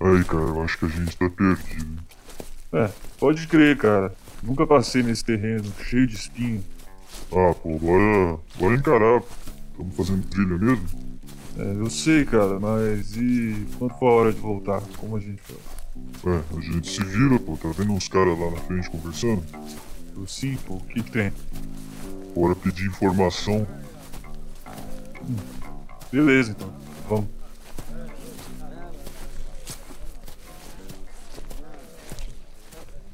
Aí, cara, eu acho que a gente tá perdido. É, pode crer, cara. Nunca passei nesse terreno cheio de espinho. Ah, pô, bora, bora encarar. Estamos fazendo trilha mesmo? É, eu sei, cara, mas e quando for a hora de voltar? Como a gente faz? É, a gente se vira, pô. Tá vendo uns caras lá na frente conversando? Eu sim, pô. O que que tem? Bora pedir informação. Beleza, então. Vamos.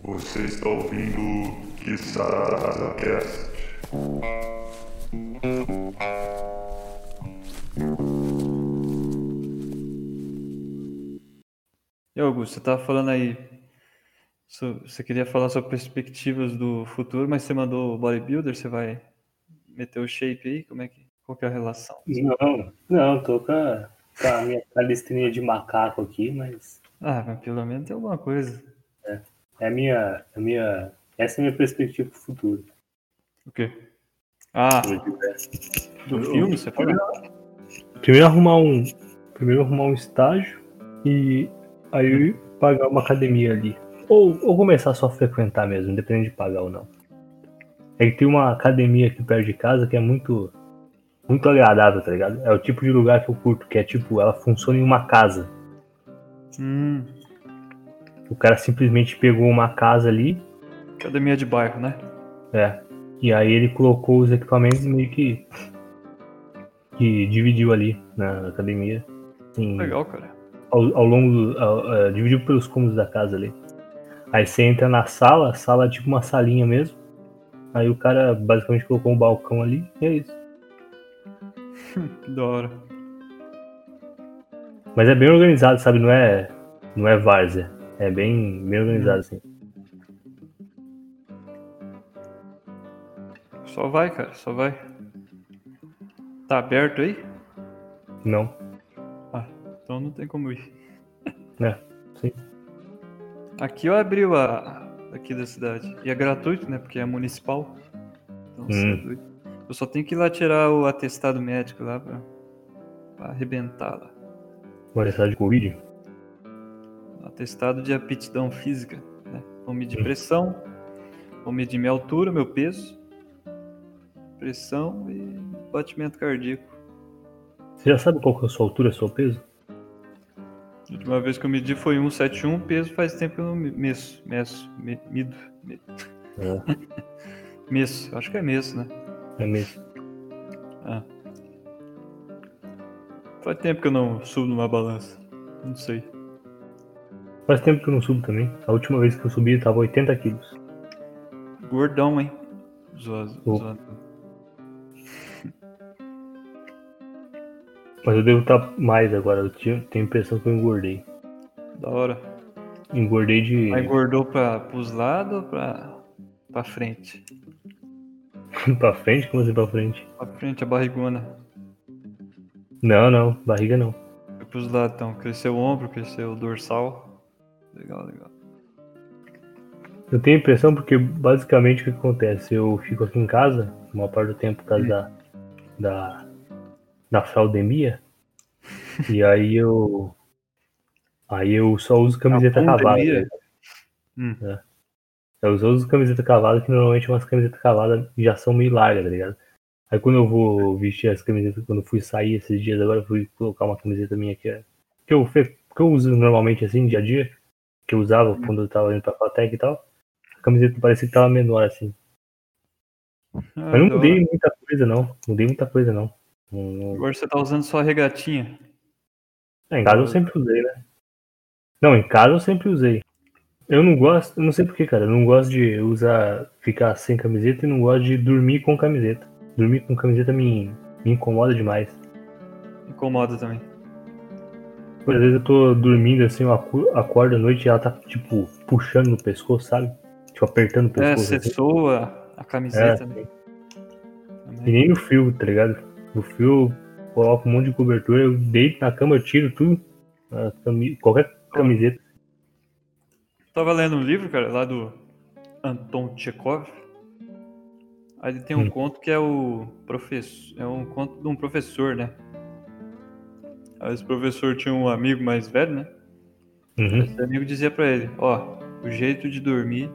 Você está ouvindo o Kisada Cast. E Augusto, você tava falando aí. Você queria falar sobre perspectivas do futuro, mas você mandou o bodybuilder, você vai meter o shape aí? Como é que. Qual que é a relação? Não, não, tô com a, com a minha calistenia de macaco aqui, mas Ah, mas pelo menos tem alguma coisa. é a minha, a minha, essa é a minha perspectiva pro futuro. O quê? Ah, do filme, você fala? Primeiro arrumar um, primeiro arrumar um estágio e aí pagar uma academia ali. Ou, ou começar só a frequentar mesmo, independente de pagar ou não. É que tem uma academia aqui perto de casa que é muito muito agradável, tá ligado? É o tipo de lugar que eu curto, que é tipo, ela funciona em uma casa. Hum, O cara simplesmente pegou uma casa ali, academia de bairro, né? é, e aí ele colocou os equipamentos e meio que que dividiu ali na academia. Em, Legal, cara. ao, ao longo do, ao- é, dividiu pelos cômodos da casa ali. Aí você entra na sala, a sala é tipo uma salinha mesmo. Aí o cara basicamente colocou um balcão ali e é isso. Da hora. Mas é bem organizado, sabe? Não é, não é várzea. É bem, bem organizado assim. Só vai, cara, só vai. Tá aberto aí? Não, Ah, então não tem como ir. né? Sim. Aqui eu abri a aqui da cidade. E é gratuito, né? Porque é municipal. Então, é Hum. doido. eu só tenho que ir lá tirar o atestado médico lá pra, pra arrebentar lá. Universidade de Covid. Atestado de aptidão física. Né? Vou medir Hum. pressão, vou medir minha altura, meu peso, pressão e batimento cardíaco. Você já sabe qual que é a sua altura, seu peso? A última vez que eu medi foi 171, peso faz tempo que eu não me- meço, meço, me- mido, me- É, meço, acho que é meço, né? é mesmo. Ah. Faz tempo que eu não subo numa balança, não sei. Faz tempo que eu não subo também. A última vez que eu subi tava 80 quilos. Gordão, hein? Zoado, Oh. zoado. Mas eu devo estar mais agora. Eu tinha- tenho a impressão que eu engordei. Da hora. Engordei de. Mas engordou pra, pros lados ou pra, pra frente? pra frente? Como assim pra frente? Pra frente, a barrigona. Não, não. Barriga não. Foi pros lados, então. Cresceu o ombro, cresceu o dorsal. Legal, legal. Eu tenho a impressão porque basicamente o que acontece? Eu fico aqui em casa, uma parte do tempo por causa da, da, da fraudemia, e aí eu. Aí eu só uso camiseta cavada. né? Hum. É. Eu só uso camiseta cavada, que normalmente umas camisetas cavadas já são meio largas, tá ligado? Aí quando eu vou vestir as camisetas, quando eu fui sair esses dias agora, eu fui colocar uma camiseta minha que, é, que, eu, que eu uso normalmente assim, dia a dia, que eu usava quando eu tava indo pra Fatec e tal. A camiseta parecia que tava menor assim. Ah, Mas não mudei hora. muita coisa não. Mudei muita coisa não. Não- não- Agora você tá usando só a regatinha. É, em casa eu sempre usei, né? Não, em casa eu sempre usei. Eu não gosto, eu não sei porquê, cara. Eu não gosto de usar, ficar sem camiseta e não gosto de dormir com camiseta. Dormir com camiseta me, me incomoda demais. Incomoda também. Por às vezes eu tô dormindo assim, eu acordo à noite e ela tá, tipo, puxando no pescoço, sabe? Tipo, apertando o É, pescoço. você assim. soa a É, camiseta, né? E nem no fio, tá ligado? No fio eu coloco um monte de cobertura, eu deito na cama, eu tiro tudo. cami- qualquer camiseta. Tava lendo um livro, cara, lá do Anton Chekhov. Aí ele tem um Hum. conto que é o professor, é um conto de um professor, né? Esse professor tinha um amigo mais velho, né? Uhum. Esse amigo dizia pra ele, ó, o jeito de dormir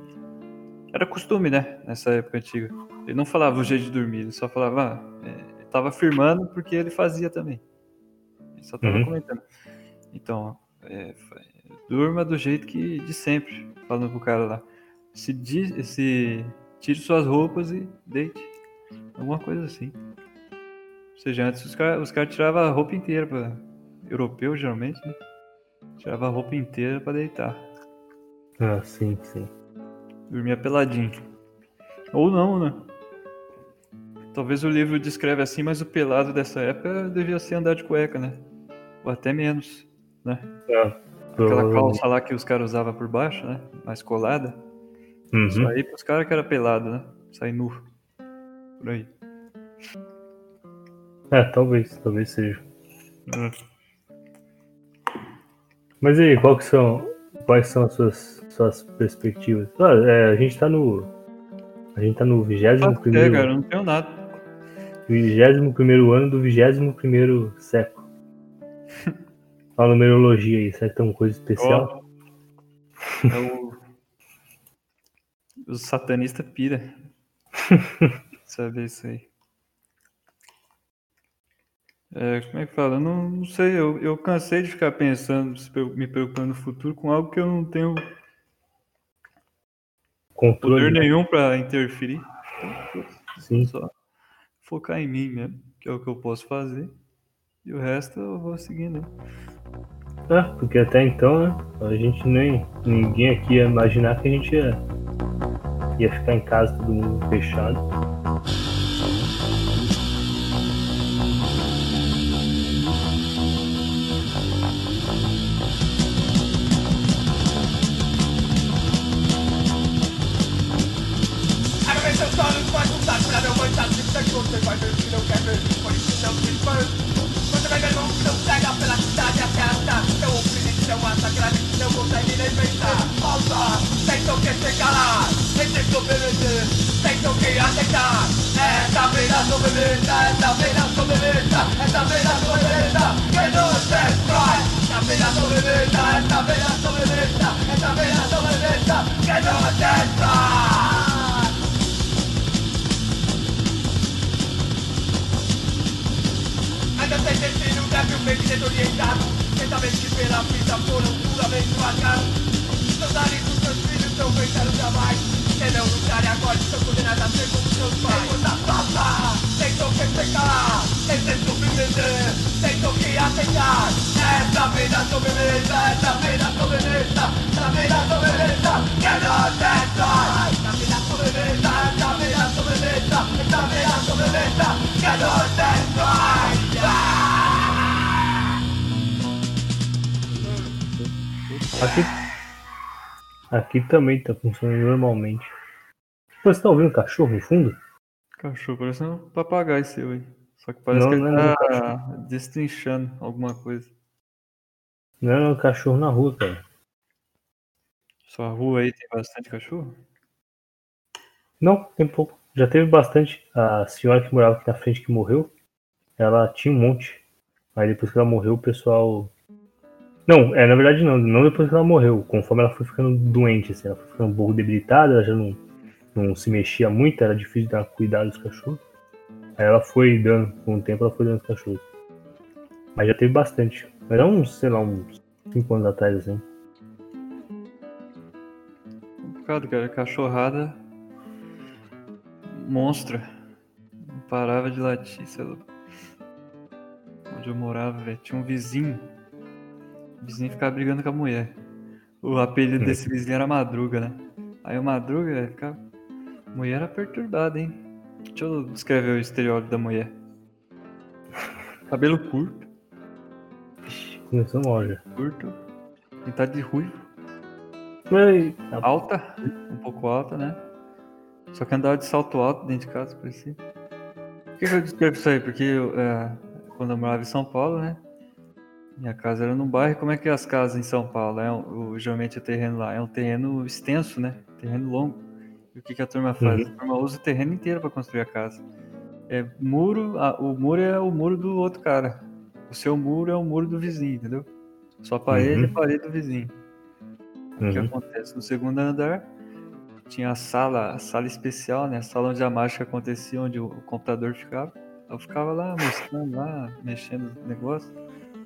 era costume, né? Nessa época antiga. Ele não falava o jeito de dormir, ele só falava, ah, é, tava afirmando porque ele fazia também. Ele só tava Uhum. comentando. Então, é, durma do jeito que de sempre, falando pro cara lá. Se, di- se tire suas roupas e deite. Alguma coisa assim. Ou seja, antes os caras os cara tiravam a roupa inteira pra. Europeu, geralmente, né? Tirava a roupa inteira pra deitar. Ah, sim, sim. Dormia peladinho. Ou não, né? Talvez o livro descreve assim, mas o pelado dessa época devia ser andar de cueca, né? Ou até menos, né? Ah, Aquela calça lá que os caras usavam por baixo, né? Mais colada. Isso Uhum. aí pros caras que era pelado, né? Sair nu. Por aí. É, talvez, talvez seja. Mas e aí, qual são, quais são as suas, suas perspectivas? Ah, é, a gente tá no. A gente tá no 21 É, primeiro, cara, eu não tenho nada. 21 primeiro ano do 21 primeiro século. Fala numerologia aí, será que tem uma coisa especial? Ó, é o. O satanista pira. Saber isso aí. É, como é que fala? Eu não, não sei, eu, eu cansei de ficar pensando, me preocupando no futuro com algo que eu não tenho poder Controle. nenhum pra interferir. Sim. Só focar em mim mesmo, que é o que eu posso fazer. E o resto eu vou seguindo. É, porque até então, né? A gente nem. Ninguém aqui ia imaginar que a gente ia, ia ficar em casa todo mundo fechado. Aqui também tá funcionando normalmente. Você tá ouvindo cachorro no fundo? Cachorro, parece um papagaio seu aí. Só que parece Não, que ele não é tá destrinchando alguma coisa. Não, é um cachorro na rua, cara. Sua rua aí tem bastante cachorro? Não, tem pouco. Já teve bastante. A senhora que morava aqui na frente que morreu, ela tinha um monte. Aí depois que ela morreu, o pessoal. Não, é na verdade não, não depois que ela morreu. Conforme ela foi ficando doente, assim, ela foi ficando um pouco debilitada, ela já não, não se mexia muito, era difícil dar cuidado dos cachorros. Aí ela foi dando, com o tempo ela foi dando os cachorros. Mas já teve bastante. Mas é uns, sei lá, uns 5 anos atrás, assim. Complicado, cara. Cachorrada. Monstra. Não parava de latir, sei lá. Onde eu morava, velho, tinha um vizinho. O vizinho ficava brigando com a mulher. O apelido desse vizinho era Madruga, né? Aí o Madruga, ficava. A mulher era perturbada, hein? Deixa eu descrever o estereótipo da mulher. Cabelo curto, Começou mal já. curto, pintada de ruivo. Mas, alta, um pouco alta, né? Só que andava de salto alto dentro de casa, parecia. Por que, que eu descrevo isso aí? Porque eu, é, quando eu morava em São Paulo, né? Minha casa era num bairro. Como é que é as casas em São Paulo? É um, o, geralmente o terreno lá é um terreno extenso, né? Terreno longo. E o que, que a turma faz? Uhum. A turma usa o terreno inteiro para construir a casa. É muro, a- o muro é o muro do outro cara. O seu muro é o muro do vizinho, entendeu? Sua parede é a Uhum. parede do vizinho. O que Uhum. acontece? No segundo andar tinha a sala, a sala especial, né? A sala onde a mágica acontecia, onde o computador ficava. Eu ficava lá mostrando lá, mexendo no negócio,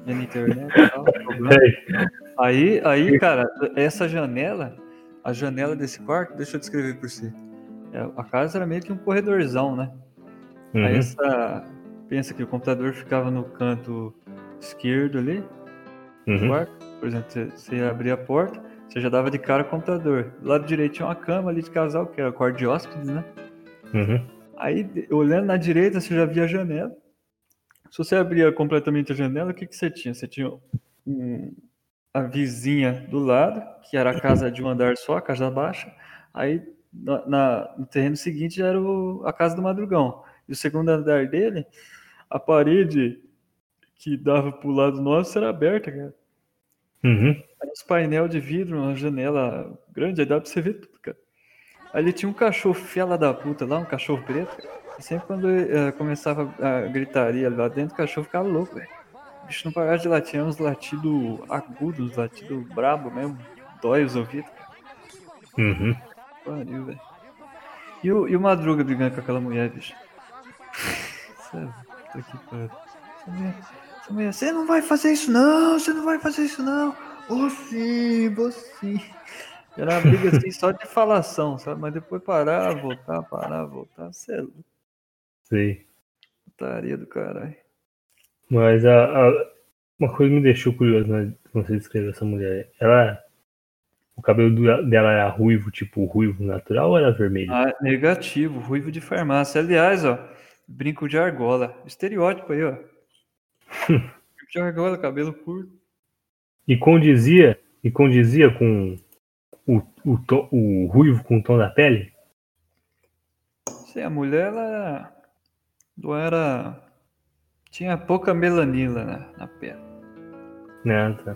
vendo internet tal. Aí, aí, cara, essa janela, a janela desse quarto, deixa eu descrever por si. É, A casa era meio que um corredorzão, né? Aí Uhum. essa. Pensa que o computador ficava no canto esquerdo ali, do Uhum. quarto. Por exemplo, você, você abria a porta, você já dava de cara o computador. Do lado direito tinha uma cama ali de casal, que era o quarto de hóspedes, né? Uhum. Aí, olhando na direita, você já via a janela. Se você abria completamente a janela, o que, que você tinha? Você tinha um- a vizinha do lado, que era a casa de um andar só, a casa baixa. Aí, na, na- no terreno seguinte, era o- a casa do Madrugão. E o segundo andar dele, a parede que dava pro lado nosso era aberta, cara. Uhum. Aí os painel de vidro, uma janela grande, aí dá pra você ver tudo, cara. Aí ele tinha um cachorro fela da puta lá, um cachorro preto, cara. E sempre quando eh, começava a gritaria lá dentro, o cachorro ficava louco, velho. O bicho não parava de latir, era uns latidos agudos, uns latidos brabo mesmo. Dói os ouvidos. Uhum. Pariu, velho. E o, e o Madruga brigando com aquela mulher, bicho. Sério, pariu. Essa mulher, essa mulher, você não vai fazer isso não, você não vai fazer isso não. Vou sim, vou sim. Era uma briga assim só de falação, sabe? Mas depois parar, voltar, parar, voltar. Você é louco, Sei. putaria do caralho. Mas a, a- uma coisa me deixou curioso né, quando você descreveu essa mulher. Ela. O cabelo dela era ruivo, tipo ruivo natural ou era vermelho? Ah, negativo, ruivo de farmácia. Aliás, ó, brinco de argola. Estereótipo aí, ó. Brinco de argola, cabelo curto. E condizia, e condizia com o, o, o ruivo com o tom da pele? Sim, a mulher, ela não era. Tinha pouca melanina na, na pele. Né? Tá.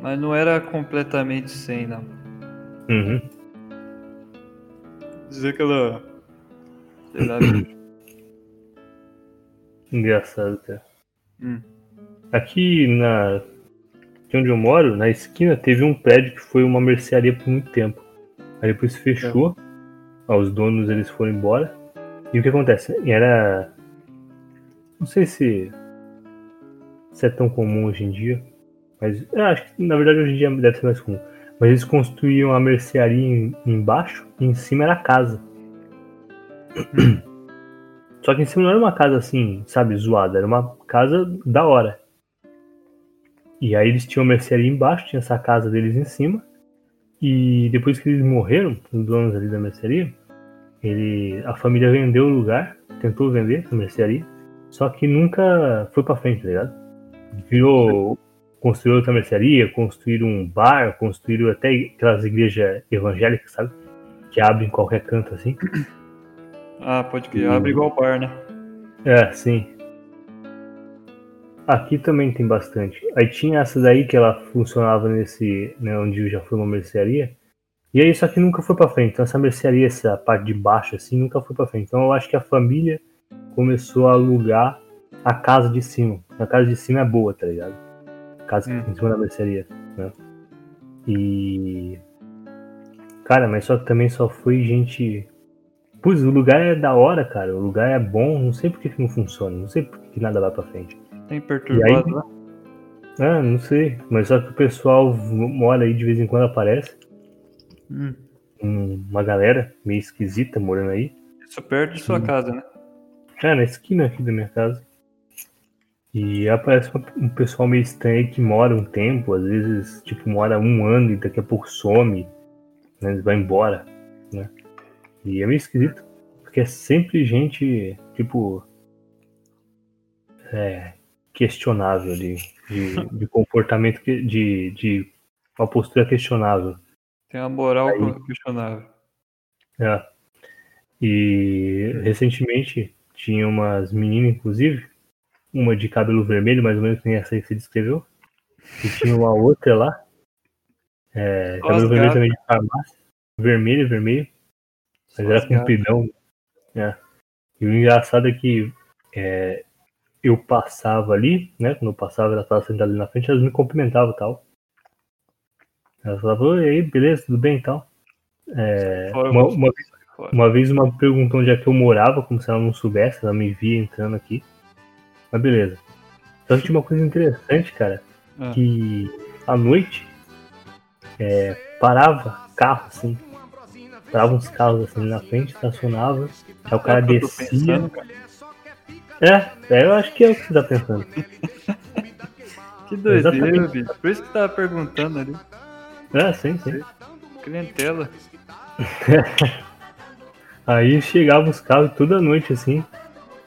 Mas não era completamente sem, não. Uhum. Dizer que ela. Sei lá, Engraçado, cara. hum, Aqui na. Aqui onde eu moro, na esquina, teve um prédio que foi uma mercearia por muito tempo. Aí depois fechou. Ó, Os donos eles foram embora. E o que acontece? Era. Não sei se. Se é tão comum hoje em dia. Mas eu acho que na verdade hoje em dia deve ser mais comum. Mas eles construíam a mercearia em- embaixo e em cima era a casa. Só que em cima não era uma casa assim, sabe, zoada, era uma casa da hora. E aí eles tinham a mercearia embaixo, tinha essa casa deles em cima. E depois que eles morreram, os donos ali da mercearia, ele, a família vendeu o lugar, tentou vender a mercearia, só que nunca foi pra frente, tá ligado? Virou, construiu outra mercearia, construíram um bar, construíram até aquelas igrejas evangélicas, sabe? Que abrem em qualquer canto assim. Ah, pode que abre igual bar, né? É, sim. Aqui também tem bastante. Aí tinha essa daí que ela funcionava nesse, né, onde já foi uma mercearia. E aí só que nunca foi pra frente. Então essa mercearia, essa parte de baixo assim, nunca foi pra frente. Então eu acho que a família começou a alugar a casa de cima. A casa de cima é boa, tá ligado? A casa que Hum. em cima da mercearia, né? E cara, mas só que também só foi gente Putz, o lugar é da hora, cara. O lugar é bom. Não sei por que, que não funciona. Não sei por que, que nada vai pra frente. Tem perturbado aí? lá. Ah, não sei. Mas só que o pessoal mora aí de vez em quando aparece. Hum, um- uma galera meio esquisita morando aí. Isso perto de sua Hum. casa, né? É, na esquina aqui da minha casa. E aparece um pessoal meio estranho que mora um tempo. Às vezes, tipo, mora um ano e daqui a pouco some. Né, vai embora, né? E é meio esquisito. Porque é sempre gente, tipo... É, questionável de, de, de comportamento, que- de, de uma postura questionável. Tem uma moral Aí- questionável. É. E recentemente tinha umas meninas, inclusive, uma de cabelo vermelho, mais ou menos nem essa aí que você descreveu. E tinha uma outra lá. É, cabelo vermelho também de farmácia. Vermelho, vermelho. Mas Só era compridão. É. E o engraçado é que é, eu passava ali, né? Quando eu passava, ela estava sentada ali na frente, elas me cumprimentavam e tal. Ela falava, oi, aí, beleza, tudo bem então? É, Fora, uma, eu uma, fora. uma vez uma perguntou onde é que eu morava, como se ela não soubesse, ela me via entrando aqui. Mas beleza. Só que tinha uma coisa interessante, cara, Ah. que à noite é, parava carro assim. Parava uns carros assim na frente, estacionava, aí o cara É descia. pensando, cara. É, é, eu acho que é o que você tá pensando. Que doideira, Exatamente. bicho. Por isso que tava perguntando ali. É, sim, sim. Clientela. Aí chegavam os carros toda noite assim.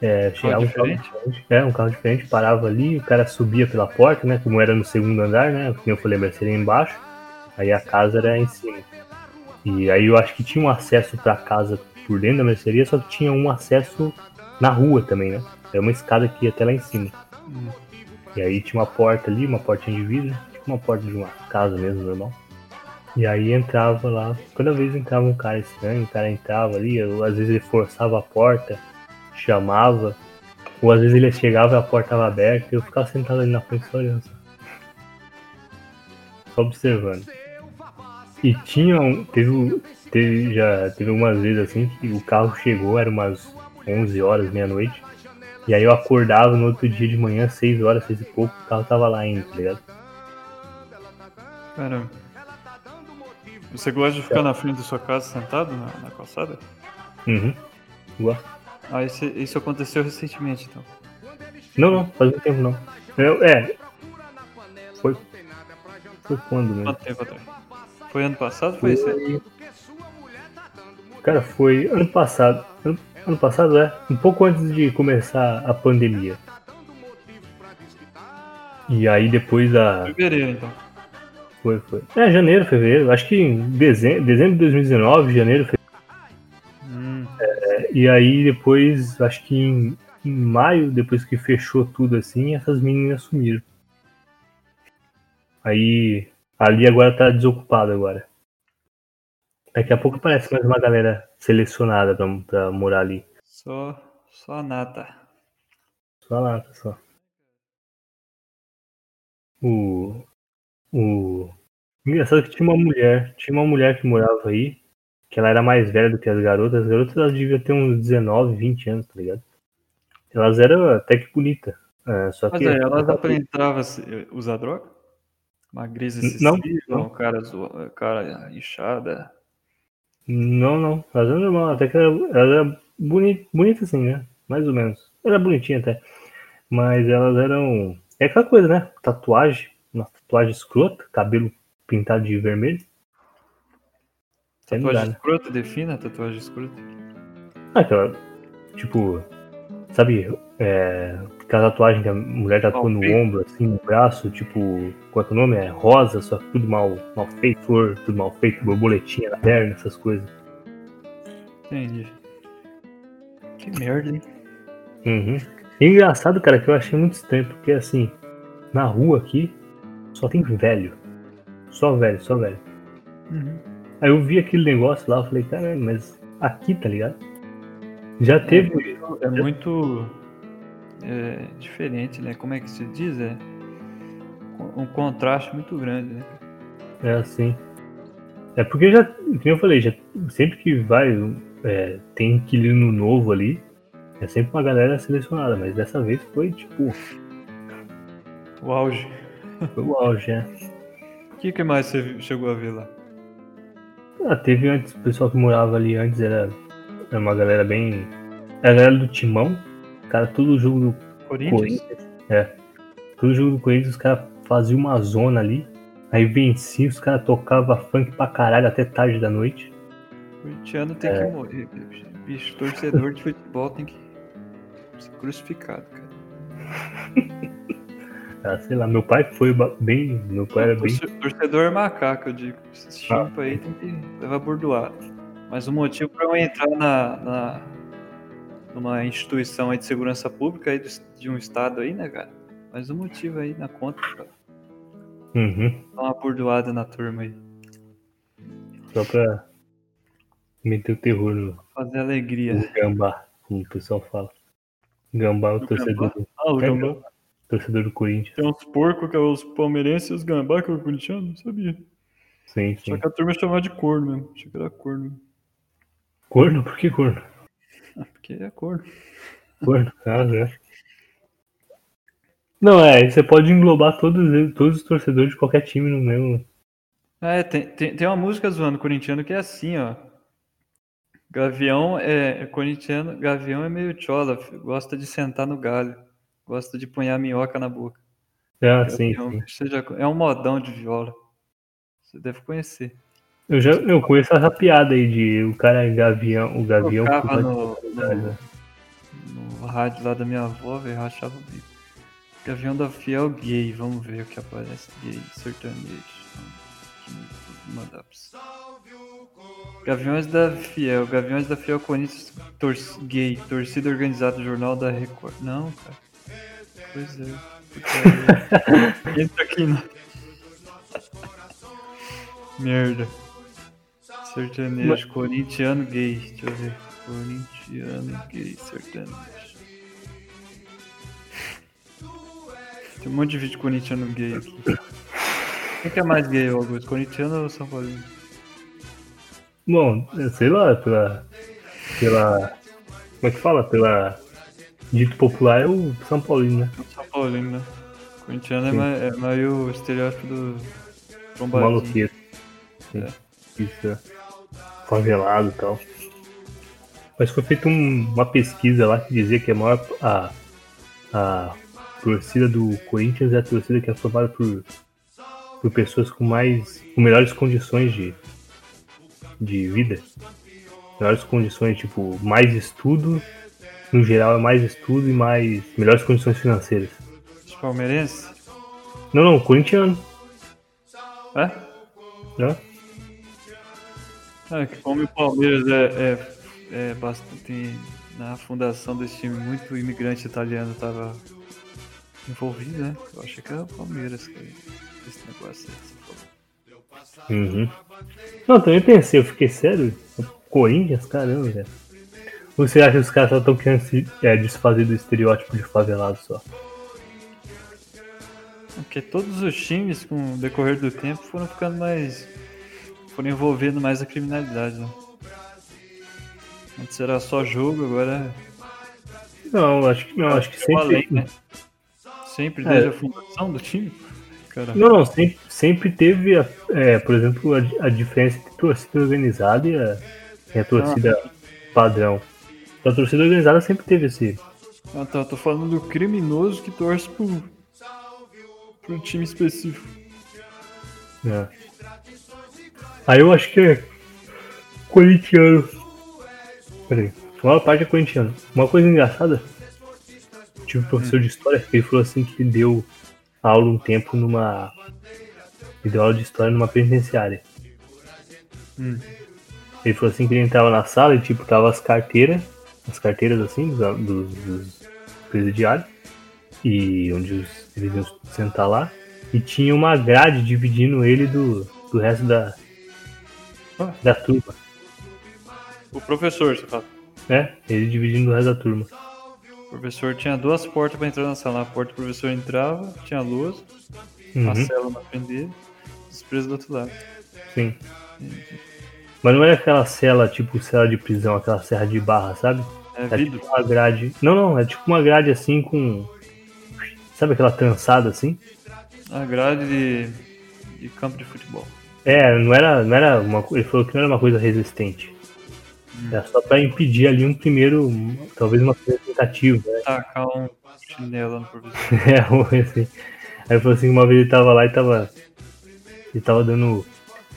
É, chegava um carro diferente? É, um carro diferente, parava ali, o cara subia pela porta, né? Como era no segundo andar, né? Como eu falei, a mercearia embaixo. Aí a casa era em cima. E aí eu acho que tinha um acesso pra casa por dentro da mercearia, só que tinha um acesso na rua também, né? Era uma escada que ia até lá em cima. Hum. E aí tinha uma porta ali, uma portinha de vidro, tipo uma porta de uma casa mesmo, normal. E aí entrava lá, toda vez entrava um cara estranho, o cara entrava ali, eu, às vezes ele forçava a porta, chamava, ou às vezes ele chegava e a porta estava aberta e eu ficava sentado ali na frente só olhando. só. Só observando. E tinha um. Teve, teve, já teve algumas vezes assim que o carro chegou, era umas 11 horas, meia-noite. E aí eu acordava no outro dia de manhã, 6 horas, 6 e pouco, o carro tava lá ainda, tá ligado? Caramba. Você gosta de ficar na frente da sua casa sentado na, na calçada? Uhum. Boa. Ah, isso, isso aconteceu recentemente, então. Não, não, faz muito tempo não. Eu- é. Foi. Foi quando mesmo? Quanto tempo atrás? Foi ano passado foi esse? ano? Cara, foi ano passado. Ano, ano passado, é. Um pouco antes de começar a pandemia. E aí depois da. Fevereiro, então. Foi, foi. É, janeiro, fevereiro. Acho que em dezembro, dezembro de 2019, janeiro, fevereiro. Hum, E aí depois, acho que em, em maio, depois que fechou tudo assim, essas meninas sumiram. Aí ali agora tá desocupado agora. Daqui a pouco aparece mais uma galera selecionada pra, pra morar ali. só, só a nata. Só lá, pessoal. O. O. Engraçado que tinha uma mulher. Tinha uma mulher que morava aí. Que ela era mais velha do que as garotas. As garotas elas deviam ter uns 19, 20 anos, tá ligado? Elas eram até que bonitas. É, só Mas que. aí, elas aparentavam se- usar droga? Magreza Não, não. cara, zoa- cara inchada. Não, não. Elas eram normal. Até que ela, ela era bonita, bonita assim, né? Mais ou menos. Era bonitinha até. Mas elas eram. É aquela coisa, né? Tatuagem. Uma tatuagem escrota. Cabelo pintado de vermelho. Dá, Tatuagem né? escrota, defina a tatuagem escrota. Ah, aquela. Tipo. Sabe, é, aquela tatuagem que a mulher tatua no ombro, assim, no braço, tipo, qual é que é o nome? É rosa, só que tudo mal, mal feito, flor, tudo mal feito, borboletinha na perna, essas coisas. Entendi. Que merda, hein? Uhum. E engraçado, cara, que eu achei muito estranho, porque assim, na rua aqui, só tem velho. Só velho, só velho. Uhum. Aí eu vi aquele negócio lá, eu falei, caralho, mas aqui, tá ligado? Já teve. É muito é, diferente, né? Como é que se diz? É um contraste muito grande, né? É assim. É porque já, como eu falei, já, sempre que vai, é, tem inquilino novo ali, é sempre uma galera selecionada, mas dessa vez foi tipo, O auge. Foi o auge? O que, que mais você chegou a ver lá? Ah, teve antes, o pessoal que morava ali antes era, era uma galera bem. Era a galera do Timão, cara, todo jogo do Corinthians? Corinthians. É. Todo jogo do Corinthians, os caras faziam uma zona ali, aí vencia, os caras tocavam funk pra caralho até tarde da noite. Corintiano tem É. que morrer, bicho. Bicho, torcedor de futebol tem que ser crucificado, cara. Ah, sei lá, meu pai foi bem. Meu pai era bem. Torce- Torcedor é macaco, eu digo. Esses Ah. chimpa aí tem que levar bordoada. Mas o motivo pra eu entrar na, na- numa instituição aí de segurança pública aí de um estado aí, né, cara? Mas o motivo aí na conta pra Uhum. dar uma bordoada na turma aí. Só pra meter o terror no, Fazer alegria. no gambá, como o pessoal fala. Gambá é o torcedor, Ah, o É, gambá. Torcedor do Corinthians. Tem uns porcos que é os palmeirenses e os gambá que é o corintiano, não sabia. Sim, sim. Só que a turma chamava de corno mesmo. Achei que era corno. Corno? Por que corno? Ah, porque é corno. Corno, ah, né? Não, é, você pode englobar todos, eles- todos os torcedores de qualquer time no mesmo. É, tem, tem, tem uma música zoando corintiano que é assim, ó. Gavião é, é corintiano, Gavião é meio chola, gosta de sentar no galho, gosta de punhar minhoca na boca. Ah, sim, já co- é um modão de viola. Você deve conhecer. Eu já eu conheço essa piada aí de o cara é gavião, o gavião. Tocava que vai- no, no, no rádio lá da minha avó, velho, rachava o bico. Gavião da Fiel gay, vamos ver o que aparece. Gay, sertanejo. Vou mandar pra você. Gaviões da Fiel, Gaviões da Fiel Corinthians tor gay, torcida organizada, jornal da Record. Não, cara. Pois é. Entra aqui não. Merda. Sertanejo, corintiano gay. Deixa eu ver. Corintiano gay, sertanejo. Tem um monte de vídeo corintiano gay aqui. Quem que é mais gay, Augusto? Corintiano ou São Paulino? Bom, eu sei lá, pela. pela. Como é que fala? Pela. Dito popular é o São Paulino, né? São Paulino, né? Corintiano é, é o estereótipo do O bombadinho. maloqueiro. Sim. Isso, é. Favelado e tal. Mas foi feita um- uma pesquisa lá que dizia que a maior. A, a torcida do Corinthians é a torcida que é formada por, por pessoas com mais. com melhores condições de, de vida. Melhores condições, tipo, mais estudo. No geral é mais estudo e mais. melhores condições financeiras. Os palmeirenses? Não, não, corintiano. É? Né? É, que como o Palmeiras é, é, é bastante. Na fundação desse time, muito imigrante italiano tava envolvido, né? Eu achei que era o Palmeiras, cara. Esse negócio aí que. Uhum. Não, também pensei, eu fiquei sério. Corinthians, caramba, velho. Ou você acha que os caras só estão querendo se é, desfazer do estereótipo de favelado só? Porque todos os times, com o decorrer do tempo, foram ficando mais. foram envolvendo mais a criminalidade, né? Antes era só jogo, agora Não, acho que não, acho que é sempre. além, né? Sempre É. desde a fundação do time? Cara, Não, não, sempre, sempre teve, a- é, por exemplo, a, a diferença entre torcida organizada e a, e a torcida padrão. A torcida organizada sempre teve esse. ah, tá, eu tô falando do criminoso que torce pro, pro time específico. né? Aí eu acho que é corintiano. Peraí, a maior parte é corintiano. Uma coisa engraçada, tive um professor de história que ele falou assim que deu aula um tempo numa. Ele deu aula de história numa penitenciária. Hum. Ele falou assim que ele entrava na sala e tipo, tava as carteiras, as carteiras assim, dos, dos, dos presidiários, e onde os, eles iam sentar lá, e tinha uma grade dividindo ele do, do resto da, Ah. da turma. O professor, você fala. né? Ele dividindo do resto da turma. O professor tinha duas portas pra entrar na sala. A porta que o professor entrava, tinha luz, a Uhum, cela na frente dele, os presos do outro lado. sim. Mas não era aquela cela, tipo cela de prisão, aquela serra de barra, sabe? É É tipo uma grade. Não, não, é tipo uma grade assim com. Sabe aquela trançada assim? A grade de, de campo de futebol. É, não era, não era uma Ele falou que não era uma coisa resistente. Era só pra impedir ali um primeiro. Talvez uma primeira tentativa, né? Tacar um chinelo no professor. É, assim. Aí ele falou assim, uma vez ele tava lá e tava. Ele tava dando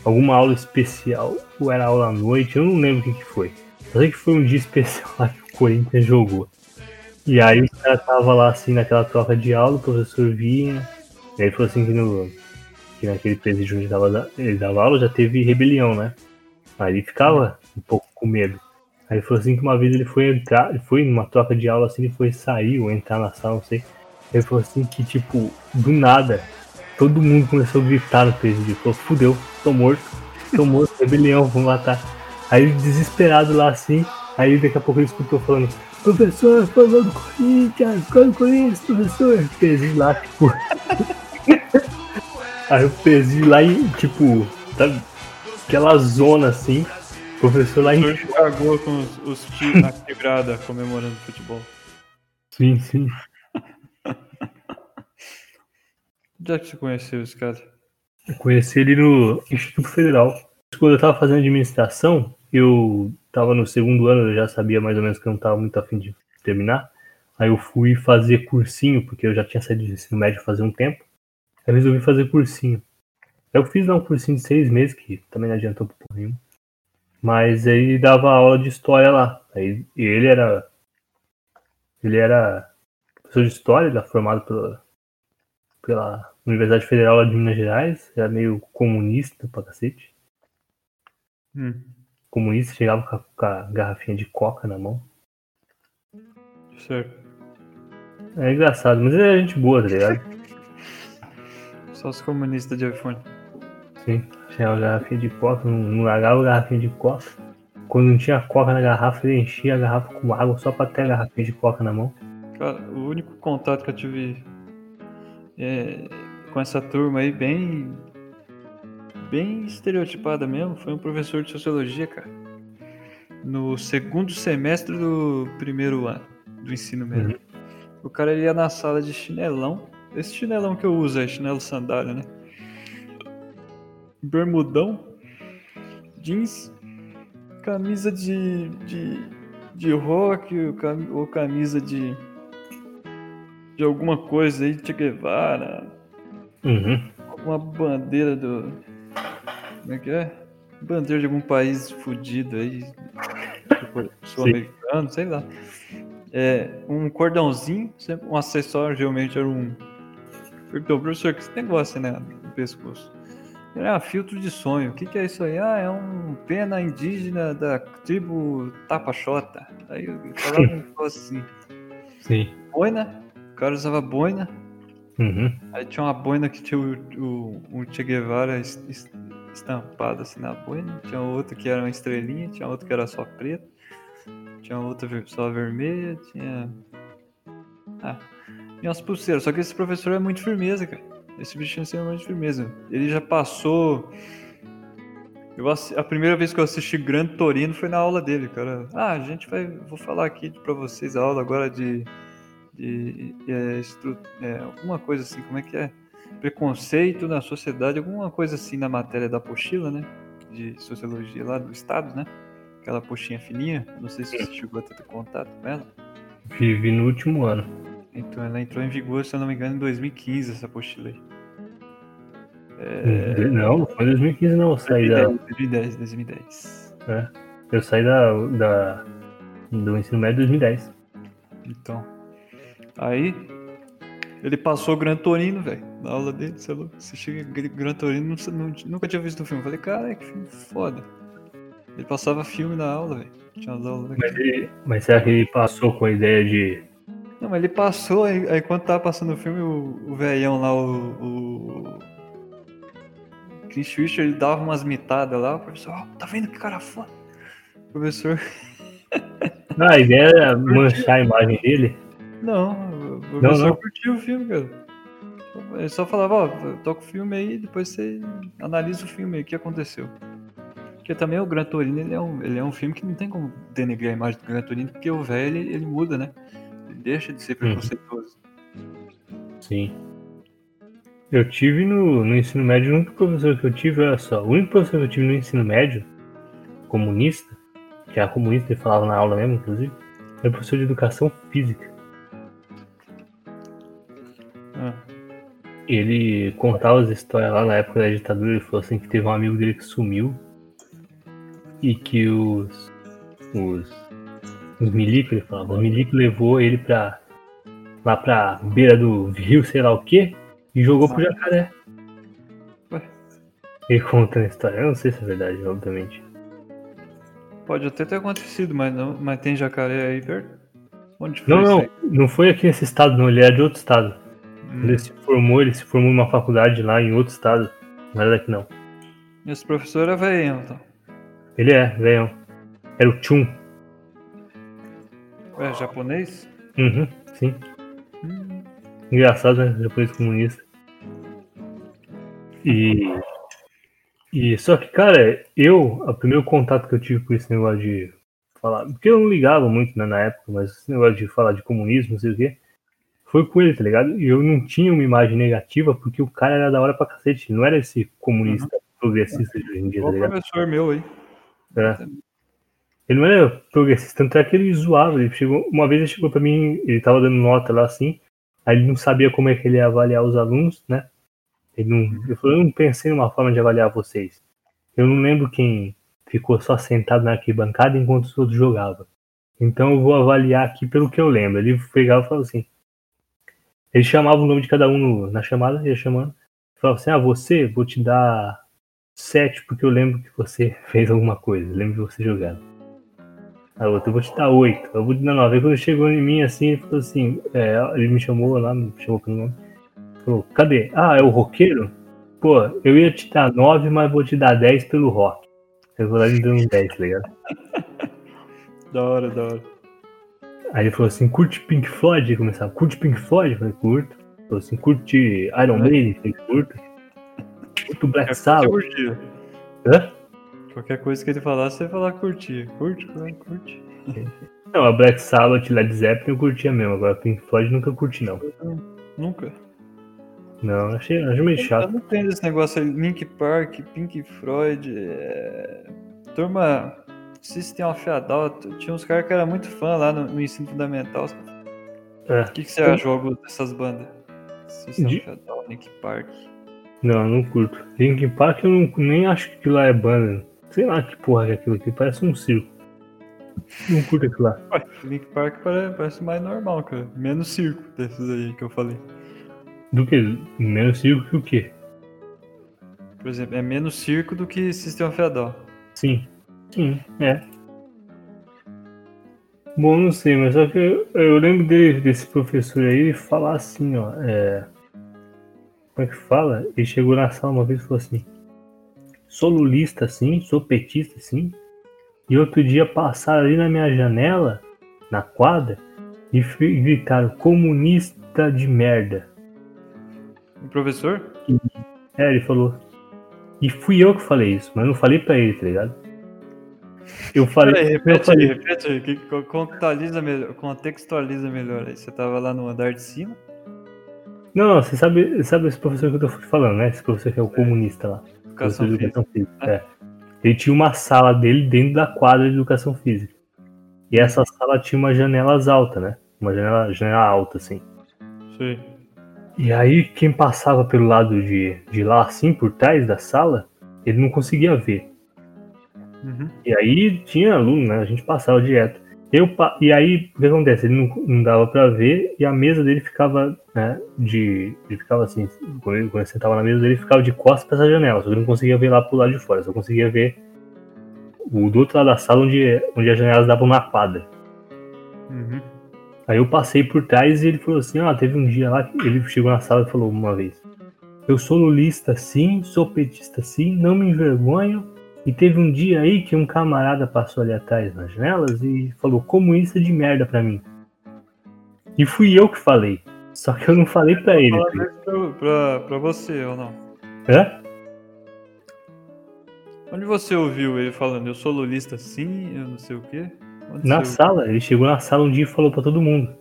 alguma aula especial, ou era aula à noite, eu não lembro o que, que foi. Só sei que foi um dia especial lá que o Corinthians jogou. E aí os caras tava lá assim naquela troca de aula, o professor vinha. E aí ele falou assim que, no, que naquele presídio onde dava, da- ele dava aula já teve rebelião, né? Aí ele ficava um pouco com medo. Aí ele falou assim que uma vez ele foi entrar, ele foi numa troca de aula assim, ele foi sair ou entrar na sala, não sei. Ele falou assim que, tipo, do nada, todo mundo começou a gritar no. Ele falou, fudeu, tô morto, tô morto, rebelião, vamos matar. Aí desesperado lá assim, aí daqui a pouco ele escutou falando, professor, foi gol do Corinthians, gol do Corinthians, professor. O presídio lá, tipo. aí o presídio lá e, tipo, Sabe? Aquela zona assim. O professor lá O em. professor cagou com os, os tios na quebrada comemorando futebol. Sim, sim. Onde é que você conheceu esse cara? Eu conheci ele no Instituto Federal. Quando eu tava fazendo administração, eu tava no segundo ano, eu já sabia mais ou menos que eu não tava muito afim de terminar. Aí eu fui fazer cursinho, porque eu já tinha saído do ensino médio fazia um tempo. Aí eu resolvi fazer cursinho. Eu fiz lá um cursinho de seis meses, que também não adiantou por porra nenhuma. Mas aí dava aula de história lá. Aí ele era. Ele era professor de história, ele era formado pela, pela Universidade Federal de Minas Gerais. Era meio comunista pra cacete. Hum, Comunista, chegava com a, com a garrafinha de coca na mão. certo. É engraçado, mas ele é gente boa, tá ligado? Só os comunistas de iPhone. Sim. Tinha uma garrafinha de coca, não, não largava a garrafinha de coca. Quando não tinha coca na garrafa, ele enchia a garrafa com água só pra ter a garrafinha de coca na mão. Cara, o único contato que eu tive é, com essa turma aí, bem. bem estereotipada mesmo, foi um professor de sociologia, cara. No segundo semestre do primeiro ano do ensino médio. O cara ia na sala de chinelão. Esse chinelão que eu uso é chinelo sandália, né? Bermudão, jeans, camisa de, de, de rock ou camisa de, de alguma coisa aí, Che Guevara, Uhum. alguma bandeira do. Como é que é? Bandeira de algum país fudido aí, tipo, sul-americano, sei lá. É, um cordãozinho, um acessório, geralmente era um. Perguntou, professor, que esse negócio né, no pescoço? Ele, Ah, filtro de sonho. O que, que é isso aí? Ah, é um pena indígena da tribo Tapachota. Aí eu falava um assim. Sim. Boina, o cara usava boina. Uhum. Aí tinha uma boina que tinha o, o, o Che Guevara es- es- estampado assim na boina. Tinha outra que era uma estrelinha, tinha outra que era só preta. Tinha outra ver- só vermelha, tinha. Ah, e umas pulseiras. Só que esse professor é muito firmeza, cara. Esse bichinho é muito firmeza. Ele já passou. Eu, a primeira vez que eu assisti Grande Torino foi na aula dele, cara. Ah, a gente vai. Vou falar aqui pra vocês a aula agora de. De é, estru- é, alguma coisa assim, como é que é? Preconceito na sociedade, alguma coisa assim na matéria da apostila, né? De sociologia lá do Estado, né? Aquela postinha fininha. Não sei se você chegou a ter contato com ela. Vivi no último ano. Então ela entrou em vigor, se eu não me engano, em 2015, essa apostila aí. Não, não foi em 2015 não. Eu saí da, 2010, 2010. é, eu saí da, da, do ensino médio em 2010. Então. Aí. Ele passou o Gran Torino, velho, na aula dele, você é louco. Você chega Gran Torino, não, não- nunca tinha visto o filme. Falei, cara, que filme foda. Ele passava filme na aula, velho. Tinha as aulas Mas, ele, mas será que ele passou com a ideia de. Não, mas ele passou, aí, aí quando tava passando o filme, o, o velhão lá, o. o... Chris Fischer, ele dava umas mitadas lá, o professor, ó, tá vendo que cara foda? O professor. Ah, a ideia era manchar a imagem dele? Não, professor não. curtiu o filme, cara. Ele só falava, ó, toca o filme aí, depois você analisa o filme aí, o que aconteceu. Porque também o Gran Torino, ele é um, ele é um filme que não tem como denegrir a imagem do Gran Torino, porque o velho, ele, ele muda, né? Ele deixa de ser preconceituoso. Sim. Eu tive no, no ensino médio, o único professor que eu tive, olha só, o único professor que eu tive no ensino médio, comunista, que era comunista, ele falava na aula mesmo, inclusive, era professor de educação física. Ele contava as histórias lá na época da ditadura, ele falou assim que teve um amigo dele que sumiu e que os. os. os milicos, ele falava, os milicos levou ele pra. lá pra beira do rio, sei lá o que, e jogou pro jacaré. Ué. Ele contando a história, eu não sei se é verdade, obviamente. Pode até ter acontecido, mas, não, mas tem jacaré aí perto? Onde foi Não, não, aí? não foi aqui nesse estado, não, ele era de outro estado. Hum. Ele se formou, ele se formou em uma faculdade lá em outro estado. Não era daqui não. Esse professor é velho, então. Ele é, velho. Era o Chun. É japonês? Uhum, sim. Hum, Engraçado, né? Japonês comunista. E E só que, cara, eu, o primeiro contato que eu tive com esse negócio de falar, porque eu não ligava muito né, na época, mas esse negócio de falar de comunismo, não sei o quê, foi com ele, tá ligado? E eu não tinha uma imagem negativa porque o cara era da hora pra cacete, não era esse comunista progressista de hoje em dia, tá ligado? professor meu aí. É. Ele não era progressista, tanto é que ele zoava. Ele chegou, uma vez ele chegou pra mim, ele tava dando nota lá assim, aí ele não sabia como é que ele ia avaliar os alunos, né? Ele, não, ele falou, eu não pensei numa forma de avaliar vocês. Eu não lembro quem ficou só sentado na arquibancada enquanto os outros jogavam. Então eu vou avaliar aqui pelo que eu lembro. Ele pegava e falava assim. Ele chamava o nome de cada um no- na chamada, ia chamando. Falava assim, ah, você, vou te dar sete, porque eu lembro que você fez alguma coisa, lembro de você jogando. A outra, eu vou te dar oito, eu vou te dar nove. Aí quando chegou em mim assim, ele falou assim, é, ele me chamou lá, me chamou pelo nome. Falou, cadê? Ah, é o roqueiro? Pô, eu ia te dar nove, mas vou te dar dez pelo rock. Eu vou lá me um 10, tá ligado? Da hora, da hora. Aí ele falou assim, curte Pink Floyd? Ele começava, curte Pink Floyd? Eu falei, curto. Ele falou assim, curte Iron Maiden? Eu falei, curto. Curto Black Sabbath? Hã? Qualquer coisa que ele falasse, você ia falar curtir. Curte, curte. Não, a Black Sabbath, Led Zeppelin eu curtia mesmo, agora Pink Floyd nunca curti não. Nunca. Não, achei, achei meio Eu chato. não entendo esse negócio aí. Link Park, Pink Floyd. É... Turma, System of a. Tinha uns caras que eram muito fã lá no, no ensino fundamental. É. O que, que você achou Augusto, dessas bandas? System De- of a Link Park. Não, eu não curto. Linkin Park eu não, nem acho que lá é banda. Sei lá que porra que é aquilo aqui, parece um circo. Não curto aquilo lá. Link Park pare- parece mais normal, cara. Menos circo desses aí que eu falei. Do que? Menos circo que o quê? Por exemplo, é menos circo do que System of a Down. Sim. Sim, é. Bom, não sei, mas só que eu, eu lembro dele, desse professor aí falar assim, ó. É... Como é que fala? Ele chegou na sala uma vez e falou assim: sou lulista sim, sou petista sim. E outro dia passaram ali na minha janela, na quadra, e gritaram comunista de merda. O professor? É, ele falou. E fui eu que falei isso, mas não falei pra ele, tá ligado? Eu falei. Peraí, repete falei- repete aí. que- Contextualiza melhor, contextualiza melhor aí. Você tava lá no andar de cima? Não, não, você sabe, sabe esse professor que eu tô falando, né? Esse professor que é o comunista lá. Educação de física. educação física. É. Ele tinha uma sala dele dentro da quadra de educação física. E essa sala tinha umas janelas altas, né? Uma janela, janela alta, assim. Sei. E aí, quem passava pelo lado de, de lá, assim, por trás da sala, ele não conseguia ver. Uhum. E aí tinha aluno, né? A gente passava direto. Eu, e aí, o que acontece? Ele não, não dava pra ver e a mesa dele ficava, né? De. Ele ficava assim, quando ele, quando ele sentava na mesa dele, ele ficava de costas pra essa janela. Só que eu não conseguia ver lá pro lado de fora, só conseguia ver o do outro lado da sala onde, onde as janelas davam na quadra. Uhum. Aí eu passei por trás e ele falou assim: Ah, teve um dia lá que ele chegou na sala e falou uma vez: Eu sou lulista sim, sou petista sim, não me envergonho. E teve um dia aí que um camarada passou ali atrás nas janelas e falou comunista de merda pra mim. E fui eu que falei. Só que eu não falei pra ele. Fala isso pra, pra, pra você ou não? Hã? Onde você ouviu ele falando, eu sou lulista sim, eu não sei o quê? Onde Na sala, ele chegou na sala um dia e falou pra todo mundo. ouviu?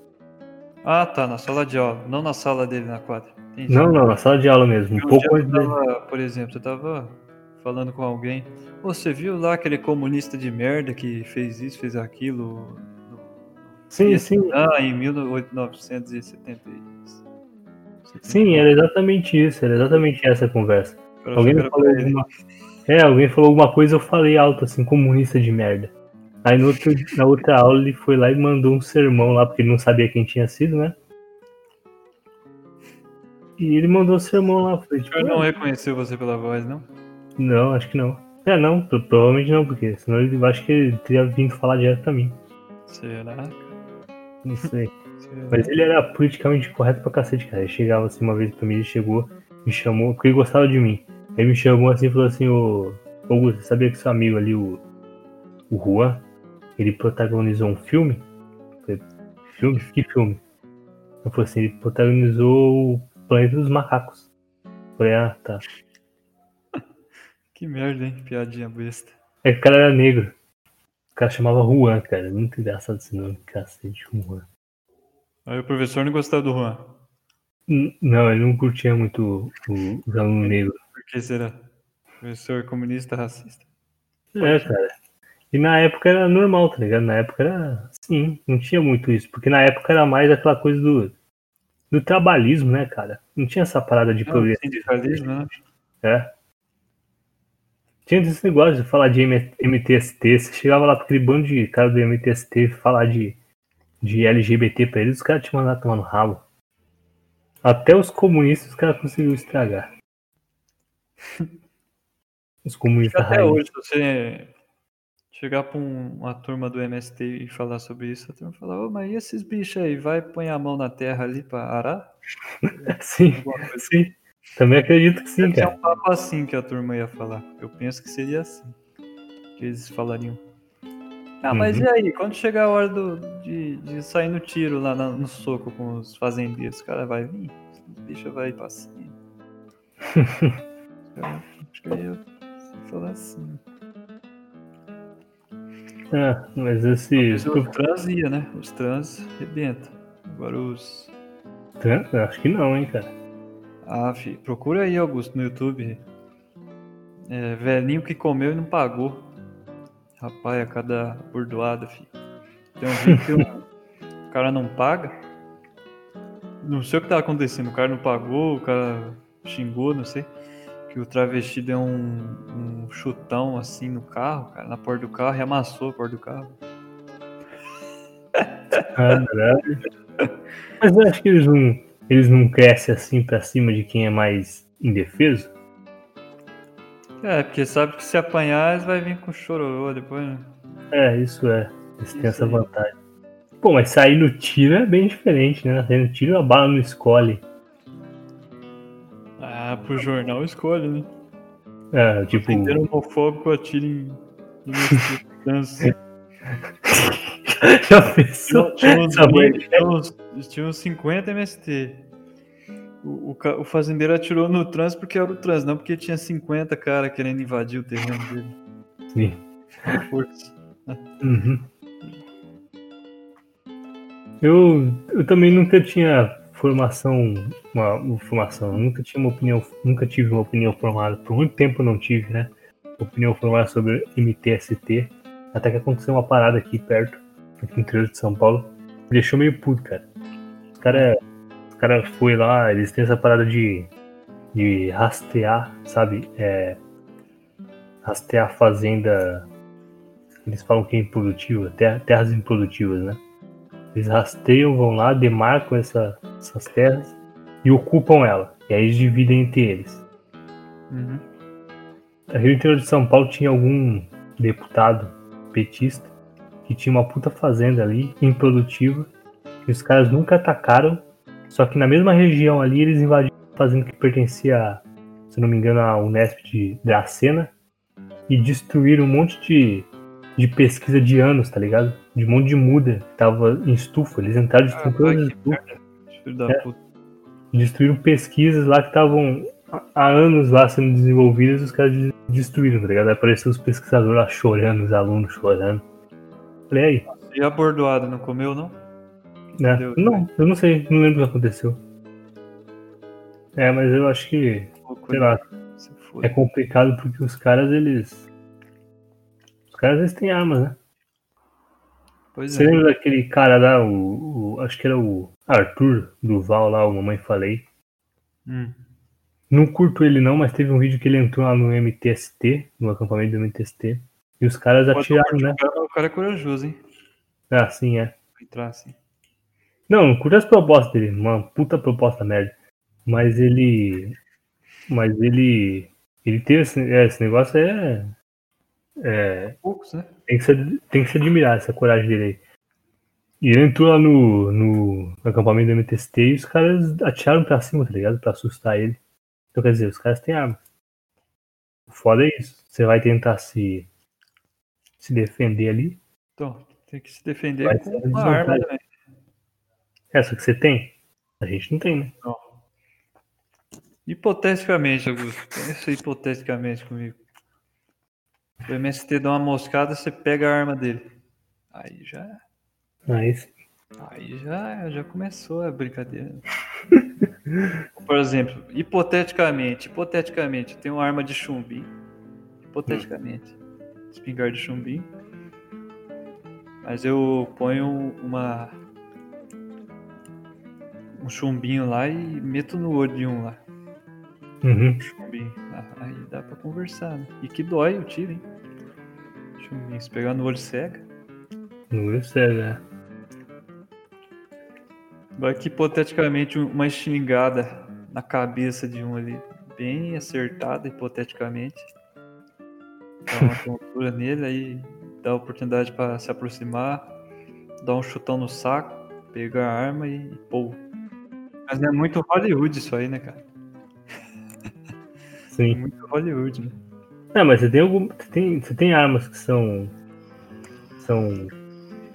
Ah, tá, na sala de aula, não na sala dele na quadra. Entendi. Não, não, na sala de aula mesmo. Um pouco antes tava, por exemplo, você tava falando com alguém. "Ô, Você viu lá aquele comunista de merda que fez isso, fez aquilo? no- Sim, sim. Ah, em 1970. Sim, era exatamente isso, era exatamente essa a conversa. Alguém falou ele. alguma... É, alguém falou alguma coisa, eu falei alto, assim, comunista de merda. Aí outro- na outra aula ele foi lá e mandou um sermão lá, porque ele não sabia quem tinha sido, né? E ele mandou um sermão lá. eu Falei, O tipo, senhor não reconheceu você pela voz, não? Não, acho que não. É, não, pro- provavelmente não, porque senão ele eu acho que ele teria vindo falar direto pra mim. Será? Não sei. Será? Mas ele era politicamente correto pra cacete, cara. Ele chegava assim uma vez pra mim, ele chegou, me chamou, porque ele gostava de mim. Ele me chamou assim e falou assim, ô Augusto, você sabia que seu amigo ali, o, o Juan, ele protagonizou um filme? Falei, filme? Que filme? Eu falei assim, ele protagonizou o Planeta dos Macacos. Eu falei, ah, tá. Que merda, hein? Piadinha besta. É que o cara era negro. O cara chamava Juan, cara. Muito engraçado esse nome, cacete, Juan. Aí o professor não gostava do Juan. N- Não, ele não curtia muito o- os alunos negros. Por que será? Professor comunista racista. É, cara. E na época era normal, tá ligado? Na época era. Sim, não tinha muito isso. Porque na época era mais aquela coisa do, do trabalhismo, né, cara? Não tinha essa parada de Não, progresso. sindicalismo, né? É. Tinha esse negócio de falar de MTST. Você chegava lá pra aquele bando de cara do MTST falar de, de LGBT pra eles, os caras te mandaram tomar no rabo. Até os comunistas os caras conseguiram estragar. Os comunistas Até raiz. hoje, você chegar pra um- uma turma do MST e falar sobre isso, a turma fala, ô, mas e esses bichos aí? Vai põe a mão na terra ali pra arar? Sim, sim. Também acredito que sim, Deve cara. um papo assim que a turma ia falar. Eu penso que seria assim. Que eles falariam. Ah, mas Uhum. e aí? Quando chegar a hora do, de, de sair no tiro lá na- no soco com os fazendeiros, o cara vai vir? Os bichos vai ir pra cima. Os caras- Acho que eu ia falar assim. É, mas esse. Mas o trans ia, né? Os trans arrebentam. Agora os. Acho que não, hein, cara. Ah, fi, procura aí, Augusto, no YouTube. É, velhinho que comeu e não pagou. Rapaz, a cada bordoada, fi. Tem um vídeo que o cara não paga. Não sei o que tá acontecendo. O cara não pagou, o cara xingou, não sei. Que o travesti deu um, um chutão assim no carro, cara, na porta do carro e amassou a porta do carro. Caralho. Mas eu acho que eles não, eles não crescem assim pra cima de quem é mais indefeso. É, porque sabe que se apanhar, eles vai vir com chororô depois, né? É, isso é. Eles têm essa vantagem. Pô, mas sair no tiro é bem diferente, né? Sair no tiro a bala não escolhe. Ah, pro jornal escolhe, né? É, tipo. Inteiro homofóbico atira em. Já pensou? Tinha uns, tinha uns, tinha uns 50 MST. O, o, o fazendeiro atirou no trans porque era o trans, não porque tinha 50 cara querendo invadir o terreno dele. Sim. Uhum. Eu, eu também nunca tinha formação, uma formação, nunca tinha uma opinião, nunca tive uma opinião formada. Por muito tempo eu não tive, né? Opinião formada sobre MTST. Até que aconteceu uma parada aqui perto, aqui no interior de São Paulo. Me deixou meio puto, cara. Os caras cara foi lá, eles têm essa parada de, de rastrear, sabe? É, rastrear a fazenda eles falam que é improdutiva, terra- terras improdutivas, né? Eles rastreiam, vão lá, demarcam essa- essas terras e ocupam ela. E aí eles dividem entre eles. Uhum. Aqui no interior de São Paulo tinha algum deputado petista que tinha uma puta fazenda ali, improdutiva, que os caras nunca atacaram, só que na mesma região ali eles invadiram a fazenda que pertencia, se não me engano, à Unesp de Dracena e destruíram um monte de, de pesquisa de anos, tá ligado? De um monte de muda que tava em estufa. Eles entraram Ah, destruindo todas as estufas É. destruíram pesquisas lá que estavam há- anos lá sendo desenvolvidas e os caras de- destruíram, tá ligado? Apareceu os pesquisadores lá chorando, os alunos chorando. Falei, aí, E a bordoada não comeu, não? né? Deu, não, eu não sei, não lembro o que aconteceu. É, mas eu acho que, sei lá, Se foi. é complicado porque os caras, eles. Os caras, eles têm armas, né? Pois Você é. lembra daquele cara lá, o, o- Acho que era o Arthur Duval lá, o Mamãe Falei. Hum. Não curto ele não, mas teve um vídeo que ele entrou lá no MTST, no acampamento do MTST, e os caras Pode atiraram, né? O cara, é corajoso, hein? Ah, sim, é. Pra Entrar assim. Não, não curto as propostas dele, uma puta proposta merda. Mas ele. Mas ele. Ele teve esse, é, esse negócio é. É. Poucos, né? Tem que, se, tem que se admirar essa coragem dele aí. E ele entrou lá no, no acampamento do MTST e os caras atiraram pra cima, tá ligado? Pra assustar ele. Então quer dizer, os caras têm arma. O foda é isso. Você vai tentar se. Se defender ali. Então, tem que se defender Vai com uma arma também. Essa que você tem? A gente não tem, né? Hipoteticamente, Augusto. Pensa hipoteticamente comigo. O MST dá uma moscada, você pega a arma dele. Aí já. Aí sim. Aí já, já começou a brincadeira. Por exemplo, hipoteticamente, hipoteticamente, tem uma arma de chumbinho. Hipoteticamente. Espingarda de chumbinho. Mas eu ponho uma. Um chumbinho lá e meto no olho de um lá. Uhum. Chumbinho. Ah, Aí dá pra conversar, né? E que dói o tiro, hein? Chumbinho. Se pegar no olho cega. Não é sério, né? Vai que hipoteticamente um- uma estilingada na cabeça de um ali, bem acertada, hipoteticamente. Dá uma tontura nele, aí dá a oportunidade pra se aproximar, dar um chutão no saco, pegar a arma e, e pô. Mas é muito Hollywood isso aí, né, cara? Sim. Muito Hollywood, né? É, mas você tem algum. Você tem, você tem armas que são. são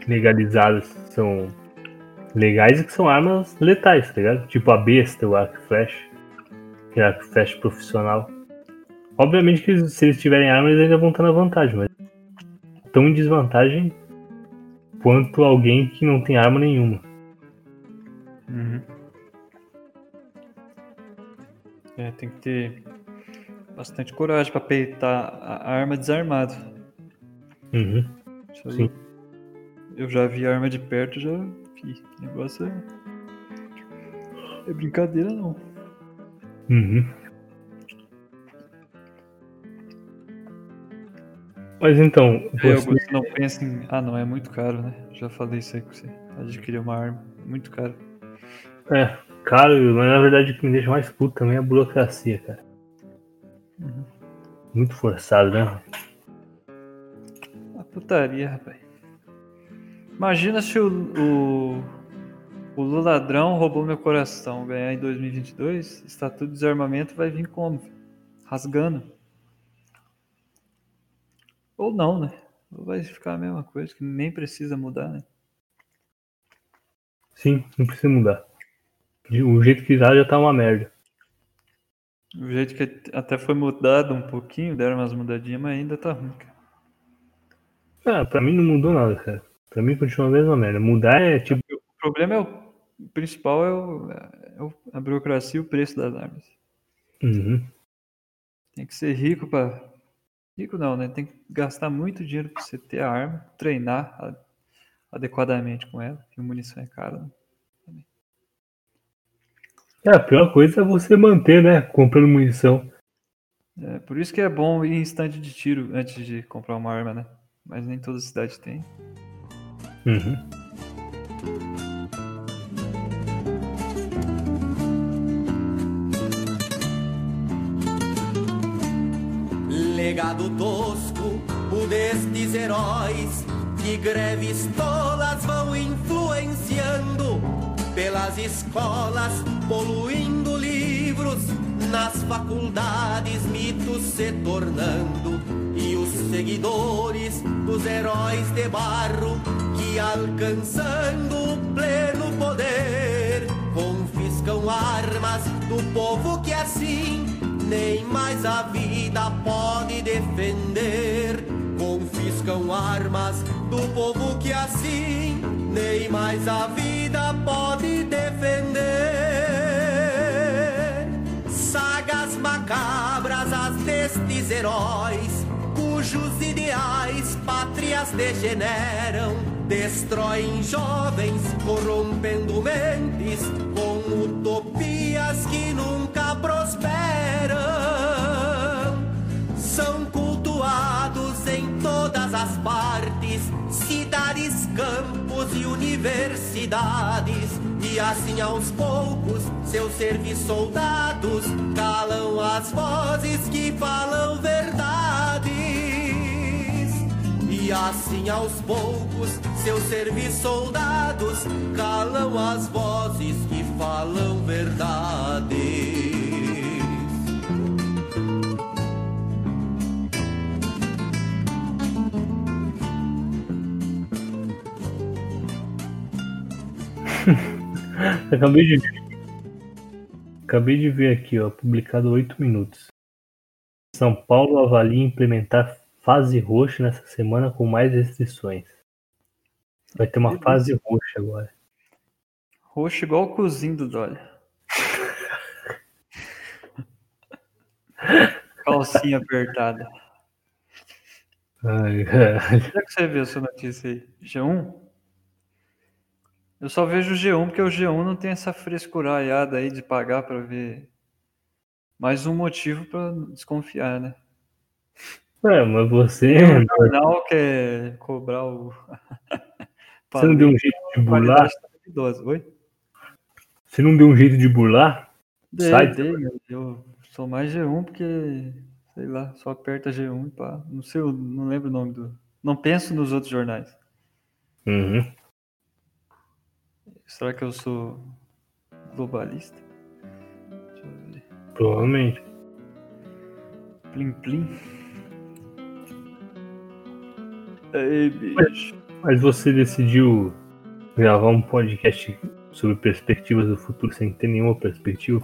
legalizadas, são legais e que são armas letais, tá ligado? Tipo a besta, o arco flash. Que é arco flash profissional. Obviamente que se eles tiverem armas, eles ainda vão estar na vantagem, mas tão em desvantagem quanto alguém que não tem arma nenhuma. É, tem que ter bastante coragem pra peitar a arma desarmado. Uhum. Aí, Sim. Eu já vi arma de perto, já vi. O negócio é. É brincadeira não. Uhum. Mas então, É, você, você não pensa em. Ah, não, é muito caro, né? Já falei isso aí com você. Adquirir uma arma. Muito caro. é, cara, mas na verdade o que me deixa mais puto também é a burocracia, cara. Uhum. Muito forçado, né? A putaria, rapaz. Imagina se o, o, o Lula ladrão roubou meu coração. Ganhar em 2022, estatuto de desarmamento vai vir como? Rasgando. Ou não, né? Ou vai ficar a mesma coisa, que nem precisa mudar, né? Sim, não precisa mudar. O jeito que tá já tá uma merda. O jeito que até foi mudado um pouquinho, deram umas mudadinhas, mas ainda tá ruim, cara. Ah, pra mim não mudou nada, cara. Pra mim continua a mesma merda. Mudar é tipo. O problema é o, o principal é, o, é o- a burocracia e o preço das armas. Uhum. Tem que ser rico pra. Rico não, né? Tem que gastar muito dinheiro pra você ter a arma, treinar a- adequadamente com ela, que a munição é cara. né? É, a pior coisa é você manter, né? Comprando munição. É, por isso que é bom ir em estande de tiro antes de comprar uma arma, né? Mas nem toda cidade tem. Uhum. Legado tosco, o destes heróis que greves tolas vão influenciando pelas escolas, poluindo livros, nas faculdades, mitos se tornando. E os seguidores dos heróis de barro que alcançando o pleno poder confiscam armas do povo que assim nem mais a vida pode defender. Confiscam armas do povo que assim nem mais a vida pode defender. Sagas macabras as destes heróis, cujos ideais pátrias degeneram, destroem jovens, corrompendo mentes com utopias que nunca prosperam. São cultuados em todas as partes, cidades, campos e universidades. E assim aos poucos, seus serviços soldados calam as vozes que falam verdades. E assim aos poucos, seus serviços soldados calam as vozes que falam verdades. Acabei de ver. Acabei de ver aqui, ó, publicado 8 minutos. São Paulo avalia implementar fase roxa nessa semana com mais restrições. Vai ter uma fase roxa agora. Roxo igual o cozinho do Dolly. Calcinha apertada. Ai, é que você viu essa notícia aí? G1? Eu só vejo o G1 porque o G1 não tem essa frescuraiada aí de pagar pra ver. Mais um motivo pra desconfiar, né? É, mas você, O jornal quer cobrar o. você não deu um jeito de burlar? Oi? Você não deu um jeito de burlar? Dei, Sai. dei, eu sou mais G1 porque, sei lá, só aperta G1 e pá. Não sei, eu não lembro o nome do. Não penso nos outros jornais. Uhum. Será que eu sou globalista? Deixa eu ver. Provavelmente. Plim Plim. Ei, bicho. Mas você decidiu gravar um podcast sobre perspectivas do futuro sem ter nenhuma perspectiva?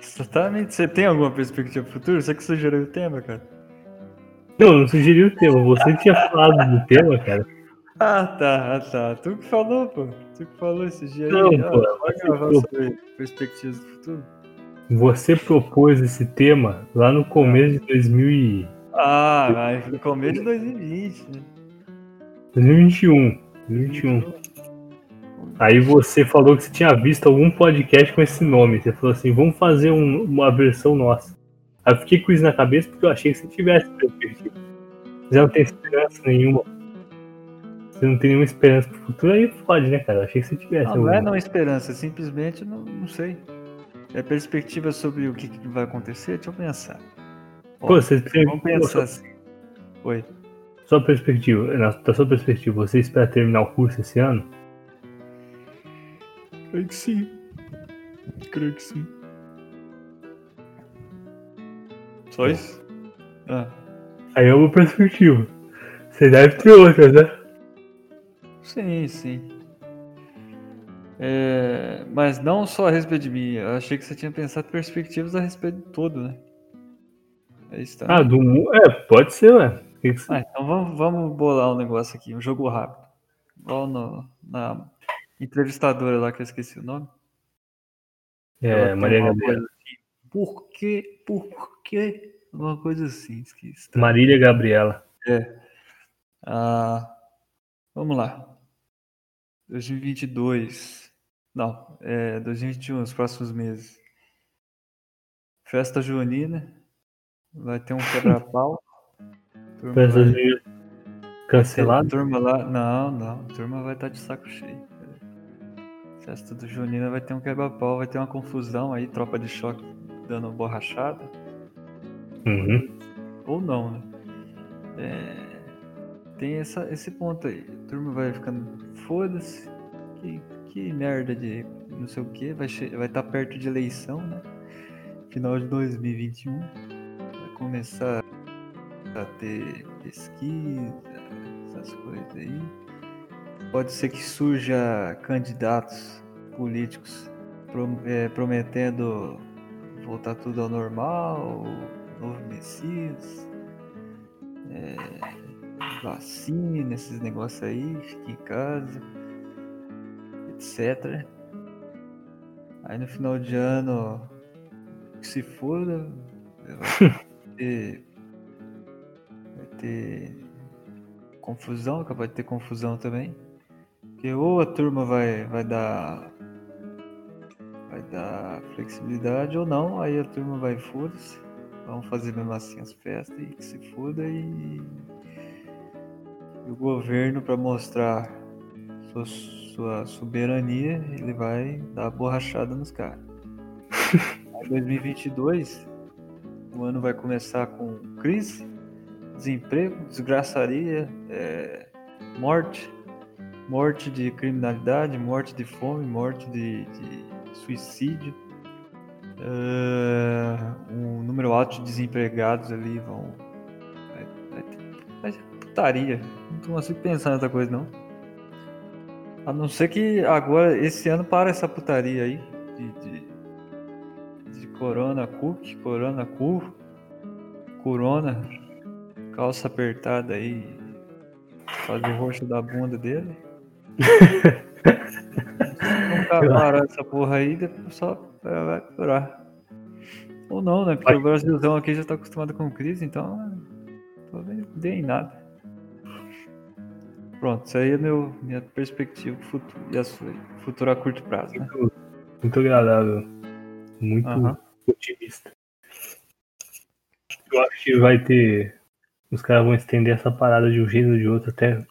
Exatamente. Você tem alguma perspectiva pro futuro? Você que sugeriu o tema, cara? Não, eu não sugeri o tema. Você tinha falado do tema, cara. Ah, tá, ah, tá. Tu que falou, pô. Tu que falou esse dia aí. Não, Ah, pô, vai você gravar sobre perspectivas do futuro? Você propôs esse tema lá no começo de 2000 e- Ah, vai. No começo de 2020, né? 2021. 2021. Aí você falou que você tinha visto algum podcast com esse nome. Você falou assim, vamos fazer um- uma versão nossa. Aí eu fiquei com isso na cabeça porque eu achei que você tivesse perspectiva. Você não tem esperança nenhuma. Você não tem nenhuma esperança pro futuro, aí pode, né, cara? Eu achei que você tivesse. Não, não é não esperança, simplesmente não, não sei. É perspectiva sobre o que, que vai acontecer? Deixa eu pensar. Pô, você tem. Vamos pensar assim. Oi. Sua perspectiva, na, da sua perspectiva, você espera terminar o curso esse ano? Creio que sim. Creio que sim. Só isso? Ah, Aí é uma perspectiva. Você deve ter outras, né? sim, sim. É, mas não só a respeito de mim. Eu achei que você tinha pensado perspectivas a respeito de todo, né? É isso, tá? Ah, do. É, pode ser, ué. Que que Ah, então vamos, vamos bolar um negócio aqui, um jogo rápido. Igual no, na entrevistadora lá que eu esqueci o nome. É, Maria Gabriela. assim, Por quê? Por quê? Uma coisa assim, esqueci. Marília Gabriela. Ah, vamos lá. 2022. Não, é 2021, os próximos meses. Festa junina. Vai ter um quebra-pau. Vai- junina cancelada. Turma lá. Não, não. Turma vai estar de saco cheio. Festa do Junina vai ter um quebra-pau, vai ter uma confusão aí, tropa de choque dando borrachada. Uhum. Ou não, né? É, tem essa, esse ponto aí. A turma vai ficando. Foda-se. Que, que merda de não sei o que. Vai estar vai tá perto de eleição, né? Final de 2021. Começar a ter pesquisa, essas coisas aí. Pode ser que surja candidatos políticos é, prometendo voltar tudo ao normal, novo Messias, é, vacina, esses negócios aí, fique em casa, etc. Aí no final de ano, se foda, vai ter, vai ter confusão, capaz de ter confusão também. Porque ou a turma vai, vai dar vai dar flexibilidade ou não, aí a turma vai foda-se. Vamos fazer mesmo assim as festas e que se foda e, e o governo para mostrar sua, sua soberania, ele vai dar borrachada nos caras. Aí 2022, o ano vai começar com crise, desemprego, desgraçaria, é, morte, morte de criminalidade, morte de fome, morte de, de suicídio. É, um número alto de desempregados ali vão. Vai, vai, ter- vai ser putaria. Não consigo pensar nessa coisa, não. A não ser que agora, esse ano, para essa putaria aí de, de Corona Cook, Corona Cu, Corona. calça apertada aí, fazer o roxo da bunda dele. Se não parar essa porra aí, depois só vai piorar. Ou não, né? Porque o Brasilzão aqui já tá acostumado com crise, então não dê em nada. Pronto, isso aí é meu, minha perspectiva futuro, e a sua, futuro a curto prazo, né? Muito, muito agradável. Muito Aham. Otimista. Eu acho que vai ter. Os caras vão estender essa parada de um jeito ou de outro até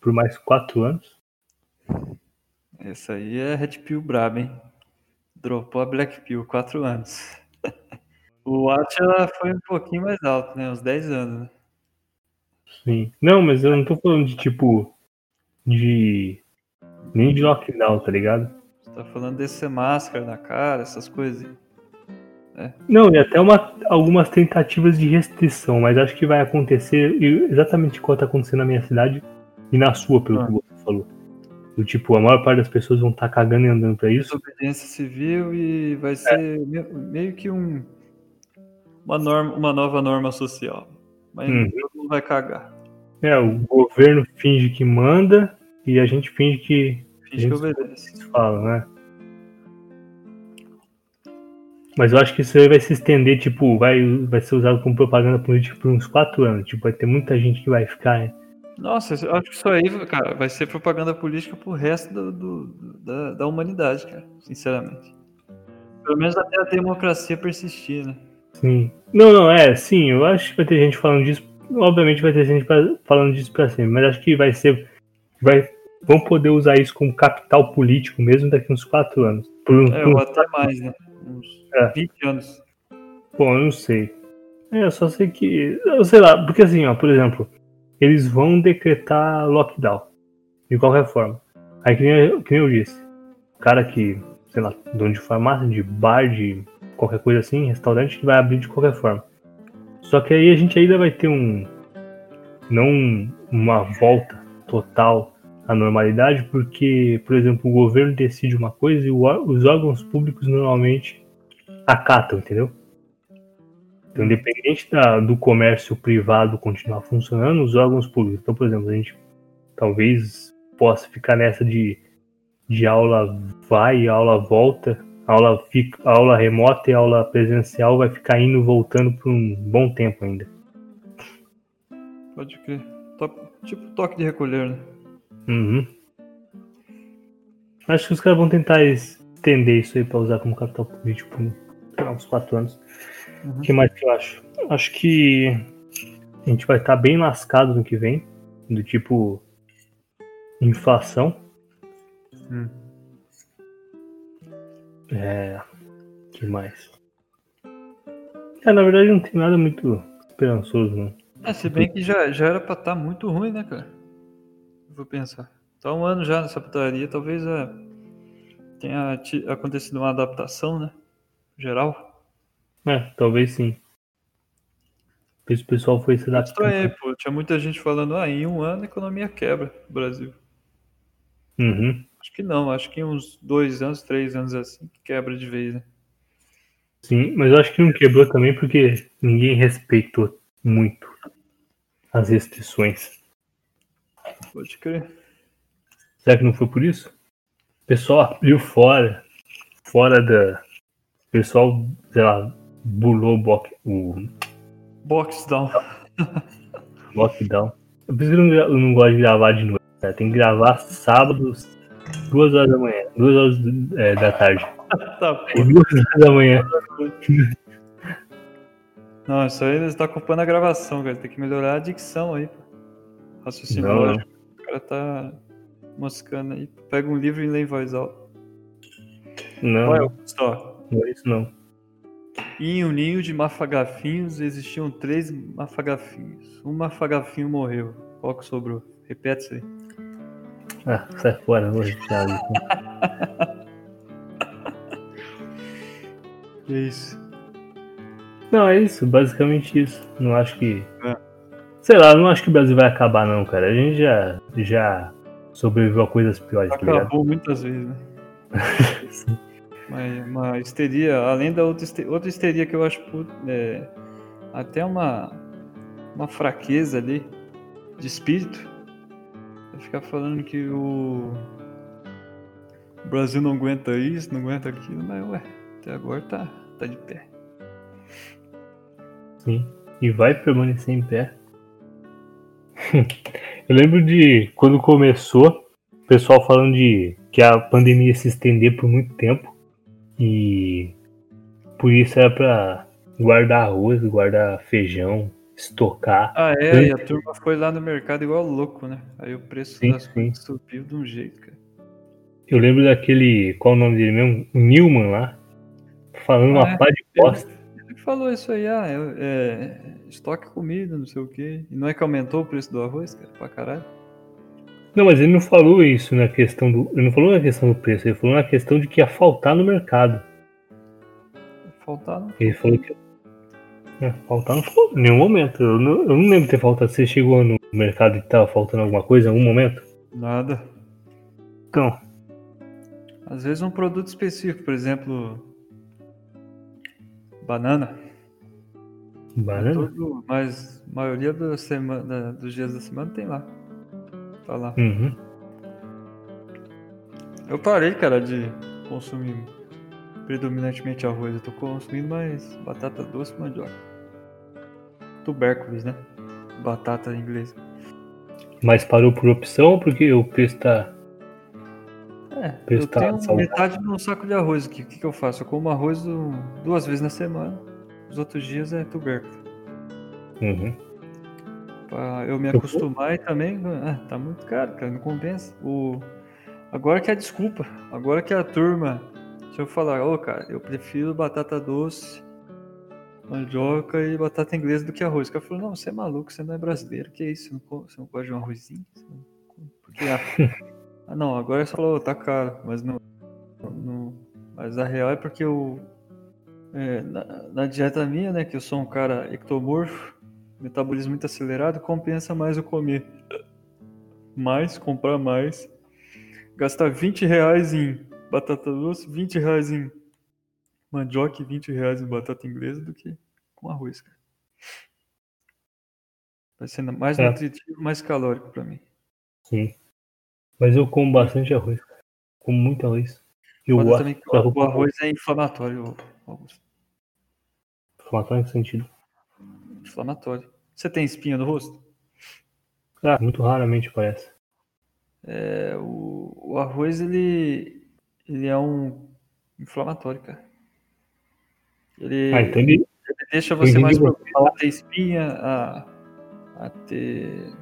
por mais quatro anos. Essa aí é Red Pill braba, hein? Dropou a Black Pill, 4 anos. O Atila foi um pouquinho mais alto, né? Uns 10 anos, né? Sim. Não, mas eu não tô falando de tipo. De. Nem de lockdown, tá ligado? Você tá falando desse ser máscara na cara, essas coisas. Aí. Não, e até uma, algumas tentativas de restrição, mas acho que vai acontecer exatamente igual tá acontecendo na minha cidade e na sua, pelo Ah. que você falou. Do tipo, a maior parte das pessoas vão estar cagando e andando pra isso. Desobediência civil e vai ser me- meio que um. Uma, norma, uma nova norma social. Mas Uhum. todo mundo vai cagar. É, o governo finge que manda e a gente finge que Finge que Isso. obedece. falam, né? Mas eu acho que isso aí vai se estender, tipo, vai, vai ser usado como propaganda política por uns quatro anos. Tipo, vai ter muita gente que vai ficar. né? Nossa, eu acho que isso aí, cara, vai ser propaganda política pro resto do, do- da, da humanidade, cara. Sinceramente. Pelo menos até a democracia persistir, né? Sim. Não, não, é, sim, eu acho que vai ter gente falando disso. Obviamente vai ter gente pra- falando disso pra sempre, mas acho que vai ser. Vai, vão poder usar isso como capital político mesmo daqui uns quatro anos. Por, É, por ou até mais, né? Uns É. 20 anos. Bom, eu não sei. É, eu só sei que. Eu sei lá, porque assim, ó, por exemplo, eles vão decretar lockdown. De qualquer forma. Aí que nem, eu- que nem eu disse. O cara que, sei lá, dono de farmácia, de bar, de qualquer coisa assim, restaurante que vai abrir de qualquer forma. Só que aí a gente ainda vai ter um. Não um- uma volta total à normalidade, porque, por exemplo, o governo decide uma coisa e os órgãos públicos normalmente acatam, entendeu? Então, independente da- do comércio privado continuar funcionando, os órgãos públicos. Então, por exemplo, a gente talvez possa ficar nessa de, de aula vai aula volta, aula, fica, aula remota e aula presencial vai ficar indo e voltando por um bom tempo ainda. Pode crer. Tipo toque de recolher, né? Uhum. Acho que os caras vão tentar estender isso aí pra usar como capital político por lá, uns quatro anos. O Uhum. que mais que eu acho? Acho que a gente vai estar bem lascado no que vem, do tipo inflação. Hum. É. que mais? É, na verdade não tem nada muito esperançoso, não. É, se bem que já, já era pra estar muito ruim, né, cara? Vou pensar. Tá um ano já nessa putaria, talvez é, tenha acontecido uma adaptação, né? Geral. É, talvez sim. O pessoal foi se adaptando. Estranhei, pô. Tinha muita gente falando, ah, em um ano a economia quebra no Brasil. Uhum. Acho que não, acho que em uns dois anos, três anos assim, que quebra de vez, né? Sim, mas eu acho que não quebrou também porque ninguém respeitou muito as restrições. Pode crer. Será que não foi por isso? O pessoal abriu fora, fora da. O pessoal, sei lá, burlou o, boc- o Box down. lockdown. Eu por isso que eu não, não gosto de gravar de noite, cara. Tem que gravar sábados, duas horas da manhã, duas horas é, da tarde. tá, pô. Duas horas da manhã. Não, isso aí você tá ocupando a gravação, cara. Tem que melhorar a dicção aí. Raciocínio Não, lógico. O cara tá moscando aí. Pega um livro e lê em voz alta. Não, Olha só. Não é isso não. Em um ninho de mafagafinhos existiam três mafagafinhos. Um mafagafinho morreu. Qual que sobrou? Repete isso aí. Ah, sai fora, vou repetir. É isso. Não, é isso, basicamente isso. Não acho que. É. Sei lá, não acho que o Brasil vai acabar, não, cara. A gente já, já sobreviveu a coisas piores, tá? Acabou muitas vezes, né? Uma, uma histeria, além da outra histeria, outra histeria que eu acho é, até uma uma fraqueza ali de espírito. Vai ficar falando que o Brasil não aguenta isso, não aguenta aquilo, mas ué, até agora tá, tá de pé. Sim. E vai permanecer em pé. Eu lembro de quando começou, o pessoal falando de que a pandemia ia se estender por muito tempo. E por isso era pra guardar arroz, guardar feijão, estocar. Ah, é, e a turma foi lá no mercado igual louco, né? Aí o preço Sim, das sim. coisas subiu de um jeito, cara. Eu lembro daquele. Qual o nome dele mesmo? Newman lá. Falando Ah, uma é? pá de bosta. Ele falou isso aí, ah, é, é, estoque comida, não sei o quê. E não é que aumentou o preço do arroz, cara, pra caralho? Não, mas ele não falou isso na questão do. Ele não falou na questão do preço, ele falou na questão de que ia faltar no mercado. Faltar, não. Ele falou que. É, faltar não falou em nenhum momento. Eu não, eu não lembro de ter faltado. Você chegou no mercado e tava faltando alguma coisa em algum momento? Nada. Então. Às vezes um produto específico, por exemplo, banana. Banana? Todo, mas a maioria da semana, dos dias da semana tem lá. Tá lá. Uhum. Eu parei, cara, de consumir predominantemente arroz. Eu tô consumindo mais batata doce e mandioca. Tubérculos, né? Batata em inglês. Mas parou por opção ou porque o preço tá. É, Preço eu tá tenho saudável. metade de um saco de arroz aqui. O que, que eu faço? Eu como arroz duas vezes na semana. Os outros dias é tubérculo. Uhum. Pra eu me acostumar e também. Ah, tá muito caro, cara. Não compensa. O... Agora que é a desculpa. Agora que a turma. Se eu falar, ô cara, eu prefiro batata doce, mandioca e batata inglesa do que arroz. O cara falou, não, você é maluco, você não é brasileiro. Que isso? Você não, você não gosta de um arrozinho? Não? Porque, ah, ah, não, agora você falou, tá caro, mas não. não- mas a real é porque eu. é, na, na dieta minha, né, que eu sou um cara ectomorfo, metabolismo muito acelerado, compensa mais eu comer mais, comprar mais, gastar 20 reais em batata doce, 20 reais em mandioca e 20 reais em batata inglesa do que com arroz, cara. Vai ser mais É. nutritivo, mais calórico pra mim. Sim. Mas eu como bastante arroz. cara. Como muito arroz. Eu gosto. também o arroz é inflamatório, Augusto. inflamatório em que sentido? Inflamatório. Você tem espinha no rosto? Ah, muito raramente parece. É, o, o arroz, ele, ele é um inflamatório, cara. Ele, Ah, então ele. deixa você entendi mais propício a ter espinha, a, a ter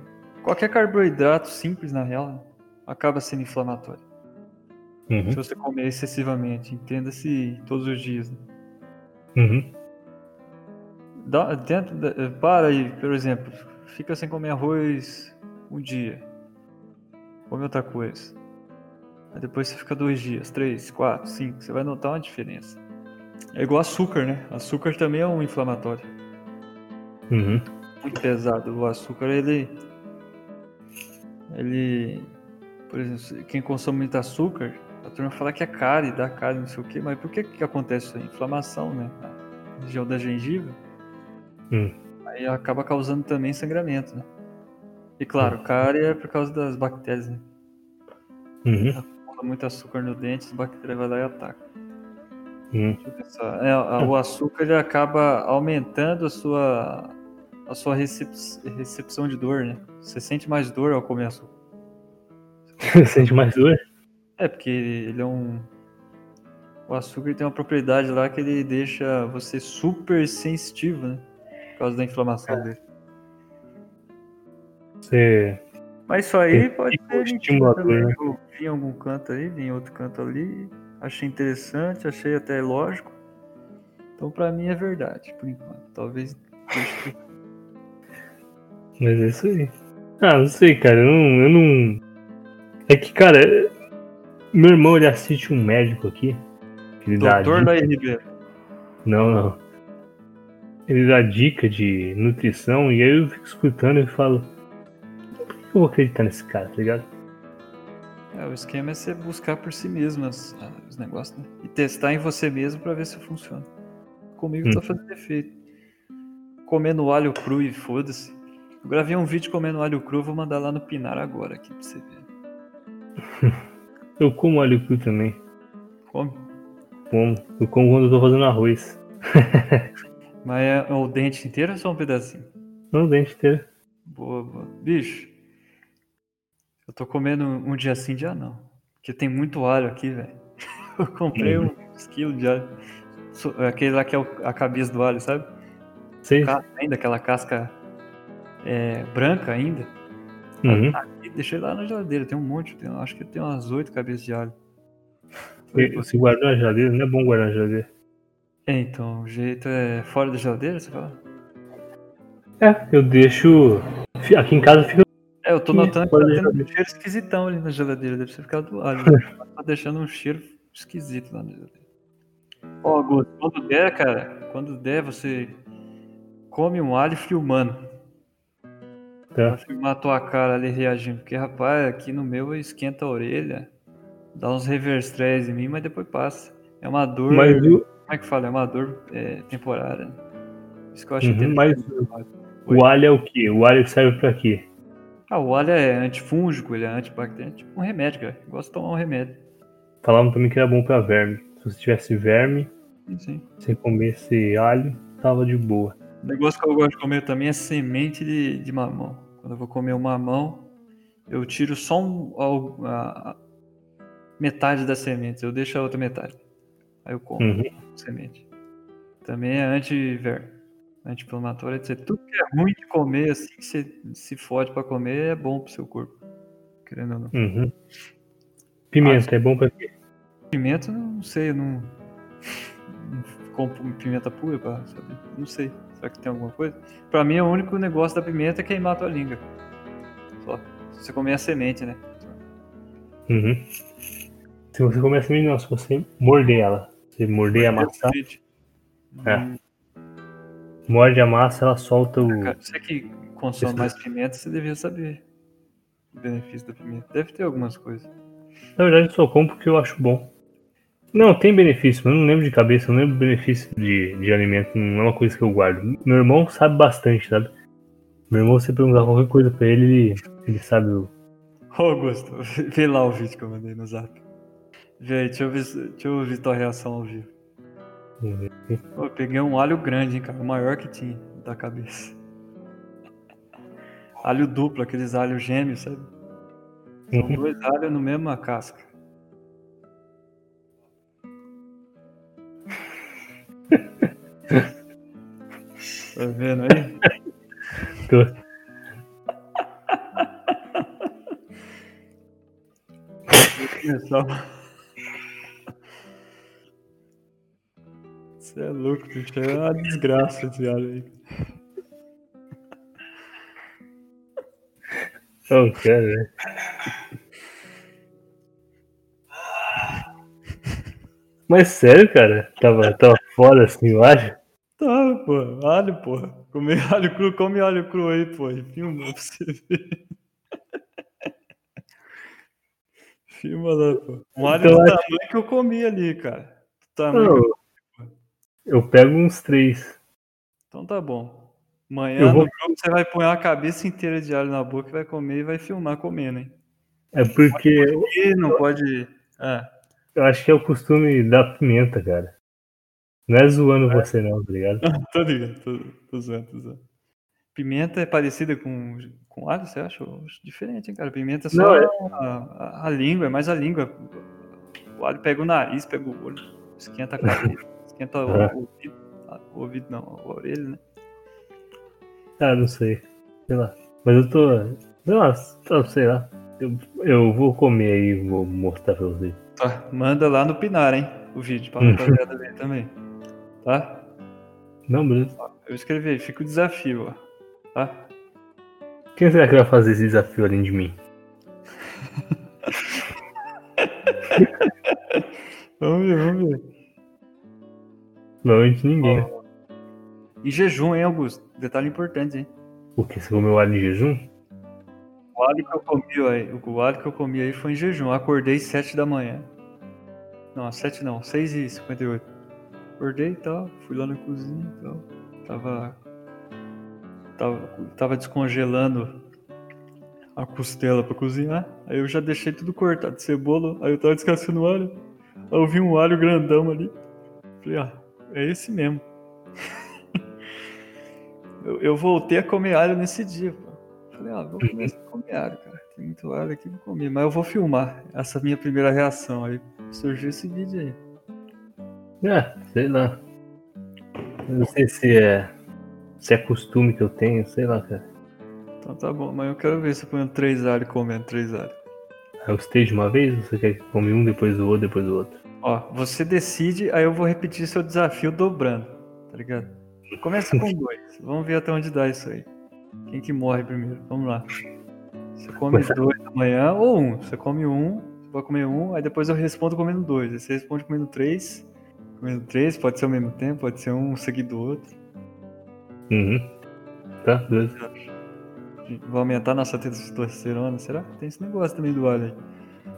qualquer carboidrato simples, na real, acaba sendo inflamatório. Uhum, Se você comer excessivamente, entenda-se todos os dias. né. uhum. Dá, dentro da- para aí, por exemplo, fica sem comer arroz um dia. Come outra coisa. Aí depois você fica dois dias, três, quatro, cinco. Você vai notar uma diferença. É igual açúcar, né? Açúcar também é um inflamatório. Uhum. Muito pesado. O açúcar, ele. Ele. Por exemplo, quem consome muito açúcar, a turma fala que é cárie, dá cárie, não sei o quê, mas por que que acontece isso aí? Inflamação, né? Na região da gengiva. Hum. Aí acaba causando também sangramento, né? E claro, cárie é por causa das bactérias, né? Uhum. Muito açúcar no dente, as bactérias vão lá e eu pensar. É, o açúcar ele acaba aumentando a sua, a sua recep- recepção de dor, né? Você sente mais dor ao comer açúcar. Sente mais dor? É, porque ele é um. O açúcar tem uma propriedade lá que ele deixa você super sensitivo, né? Por causa da inflamação dele. Você. Mas isso aí Tem pode tipo ser estimulador, também. né? Eu vi em algum canto aí, vi em outro canto ali. Achei interessante, achei até lógico. Então pra mim é verdade, por enquanto. Talvez Mas é isso aí. Ah, não sei, cara. Eu não. Eu não... É que, cara. Meu irmão ele assiste um médico aqui. Que ele dá Doutor dica- Laí Ribeiro. Não, não. Ele dá dica de nutrição e aí eu fico escutando e falo. Por que eu vou acreditar nesse cara, tá ligado? É, o esquema é você buscar por si mesmo as- os negócios, né? E testar em você mesmo pra ver se funciona. Comigo Hum. tá fazendo efeito. Comendo alho cru e foda-se. Eu gravei um vídeo comendo alho cru, vou mandar lá no Pinar agora aqui pra você ver. Eu como alho cru também. Come. Como. Eu como quando eu tô fazendo arroz. Mas é o dente inteiro ou só um pedacinho? Não, dente inteiro. Boa, boa. Bicho, eu tô comendo um dia sim, dia não. Porque tem muito alho aqui, velho. Eu comprei Uhum. uns quilos de alho. So- Aquele lá que é o- a cabeça do alho, sabe? Ca- Ainda, aquela casca é, branca ainda. Uhum. E deixei lá na geladeira, tem um monte, tem- acho que tem umas oito cabeças de alho. E Se guardar na geladeira, não é bom guardar na geladeira. É, então, o jeito é fora da geladeira, você fala? É, eu deixo. Aqui em casa fica. É, eu tô notando que tá tendo um cheiro esquisitão ali na geladeira, deve ser causa do alho. né? tá deixando um cheiro esquisito lá na geladeira. Ó, Augusto, quando der, cara, quando der, você come um alho filmando. Tá. Pra filmar a tua cara ali reagindo. Porque, rapaz, aqui no meu esquenta a orelha, dá uns reverse stress em mim, mas depois passa. É uma dor. Mas, o- Como é que fala? É uma dor é, temporária. né? Isso que eu acho Uhum, mas o alho é o quê? O alho serve pra quê? Ah, o alho é antifúngico, ele é antibacteriano, tipo um remédio, cara. Eu gosto de tomar um remédio. Falavam mim que era bom pra verme. Se você tivesse verme, Sim, você comesse alho, tava de boa. O negócio que eu gosto de comer também é semente de, de mamão. Quando eu vou comer um mamão, eu tiro só um, a, a- metade das sementes, eu deixo a outra metade. Aí eu como Uhum. Semente. Também é anti-verme, anti-inflamatório, etc. Tudo que é ruim de comer, assim, que você se fode pra comer, é bom pro seu corpo. Querendo ou não. Uhum. Pimenta, é bom pra quê? Pimenta, não sei, eu não, compro pimenta pura pra saber. Não sei. Será que tem alguma coisa? Pra mim, o único negócio da pimenta é queimar a tua língua. Só. Se você comer a semente, né? Uhum. Se você comer assim, não, se você morder ela. Você morder e amassar, É. Hum, morde a massa, ela solta o. cara, você que consome mais pimenta, você devia saber o benefício da pimenta. Deve ter algumas coisas. Na verdade, eu só como porque eu acho bom. Não, tem benefício, mas eu não lembro de cabeça, eu não lembro benefício de, de alimento, não é uma coisa que eu guardo. Meu irmão sabe bastante, sabe? Meu irmão, se perguntar qualquer coisa pra ele, ele, ele sabe o. Ô, Augusto, vê lá o vídeo que eu mandei no zap. Aí, deixa eu ver, deixa eu ouvir tua reação ao vivo. Pô, eu peguei um alho grande, hein, cara. O maior que tinha da cabeça. Alho duplo, aqueles alhos gêmeos, sabe? São Uhum. dois alhos no mesma casca. Tá vendo aí? Tô. Pessoal. Você é louco, bicho. É uma desgraça esse alho aí. Cara, né? Mas sério, cara? Tava, tava fora assim, eu acho. Tá, pô. Alho, pô. Comer alho cru, come alho cru aí, pô. Filma pra você ver. filma lá, pô. Um alho Então, do acho- tamanho que eu comi ali, cara. Do tamanho Não, eu pego uns três. Então tá bom. Amanhã vou- você vai pôr uma cabeça inteira de alho na boca e vai comer e vai filmar comendo, hein? É porque eu, E não pode. Ah, eu acho que é o costume da pimenta, cara. Não é zoando você, não, tá ligado? tô ligado, tô, tô zoando, tô zoando. Pimenta é parecida com, com alho, você acha? Diferente, hein, cara? Pimenta é só Não, é- a, a- a língua, é mais a língua. O alho pega o nariz, pega o olho, esquenta a cabeça, esquenta o, É. o ouvido. ah, O ouvido não, a orelha, né? Ah, não sei. Sei lá. Mas eu tô. Sei lá, tô- sei lá. Eu, eu vou comer aí e vou mostrar pra vocês. Tá, manda lá no Pinar, hein? O vídeo, pra rapaziada ver também. Tá? Não, beleza. Eu escrevi aí, fica o desafio, ó. Tá? Quem será que vai fazer esse desafio além de mim? Vamos ver, vamos ver. Provavelmente ninguém. Em jejum, hein, Augusto? Detalhe importante, hein? O que? Você comeu alho em jejum? O alho que eu comi aí, o alho que eu comi aí foi em jejum. Eu acordei 7 da manhã. Não, às 7 não, 6 e 58. Acordei e tal, fui lá na cozinha e tal. Tava. tava, tava descongelando a costela pra cozinhar. Aí eu já deixei tudo cortado de cebola. Aí eu tava descascando o alho. Aí eu vi um alho grandão ali. Falei, ah, é esse mesmo. eu, eu voltei a comer alho nesse dia, pô. Falei, ah, vou começar a comer alho, cara. Tem muito alho aqui, vou comer. Mas eu vou filmar essa minha primeira reação. Aí surgiu esse vídeo aí. É, sei lá. Eu não sei se é. Se é costume que eu tenho, sei lá, cara. Então tá bom, mas eu quero ver você põe três alhos e comendo três alhos. Aí eu stage uma vez, você quer que come um, depois o outro, depois o outro? Ó, você decide, aí eu vou repetir seu desafio dobrando, tá ligado? Começa com dois. Vamos ver até onde dá isso aí. Quem que morre primeiro? Vamos lá. Você come Começa- dois amanhã ou um. Você come um, você vai comer um, aí depois eu respondo comendo dois. Aí você responde comendo três. Comendo três, pode ser ao mesmo tempo, pode ser um seguido do outro. Uhum. Tá, beleza. Vai aumentar nossa testosterona, será? Tem esse negócio também do alho aí.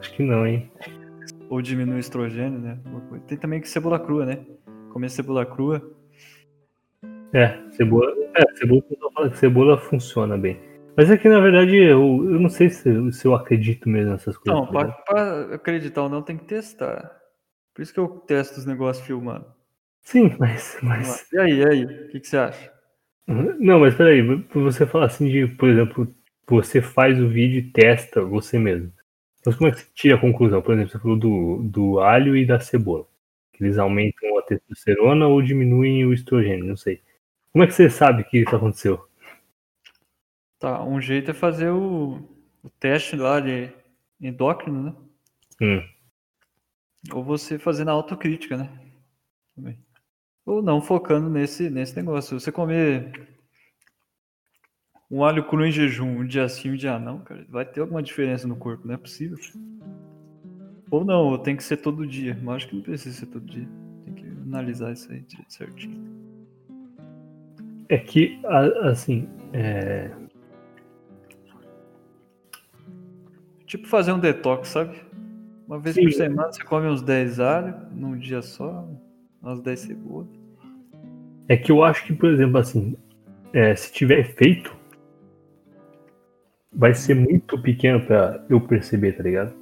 Acho que não, hein? Ou diminui o estrogênio, né? Tem também que cebola crua, né? Comer cebola crua. É, cebola. É, cebola, fala cebola funciona bem. Mas é que na verdade eu, eu não sei se, se eu acredito mesmo nessas coisas. Não, pra, ligado? pra acreditar ou não, tem que testar. Por isso que eu testo os negócios filmando. Sim, mas. Mas. E aí, e aí? O que, que você acha? Não, mas peraí, você falar assim de, por exemplo, você faz o vídeo e testa você mesmo. Mas como é que você tira a conclusão? Por exemplo, você falou do, do alho e da cebola. Que eles aumentam a testosterona ou diminuem o estrogênio, não sei. Como é que você sabe que isso aconteceu? Tá, um jeito é fazer o, o teste lá de endócrino, né? Hum. Ou você fazer na autocrítica, né? Também. Ou não, focando nesse, nesse negócio. Se você comer um alho cru em jejum, um dia sim, um dia não, cara, vai ter alguma diferença no corpo, não é possível. Ou não, ou tem que ser todo dia. Mas acho que não precisa ser todo dia. Tem que analisar isso aí certinho. É que, assim, é, Tipo fazer um detox, sabe? Uma vez Sim. por semana você come uns 10 alhos, num dia só, umas 10 cebolas. é que eu acho que, por exemplo, assim, é, se tiver efeito, vai ser muito pequeno pra eu perceber, tá ligado?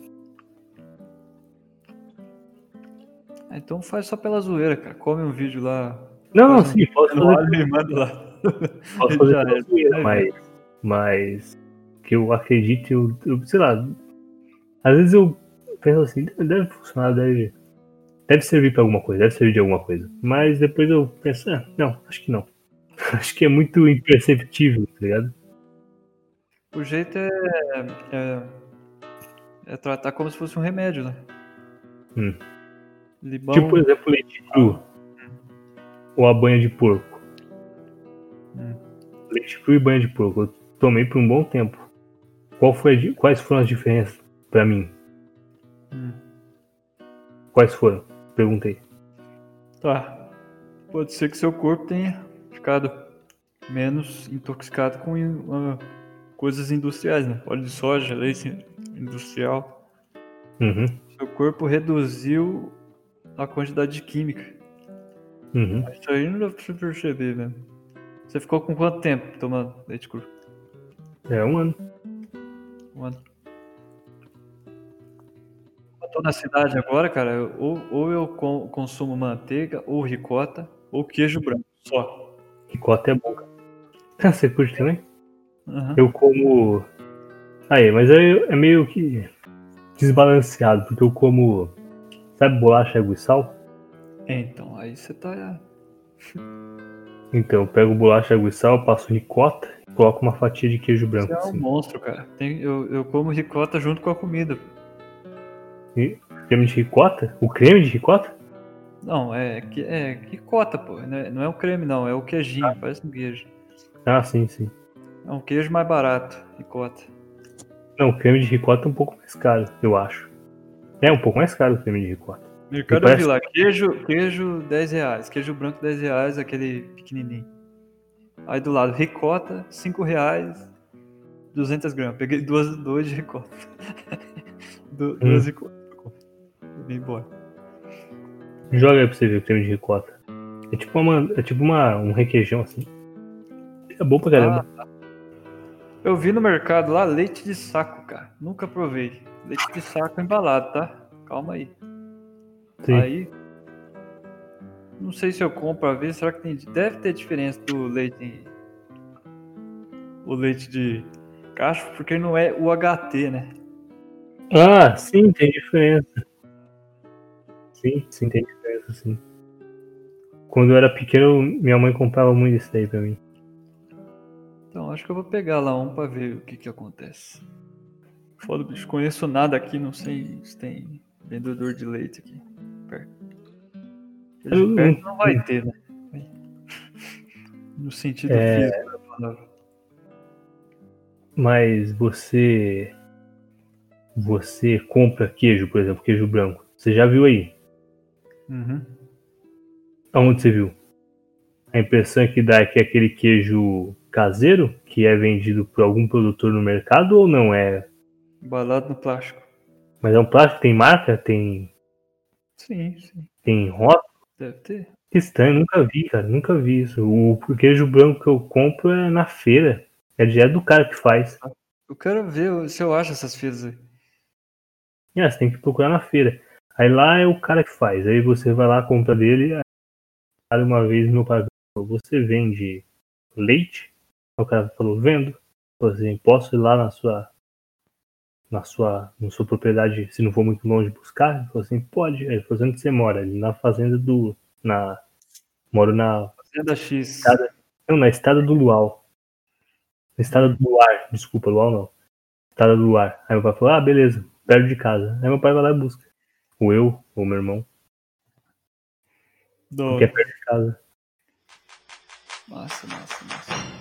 Ah, então faz só pela zoeira, cara. Come um vídeo lá. Não, não, Faz um sim, posso fazer e manda lá. Posso fazer pela é. zoeira, É. mas, mas que eu acredito, eu, eu- sei lá. Às vezes eu penso assim, deve funcionar, deve, deve servir pra alguma coisa, deve servir de alguma coisa. Mas depois eu penso, ah, não, acho que não. acho que é muito imperceptível, tá ligado? O jeito é, é, é tratar como se fosse um remédio, né? Hum. Limão. Tipo, por exemplo, leite cru. Ou a banha de porco. Hum. Leite cru e banha de porco. Eu tomei por um bom tempo. Qual foi quais foram as diferenças pra mim? Hum. Quais foram? Perguntei. Tá. Pode ser que seu corpo tenha ficado menos intoxicado com ah, coisas industriais, né? Óleo de soja, leite industrial. Uhum, Seu corpo reduziu a quantidade de química. uhum. Isso aí não dá pra você perceber, né? Você ficou com quanto tempo tomando leite cru? É um ano. Um ano. Eu tô na cidade agora, cara, ou, ou eu con- consumo manteiga, ou ricota, ou queijo branco, só. Ricota é bom, cara. Ah, Você curte também? Aham. Eu como. Aí, mas aí é meio que desbalanceado, porque eu como. Sabe bolacha, água e sal? É, então, aí você tá. Então, eu pego bolacha, água e sal, passo ricota e coloco uma fatia de queijo branco. Você é um Assim. monstro, cara. Tem- eu, eu como ricota junto com a comida. Creme de ricota? O creme de ricota? Não, é, é ricota, pô. Não é, não é o creme, não, é o queijinho, parece um queijo. Ah, sim, sim. É um queijo mais barato, ricota. Não, o creme de ricota é um pouco mais caro, eu acho. É um pouco mais caro o creme de ricota. Mercado parece- Vila, queijo, queijo 10 reais, queijo branco 10 reais, aquele pequenininho. Aí do lado, ricota, 5 reais, 200 gramas. Peguei duas, duas de ricota. Du- duas ricotas. Vim embora. Joga aí pra você ver o creme de ricota. É tipo uma. É tipo uma, um requeijão assim. É bom pra caramba. Ah, tá. Eu vi no mercado lá leite de saco, cara. Nunca provei. Leite de saco embalado, tá? Calma aí. Sim. Aí. Não sei se eu compro pra ver. Será que tem. Deve ter diferença do leite. O leite de caixa, porque não é o HT, né? Ah, sim, tem diferença. Sim, sim, tem diferença, sim. Quando eu era pequeno, minha mãe comprava muito isso daí pra mim. Então, acho que eu vou pegar lá um pra ver o que que acontece. Foda, bicho. Conheço nada aqui, não sei se tem vendedor de leite aqui. Perto. Eu- perto não vai ter, né? No sentido É. físico da palavra. Mas você. Você compra queijo, por exemplo, queijo branco. Você já viu aí? Uhum. Aonde você viu? A impressão que dá é que é aquele queijo caseiro que é vendido por algum produtor no mercado ou não é? Embalado no plástico. Mas é um plástico, tem marca, tem, Sim, sim. tem rótulo. Deve ter. Que estranho, nunca vi, cara, nunca vi isso. O queijo branco que eu compro é na feira. É de- é do cara que faz. Eu quero ver se eu acho essas feiras aí. É, você tem que procurar na feira. Aí lá é o cara que faz. Aí você vai lá, compra dele. Aí uma vez meu pai você vende leite? Aí o cara falou, vendo. Falei assim, posso ir lá na sua. Na sua, na sua propriedade, se não for muito longe, buscar? Ele falou assim, pode. Aí ele falou, onde você mora? Ele na fazenda do. Na, moro na. Fazenda X. Estrada- Não, na estrada do Luau. Na estrada do Luar, desculpa, Luau não. Estrada do Luar. Aí meu pai falou, ah, beleza, perto de casa. Aí meu pai vai lá e busca. Ou eu, ou meu irmão, Da porque é perto de casa. Massa, massa, massa.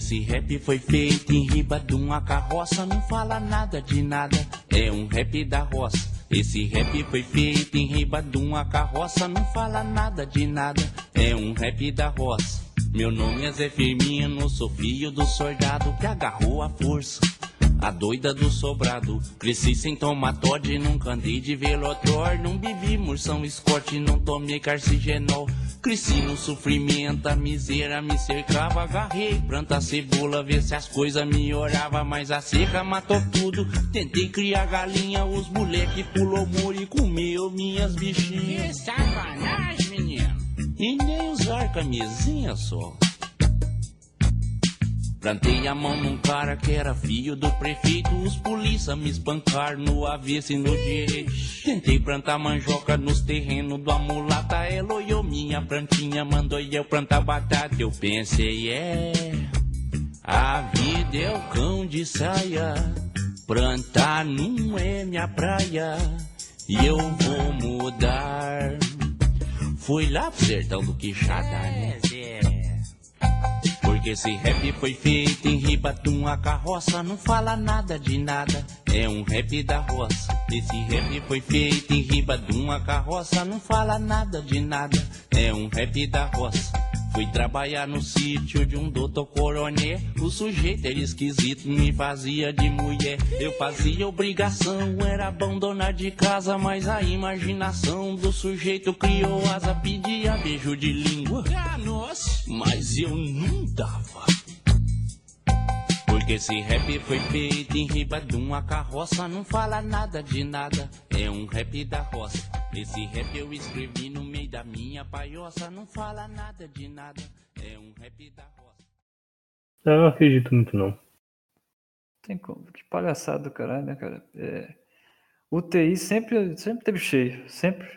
Esse rap foi feito em riba de uma carroça, não fala nada de nada, é um rap da roça. Esse rap foi feito em riba de uma carroça, não fala nada de nada, é um rap da roça. Meu nome é Zé Firmino, sou filho do soldado que agarrou a força. A doida do sobrado, cresci sem tomar Todd, nunca andei de velotor, não bebi murção escorte, não tomei carcigenol. Cresci no sofrimento, a miséria me cercava, agarrei planta cebola, ver se as coisas melhorava, mas a seca matou tudo. Tentei criar galinha, os moleque pulou muro e comeu minhas bichinhas. Que sacanagem, menino! E nem usar camisinha só. Plantei a mão num cara que era filho do prefeito. Os polícia me espancaram no avesso e no direito. Tentei plantar mandioca nos terrenos do amulata. Ela olhou minha plantinha, mandou eu plantar batata. Eu pensei, é. A vida é o cão de saia. Plantar não é minha praia. E eu vou mudar. Fui lá pro sertão do Quixadá, né? Porque esse rap foi feito em riba de uma carroça, não fala nada de nada, é um rap da roça. Esse rap foi feito em riba de uma carroça, não fala nada de nada, é um rap da roça. Fui trabalhar no sítio de um doutor coroné. O sujeito era esquisito, me fazia de mulher. Eu fazia obrigação, era bom dona de casa. Mas a imaginação do sujeito criou asa, pedia beijo de língua. Ah, nossa! Mas eu não dava. Porque esse rap foi feito em riba de uma carroça. Não fala nada de nada, é um rap da roça. Esse rap eu escrevi no meio da minha paioça. Não fala nada de nada, é um rap da roça. Eu não acredito muito, não. Tem como. Que palhaçada do caralho, né, cara? É... UTI sempre, sempre teve cheio. Sempre.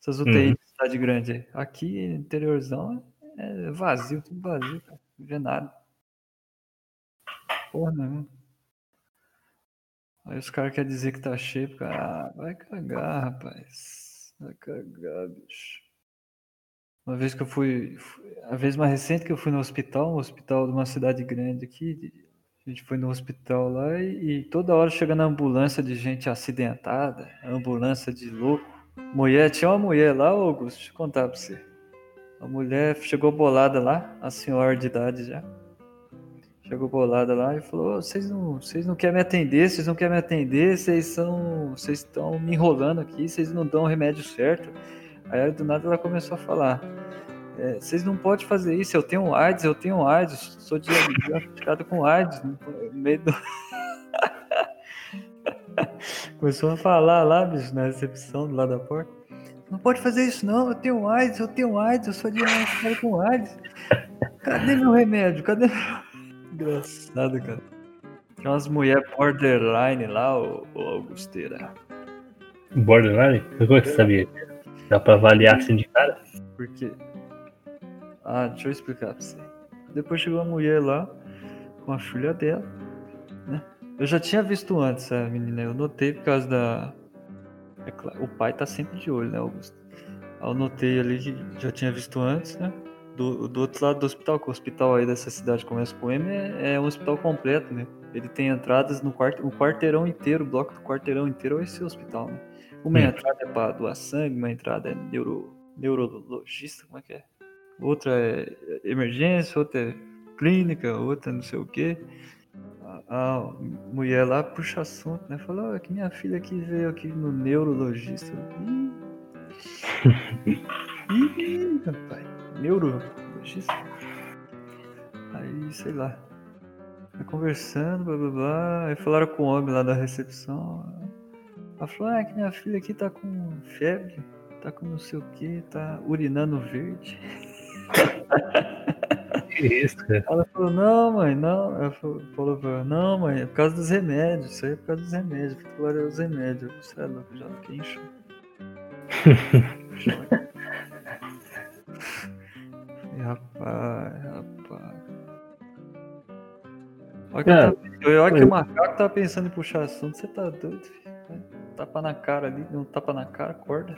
Essas UTI Uhum. de cidade grande aí. Aqui, interiorzão, é vazio, tudo vazio, cara. Não vê nada. Porra nenhuma. Aí os caras querem dizer que tá cheio, cara. Ah, vai cagar, rapaz. Vai cagar, bicho. Uma vez que eu fui. A vez mais recente que eu fui no hospital, um hospital de uma cidade grande aqui, a gente foi no hospital lá e, e toda hora chegando ambulância de gente acidentada, ambulância de louco. Mulher, tinha uma mulher lá, Augusto, deixa eu contar pra você. A mulher chegou bolada lá, a senhora de idade já. Chegou bolada lá e falou: "Ô, vocês não, vocês não querem me atender, vocês não querem me atender, vocês são, vocês estão me enrolando aqui, vocês não dão o remédio certo". Aí do nada ela começou a falar: "É, vocês não podem fazer isso, eu tenho AIDS, eu tenho AIDS, sou diagnosticado com AIDS no meio do Começou a falar lá, bicho, na recepção do lado da porta. Não pode fazer isso não, eu tenho AIDS, eu tenho AIDS, eu sou diagnosticado com AIDS. Cadê meu remédio? Cadê meu... Engraçado, cara. Tem umas mulheres borderline lá, ô, ô Augusteira. Borderline? Como é que você sabia? Dá pra avaliar assim de cara? Por quê? Ah, deixa eu explicar pra você. Depois chegou a mulher lá com a filha dela, né? Eu já tinha visto antes a menina, eu notei por causa da. É claro, o pai tá sempre de olho, né, Augusto? Eu notei ali que já tinha visto antes, né? Do, do outro lado do hospital, que o hospital aí dessa cidade começa com M, é, é um hospital completo, né? Ele tem entradas no quarto, o quarteirão inteiro, o bloco do quarteirão inteiro é esse hospital, né? Uma Hum. entrada é para doar sangue, uma entrada é neuro, neurologista, como é que é? Outra é emergência, outra é clínica, outra não sei o quê. A, a mulher lá puxa assunto, né? Fala, ó, que minha filha aqui veio aqui no neurologista. Ih, Ih, rapaz, neurologista. Aí, sei lá. Vai conversando, blá blá blá. Aí falaram com o homem lá da recepção. Ela falou, ah, que minha filha aqui tá com febre, tá com não sei o que, tá urinando verde. Que isso, cara? Ela falou, não, mãe, não. Ela falou, não, mãe, é por causa dos remédios. Isso aí é por causa dos remédios. Agora é os remédios. Você é louco, já fiquei em choque. Rapaz, rapaz. Olha que, É, tava- olha que o macaco tava pensando em puxar assunto, você tá doido, filho. Tapa na cara ali, não tapa na cara, acorda.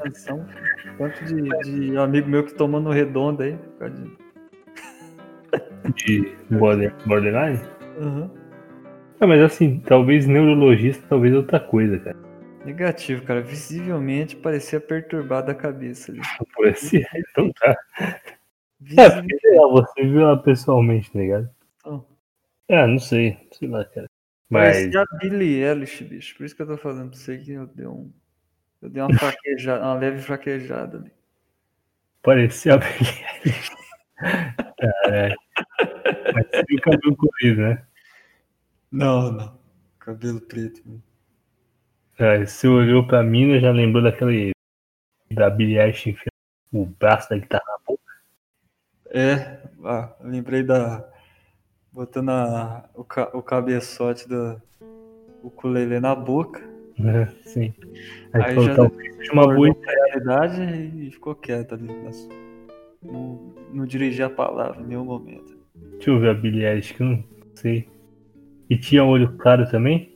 Atenção. Quanto de, de amigo meu que tomou no redondo aí, por causa de De border, borderline? Aham. Ah, mas assim, talvez neurologista, talvez outra coisa, cara. Negativo, cara. Visivelmente parecia perturbada a cabeça ali. Esse, então tá. É, porque lá, você viu ela pessoalmente, tá ligado? Então. É, não sei, sei lá, cara. Mas, Parecia a Billie Eilish, bicho. Por isso que eu tô falando pra você que eu dei um. Eu dei uma fraquejada, uma leve fraquejada ali. parecia a Caralho. Mas sem o cabelo colorido, né? Não, não. Cabelo preto. né? É, você olhou pra mina, já lembrou daquele. Da Billie Eilish enfiando o braço da guitarra na boca. É, ah, lembrei da. Botando a, o, ca, o cabeçote do ukulele na boca. né? Sim. Aí, Aí falou, já seja uma boa realidade e ficou quieto ali. nas- Não, não dirigi a palavra em nenhum momento. Deixa eu ver a Billie Eilish, que eu não sei. E tinha olho claro também?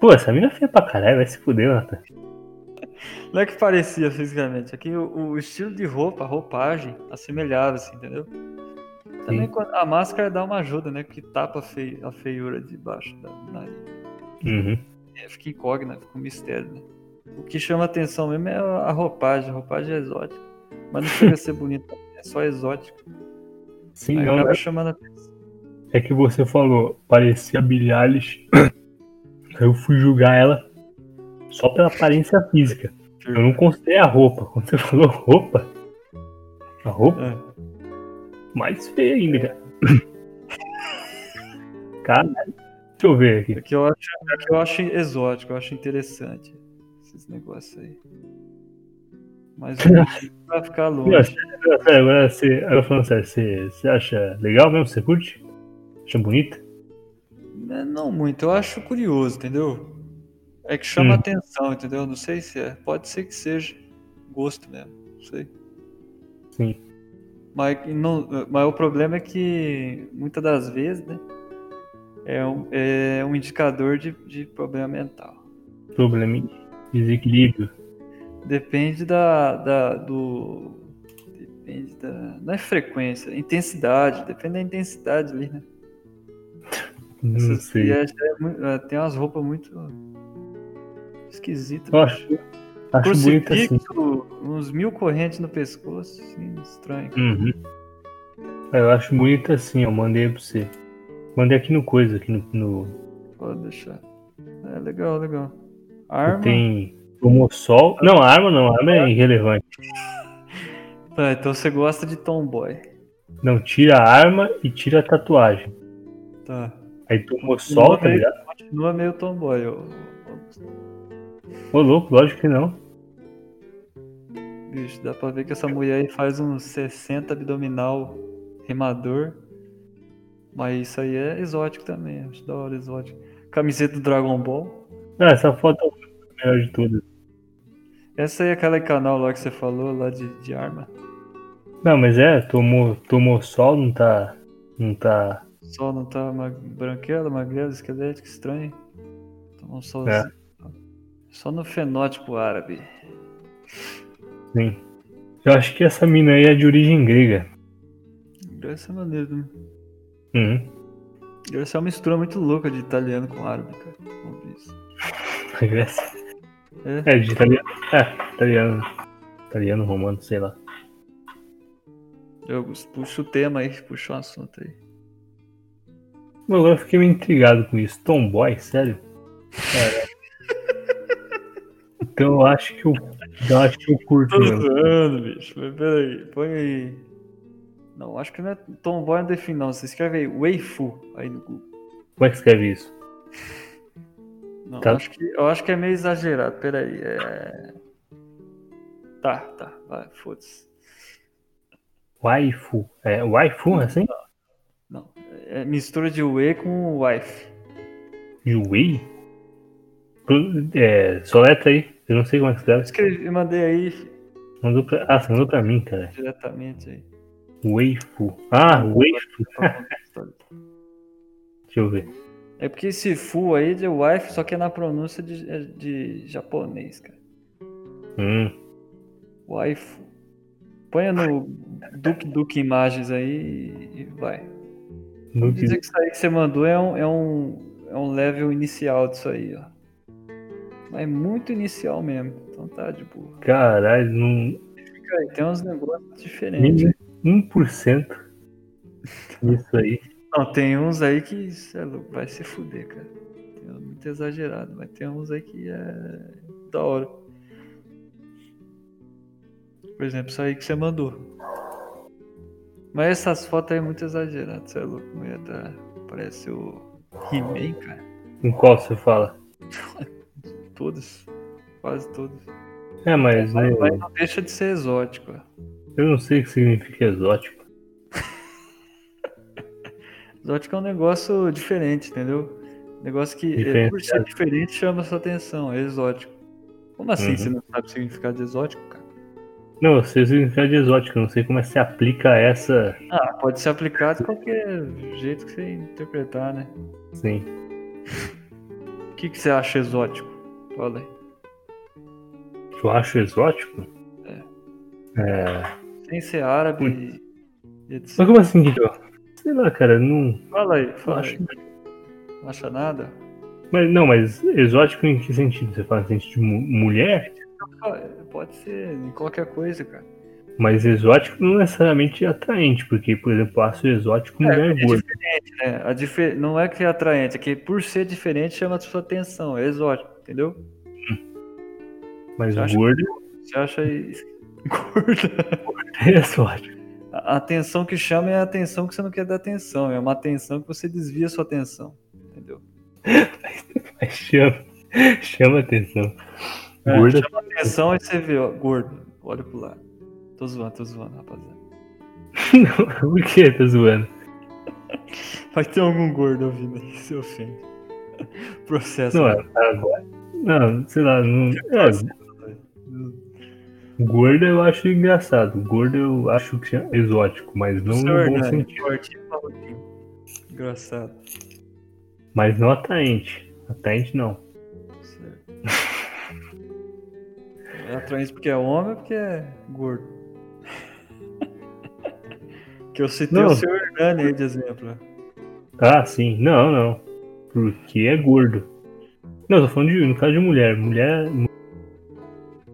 Pô, essa mina é feia pra caralho, vai se fuder, Nathan. Não é que parecia fisicamente, aqui o, o estilo de roupa, a roupagem, assemelhava-se, entendeu? Também quando- a máscara dá uma ajuda, né? Que tapa a, fei- a feiura de baixo da nariz. Uhum. É, fica incógnita, fica um mistério, né? O que chama atenção mesmo é a roupagem, a roupagem é exótica. Mas não chega a ser bonita, é só exótica. Sim, Aí não, é- chamando a atenção. é que você falou, parecia Billie Eilish. Eu fui julgar ela só pela aparência física. Eu não considerei a roupa. Quando você falou roupa, a roupa É. mais feia ainda, cara. Caralho. Deixa eu ver aqui. É que eu acho, é que eu acho exótico, eu acho interessante esses negócios aí. Mas vai ficar longe. Agora, agora, agora falando sério, você, você acha legal mesmo? Você curte? Acha bonita? Né, Não muito, eu acho curioso, entendeu? É que chama Hum. atenção, entendeu? Não sei se é. Pode ser que seja gosto mesmo, não sei. Sim. Mas, não, mas o problema é que muitas das vezes, né? É um, é um indicador de, de problema mental. Problema em desequilíbrio. Depende da, da do depende da não é frequência, intensidade, depende da intensidade ali, né? Não Essas sei. é é, tem umas roupas muito esquisitas. Eu acho, acho bonito assim. Uns mil correntes no pescoço, assim, estranho. Uhum. Eu acho bonita assim, ó. Mandei pra você. Mandei aqui no coisa, aqui no. no Pode deixar. É legal, legal. Arma. Tem Tomossol. Não, arma não, arma é irrelevante. Tá, então você gosta de Tomboy. Não, tira a arma e tira a tatuagem. Tá. Aí Tomossol, tá meio- ligado? Continua meio Tomboy. ô- ô- louco, lógico que não. Bicho, dá pra ver que essa mulher aí faz uns 60 abdominal rimador. Mas isso aí é exótico também. Acho da hora exótico. Camiseta do Dragon Ball. Ah, essa foto é a melhor de todas. Essa aí é aquela canal lá que você falou, lá de, de arma. Não, mas é, tomou, tomou sol, não tá. Não tá. Sol não tá ma- branquela, magrela, esquelética, estranho. Toma um sol. É. Só no fenótipo árabe. Sim. Eu acho que essa mina aí é de origem grega. Deve ser maneiro, né? Uhum. Deve ser uma mistura muito louca de italiano com árabe, cara. Isso. Grécia. É. É, de italiano. É, italiano. Italiano, romano, sei lá. Eu puxo o tema aí, puxa o assunto aí. Agora eu fiquei meio intrigado com isso. Tomboy, sério? Cara. Então eu acho que eu. Eu acho que eu curto Tô zoando, bicho. Mas peraí, põe aí. Não, acho que não é Tomboy define não. Você escreve aí, Weifu, aí no Google. Como é que escreve isso? Não, Tá. acho que, eu acho que é meio exagerado. Peraí, é... Tá, tá, vai, foda-se. Waifu. É waifu, assim? Não, é mistura de Wei com wife. De whey? É, soletra aí. Eu não sei como é que escreve. Escrevi, mandei aí Mandou pra... Ah, você mandou pra mim, cara. diretamente aí. Waifu. Ah, waifu. Deixa eu ver. É porque esse fu aí de wife, só que é na pronúncia de, é de japonês, cara. Hum. Waifu. Ponha no Duke Duke Imagens aí e vai. No dizer que isso aí que você mandou é um, é um, é um level inicial disso aí, ó. Mas é muito inicial mesmo. Então tá de boa. Caralho, não. Fica aí, tem uns negócios diferentes. Nem 1% disso aí. Não, tem uns aí que é louco, vai se fuder, cara. Tem muito exagerado, mas tem uns aí que é da hora. Por exemplo, isso aí que você mandou. Mas essas fotos aí é muito exageradas, você é louco. Tá... Parece o He-Man, cara. Em qual você fala? Todas. Quase todas. É, mas Mas, eu, mas não deixa de ser exótico. eu não sei o que significa exótico. Exótico é um negócio diferente, entendeu? Negócio que, é, por ser diferente, chama sua atenção. É exótico. Como assim Uhum. você não sabe o significado de exótico, cara? Não, o significado de exótico, eu não sei como é que se aplica essa. Ah, pode ser aplicado de qualquer jeito que você interpretar, né? Sim. O que, que você acha exótico? Fala aí. Eu acho exótico? É. Sem ser árabe e etc. Mas como assim eu. Sei lá, cara, não. Fala aí, fala aí. Não acha nada? Mas não, mas exótico em que sentido? Você fala em sentido de mu- mulher? Pode ser em qualquer coisa, cara. Mas exótico não necessariamente é atraente, porque, por exemplo, acho exótico mulher é gorda. diferente, né? A Não é que é atraente, é que por ser diferente chama a sua atenção. É exótico, entendeu? Mas acho- gordo Você acha isso gorda? é exótico. A a atenção que chama é a atenção que você não quer dar atenção. É uma atenção que você desvia sua atenção. Entendeu? Mas chama, chama atenção. É, Gorda chama atenção e você vê, ó, gordo. Olha pro lado. Tô zoando, tô zoando, rapaziada. não. Por que tá zoando? Vai ter algum gordo ouvindo aí, se ofende. Processo. Não, agora. Não, sei lá, não. É, gorda eu acho engraçado. Gorda eu acho que é exótico, mas não Seu no bom Hernani, sentido. Engraçado. Mas não atraente. Atraente não. Atraente porque é homem ou porque é gordo? que eu citei Não. o seu Hernani aí de exemplo. Ah, sim. Não, não. Porque é gordo. Não, eu tô falando de, no caso de mulher. Mulher.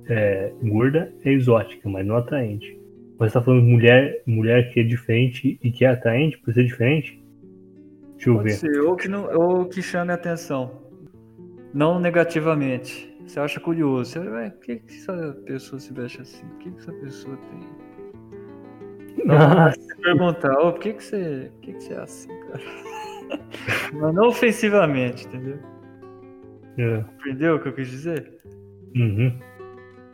É, gorda é exótica, mas não atraente. Você tá falando mulher, mulher que é diferente e que é atraente por ser diferente? Deixa eu Pode ver. ser, ou que, não, ou que chame a atenção. Não negativamente. Você acha curioso. Você, ué, por que, que essa pessoa se veste assim? O que, que essa pessoa tem? Ah, Você perguntar, ô, por que, que, você, por que, que você é assim, cara? Mas não ofensivamente, entendeu? é. Entendeu o que eu quis dizer? Uhum.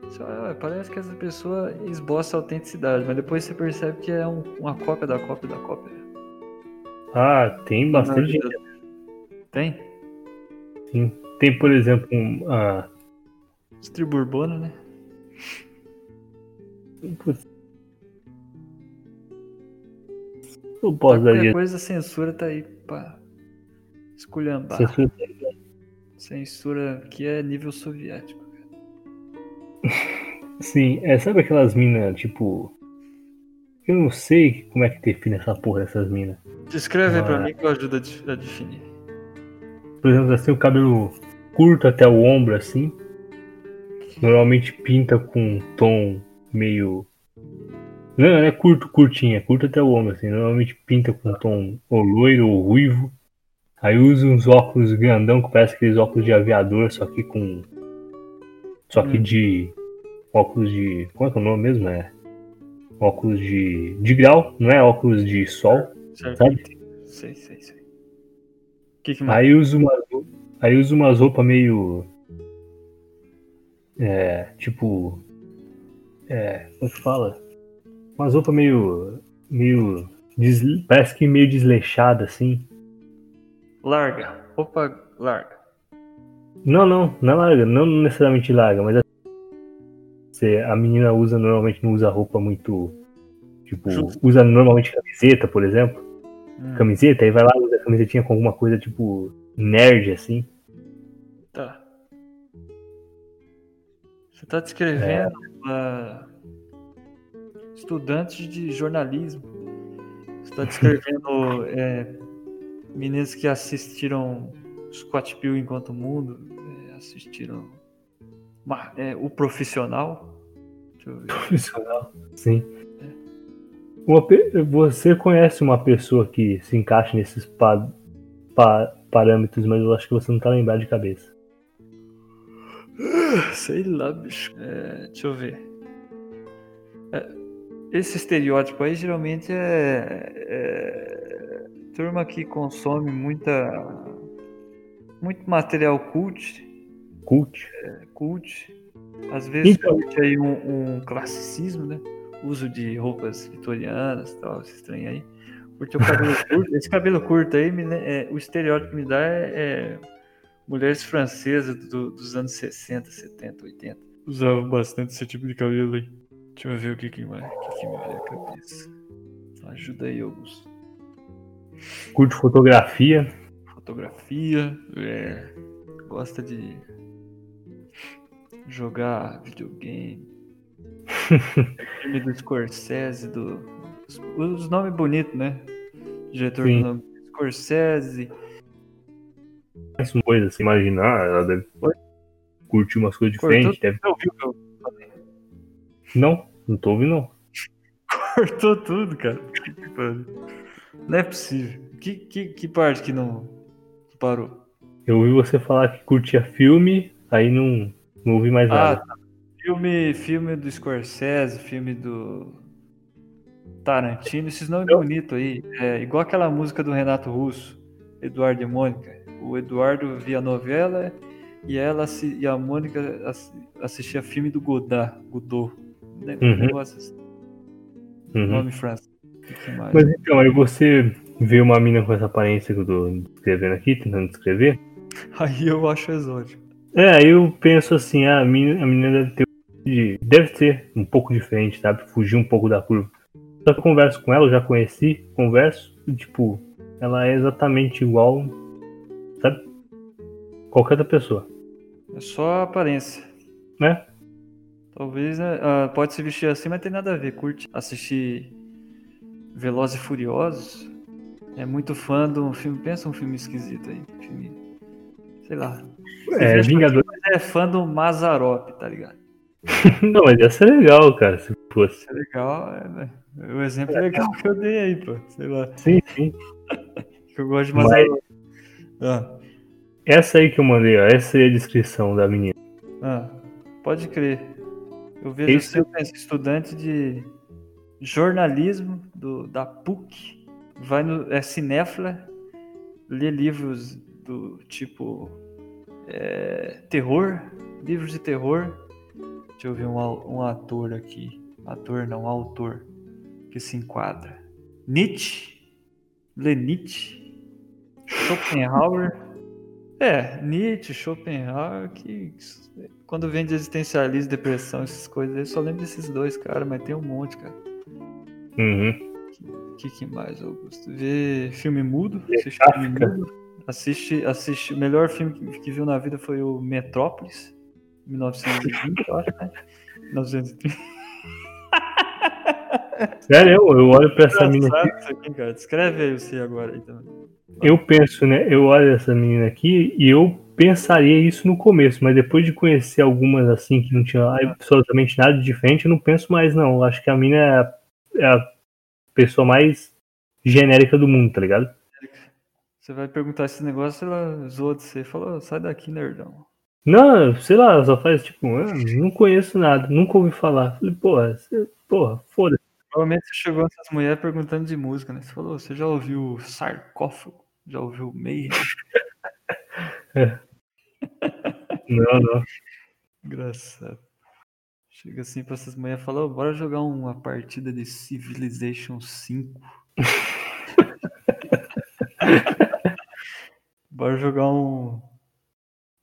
Você ué, parece que essa pessoa esboça autenticidade, mas depois você percebe que é um- uma cópia da cópia da cópia. Ah, tem bastante. Tem? Sim. Tem, por exemplo, um, ah, Distriburbona, né? putz. Eu posso dar Qualquer direito. coisa, a censura tá aí pra esculhambar. Censura. Censura que é nível soviético. Sim, é, sabe aquelas minas, tipo. Eu não sei como é que define essa porra dessas minas. Descreve aí pra Ah. mim que eu ajudo a de- a definir. Por exemplo, têm o cabelo curto até o ombro, assim. Normalmente pinta com um tom meio. Não, não é curto, curtinho, é curto até o ombro, assim. Normalmente pinta com um tom ou loiro ou ruivo. Aí usa uns óculos grandão que parece aqueles óculos de aviador, só que com. Só que Hum. de. Óculos de. Como é que é o nome mesmo? É. Óculos de. de grau, não é óculos de sol, Certo? sabe? Sei, sei, sei. Que, que mais? Aí usa umas, aí usa umas roupas meio. É, tipo. É, como é que fala? Umas roupas meio. meio. des- parece que meio desleixada assim. Larga. Opa, larga. Não, não, não é larga, não necessariamente larga, mas é- a menina usa normalmente não usa roupa muito. Tipo, Justo. usa normalmente camiseta, por exemplo. Hum, Camiseta, aí vai lá, usa camisetinha com alguma coisa tipo nerd assim. Você tá descrevendo ah, estudantes de jornalismo. Você tá descrevendo é, meninos que assistiram Scott Pilgrim enquanto o mundo, é, assistiram Ma- é, o profissional. Profissional. Sim. Uma pe- você conhece uma pessoa que se encaixa nesses pa- pa- parâmetros, mas eu acho que você não tá lembrado de cabeça. Sei lá, bicho. É, deixa eu ver. É, esse estereótipo aí geralmente é, é turma que consome muita muito material cult, Cult. cult. Às vezes Então. curte aí um, um classicismo, né? Uso de roupas vitorianas, tal, esse trem aí. Curte o cabelo curto. Esse cabelo curto aí, me é, o estereótipo que me dá é, é mulheres francesas do- dos anos 60, 70, 80. Usavam bastante esse tipo de cabelo aí. Deixa eu ver o que, que, mais, o que, que me vem à cabeça. Ajuda aí, Augusto. Curte fotografia. Fotografia, é, gosta de jogar videogame. filme do Scorsese, do, os, os nomes bonitos, né? Diretor Sim. do nome Scorsese. Essa coisa, se imaginar, ela deve curtir umas coisas diferentes. Deve... Eu? Não, não tô ouvindo, não. Cortou tudo, cara. Não é possível. Que, que, que parte que não parou? Eu ouvi você falar que curtia filme, aí não, não ouvi mais Ah, nada. tá. filme, filme do Scorsese, filme do Tarantino, esses nomes bonitos aí. É igual aquela música do Renato Russo, Eduardo e Mônica. O Eduardo via novela e ela e a Mônica ass- assistia filme do Godard, Godot. Ne- Uhum. Assim, Uhum. nome francês. Mas então, aí você vê uma mina com essa aparência que eu tô descrevendo aqui, tentando descrever. Aí eu acho exótico. É, aí eu penso assim, ah, a menina, a menina deve ter. de- Deve ser um pouco diferente, sabe? Fugir um pouco da curva. Só que eu converso com ela, eu já conheci, converso, e tipo, ela é exatamente igual? Qualquer outra pessoa, É só a aparência. né? Talvez, né? ah, pode se vestir assim, mas tem nada a ver. Curte assistir Velozes e Furiosos. É muito fã de um filme. Pensa um filme esquisito aí. Filme. Sei lá. É, Vingador. mas é fã do Mazarop, tá ligado? Não, mas ia ser legal, cara. Se Octopus. É legal, é, velho. O exemplo legal que eu dei aí, pô. Sei lá. Sim, sim. Que eu gosto de mais. Mas- Ah, Essa aí que eu mandei, ó. Essa aí é a descrição da menina. ah, pode crer. Eu vejo assim, eu penso, estudante de jornalismo do, da PUC, vai no, é cinéfila, lê livros do tipo é, terror, livros de terror. Deixa eu ver um, um ator aqui. Ator não, autor que se enquadra. Nietzsche, lê Nietzsche, Schopenhauer. É, Nietzsche, Schopenhauer, que quando vem de existencialismo, depressão, essas coisas, eu só lembro desses dois, cara, mas tem um monte, cara. Uhum. O que, que mais, Augusto? Vê filme mudo. Assiste filme mudo. Assiste, assiste. O melhor filme que, que viu na vida foi o Metrópolis, 1920, eu acho, né? 1930. Sério, eu, eu olho pra essa menina aqui. Cara. Descreve aí você agora aí também. Eu penso, né? Eu olho essa menina aqui e eu pensaria isso no começo, mas depois de conhecer algumas assim que não tinha absolutamente nada de diferente, eu não penso mais, não. Eu acho que a mina é a, é a pessoa mais genérica do mundo, tá ligado? Você vai perguntar esse negócio, ela zoou de você. Falou, sai daqui, nerdão. Não, sei lá, ela só faz tipo, ah, não conheço nada, nunca ouvi falar. Falei, porra, você- porra, foda Provavelmente você chegou nessas mulheres perguntando de música, né? Você falou, você já ouviu Sarcófago? Já ouviu Mayhem? Não, não. Engraçado. Chega assim pra essas mulheres e fala, "Ô, bora jogar uma partida de Civilization 5. bora jogar um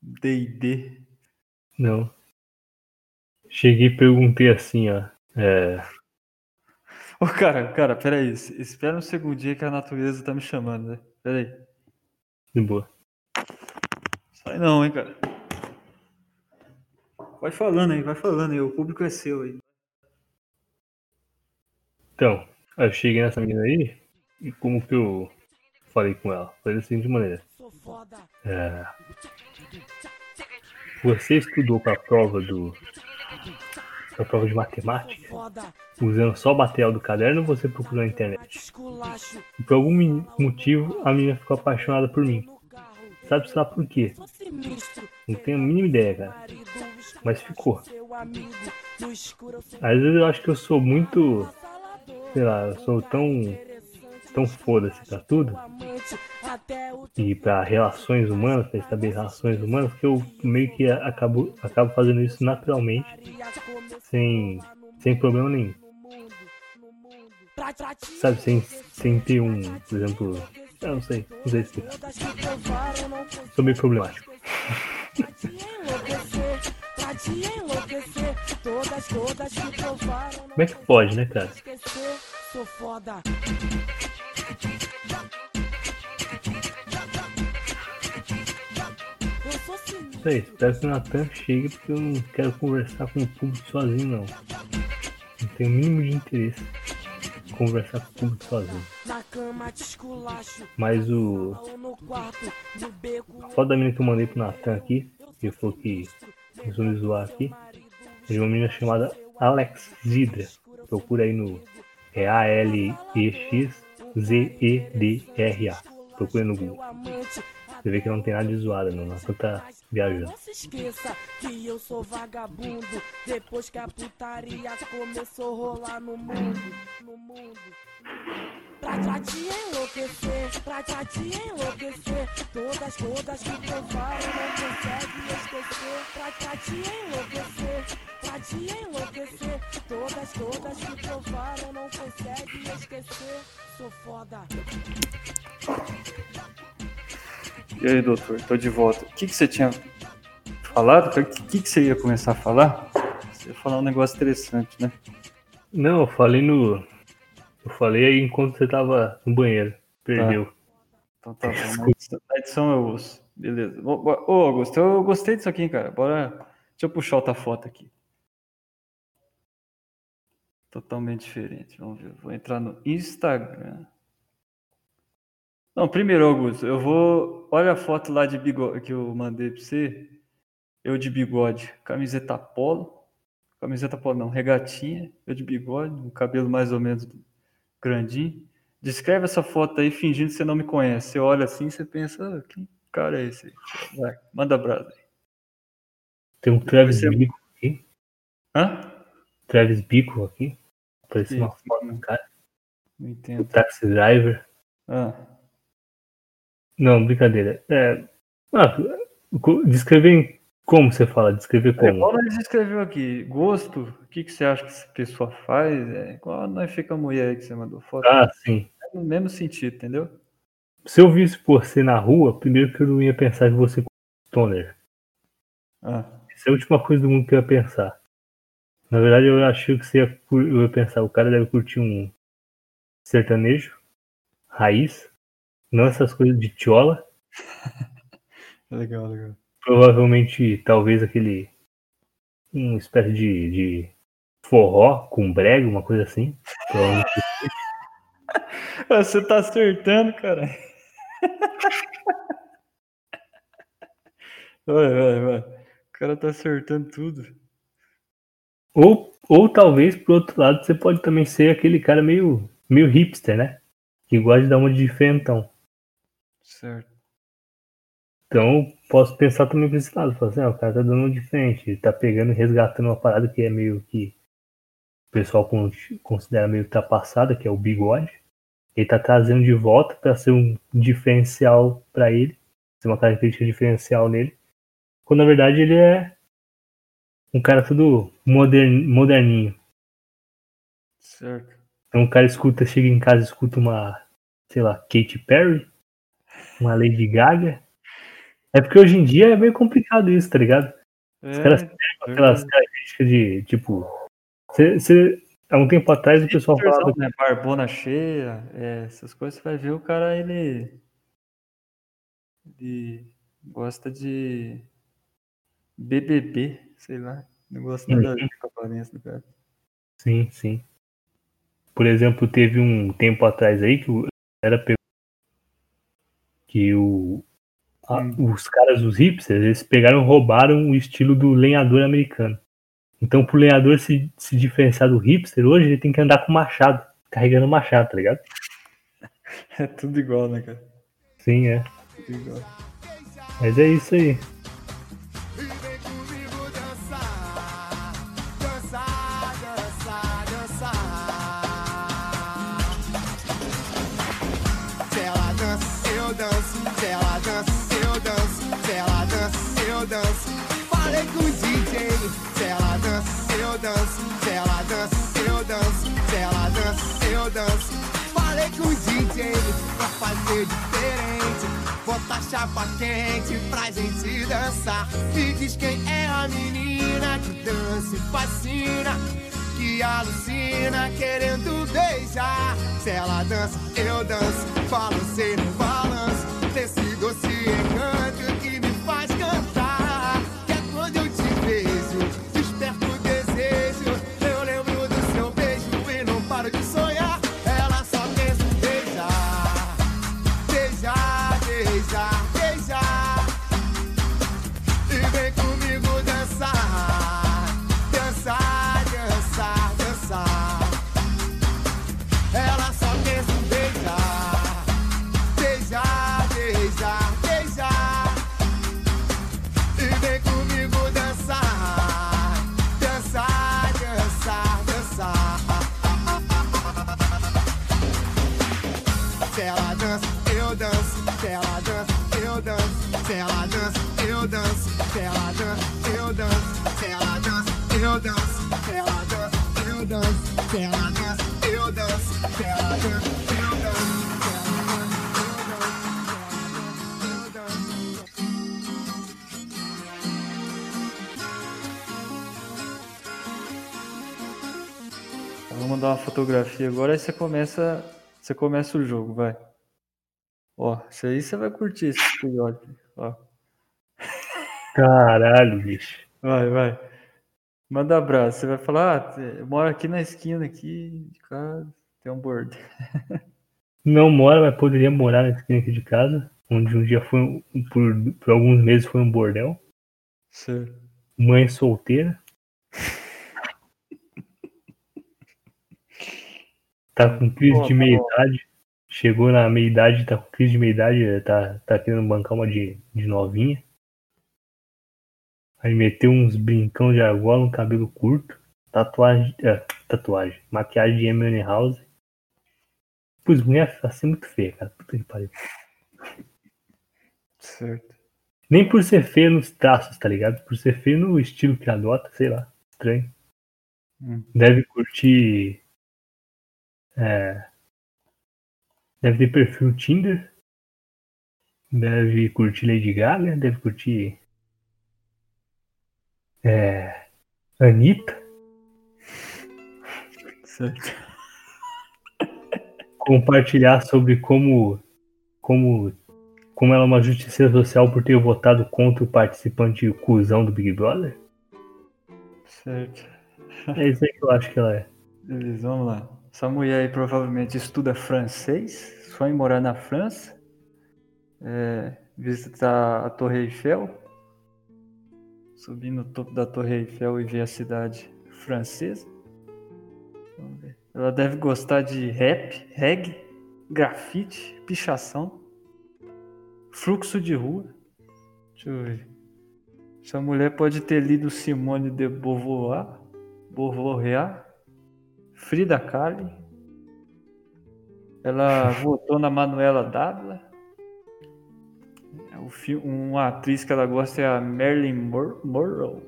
D&D. Não. Cheguei e perguntei assim, ó. É, Ô, cara, cara, peraí. es- Espera um segundinho que a natureza tá me chamando, né? Peraí. de boa. Sai não, hein, cara. Vai falando aí, vai falando aí. O público é seu aí. Então, aí eu cheguei nessa menina aí e como que eu falei com ela? Foi da seguinte maneira. É, você estudou para a prova do pra prova de matemática usando só o material do caderno você procurou na internet? E por algum motivo a menina ficou apaixonada por mim. Sabe se lá por quê? Não tenho a mínima ideia, cara. Mas ficou. Às vezes eu acho que eu sou muito. Sei lá, eu sou tão. tão foda-se pra tudo. E pra relações humanas, pra estabelecer relações humanas, que eu meio que acabo, acabo fazendo isso naturalmente, sem, sem problema nenhum. Sabe, sem, sem ter um, por exemplo. Eu não sei, não sei explicar. Sou meio problemático. Como é que pode, né, cara? Sou foda. Isso aí, espero que o Natan chegue porque eu não quero conversar com o público sozinho, não. Não tenho o mínimo de interesse conversar com o público sozinho. Mas o. A foto da menina que eu mandei pro Natan aqui, que ele falou que começou me zoar aqui, é de uma menina chamada Alex Zidra. Procura aí no. É A-L-E-X-Z-E-D-R-A. Procura no Google. Você vê que não tem nada de zoada, não. Natan tá viajando. Não se esqueça que eu sou vagabundo. Depois que a putaria começou a rolar no mundo, no mundo. Pra, pra te enlouquecer, pra, pra te enlouquecer. Todas, todas que provaram não consegue esquecer. Pra, pra te enlouquecer, pra te enlouquecer. Todas, todas que provaram não consegue esquecer. Sou foda. E aí, doutor, tô de volta. O que, que você tinha falado? O que, que, você ia começar a falar? Você ia falar um negócio interessante, né? Não, eu falei no. Eu falei aí enquanto você tava no banheiro. Perdeu. Então tá bom. Na edição, na edição eu ouço. Beleza. Ô, Augusto, eu gostei disso aqui, cara. Bora. Deixa eu puxar outra foto aqui. Totalmente diferente. Vamos ver. Vou entrar no Instagram. Não, primeiro, Augusto, eu vou. Olha a foto lá de bigode que eu mandei pra você. Eu de bigode. Camiseta polo. camiseta polo não, regatinha, eu de bigode, um cabelo mais ou menos grandinho. Descreve essa foto aí fingindo que você não me conhece. Você olha assim, você pensa, ah, que cara é esse? aí? Vai, manda brasa aí. Tem um Travis ser- Bico aqui. Hã? Travis Bico aqui. Apareceu uma foto do cara. Não O entendo. Taxi Driver. Ah, Não, brincadeira. É, ah, descrever em- como você fala? Descrever é como? igual nós escreveu aqui, gosto, o que, que você acha que essa pessoa faz? É igual nós fica a mulher aí que você mandou foto. Ah, sim. É no mesmo sentido, entendeu? Se eu visse você na rua, primeiro que eu não ia pensar que você é stoner. Ah, Essa é a última coisa do mundo que eu ia pensar. Na verdade, eu achei que você ia, eu ia pensar, o cara deve curtir um sertanejo, raiz, não essas coisas de tiola. legal, legal. Provavelmente, talvez aquele. uma espécie de, de forró com brega, uma coisa assim. Provavelmente Você tá acertando, cara. Vai, vai, vai. O cara tá acertando tudo. Ou, ou talvez, por outro lado, você pode também ser aquele cara meio, meio hipster, né? Que gosta de dar uma de diferentão. Certo. Então, posso pensar também por esse lado. Falar assim, ah, o cara tá dando uma diferente. Ele tá pegando e resgatando uma parada que é meio que o pessoal con- considera meio ultrapassada, que é o bigode. Ele tá trazendo de volta para ser um diferencial para ele, ser uma característica diferencial nele. Quando na verdade ele é um cara tudo modern, moderninho. Certo. Então o cara escuta, chega em casa e escuta uma, sei lá, Katy Perry, uma Lady Gaga. É porque hoje em dia é meio complicado isso, tá ligado? É, caras Aquelas características de, tipo. Cê, cê- há um tempo atrás o pessoal falava. Né? Barbona cheia, é, essas coisas, você vai ver o cara, ele. Ele gosta de. BBB, sei lá. Não gosta nada com a aparência do cara. Sim, sim. Por exemplo, teve um tempo atrás aí que o era pegou que o a- os caras, os hipsters, eles pegaram e roubaram o estilo do lenhador americano. Então, pro lenhador se, se diferenciar do hipster, hoje ele tem que andar com machado, carregando machado, tá ligado? É tudo igual, né, cara? Sim, é. Tudo igual. Mas é isso aí. Dança. Falei com o DJ pra fazer diferente. Bota chapa quente pra gente dançar. Me diz quem é a menina que dança e fascina. Que alucina querendo beijar. Se ela dança, eu danço. Balancei no balanço. Desse doce encanto se ela dança, eu danço, se ela dança, eu danço, se ela dança, eu danço, se ela dança, eu danço, se ela dança, eu danço, se ela dança, eu danço. Vou mandar uma fotografia agora, aí você começa, você começa o jogo, vai. Ó, isso aí você vai curtir esse episódio. Ó. Caralho, bicho. Vai, vai. Manda abraço. Você vai falar, ah, eu moro aqui na esquina aqui de casa, tem um bordel. Não mora, mas poderia morar na esquina aqui de casa, onde um dia foi, um, por, por alguns meses foi um bordel. Sim. Mãe solteira. tá com crise de meia idade. Chegou na meia-idade, tá com crise de meia-idade, tá, tá querendo bancar uma de, de novinha. Aí meteu uns brincão de argola, um cabelo curto. Tatuagem. É, tatuagem. Maquiagem de Emily House. Putz, mulher assim muito feia, cara. Puta que pariu. Certo. Nem por ser feio nos traços, tá ligado? Por ser feio no estilo que adota, sei lá. Estranho. Hum. Deve curtir. É, deve ter perfil Tinder. Deve curtir Lady Gaga. Deve curtir. É, Anitta. Certo. Compartilhar sobre como. Como. Como ela é uma justiceira social por ter votado contra o participante cuzão do Big Brother? Certo. É isso aí que eu acho que ela é. Beleza, vamos lá. Essa mulher aí provavelmente estuda francês, sonha em morar na França, é, visitar a Torre Eiffel, subir no topo da Torre Eiffel e ver a cidade francesa. Vamos ver. Ela deve gostar de rap, reggae, grafite, pichação, fluxo de rua. Deixa eu ver. Essa mulher pode ter lido Simone de Beauvoir, Beauvoir, Frida Kahlo. Ela votou na Manuela Dávila. Uma atriz que ela gosta é a Marilyn Monroe.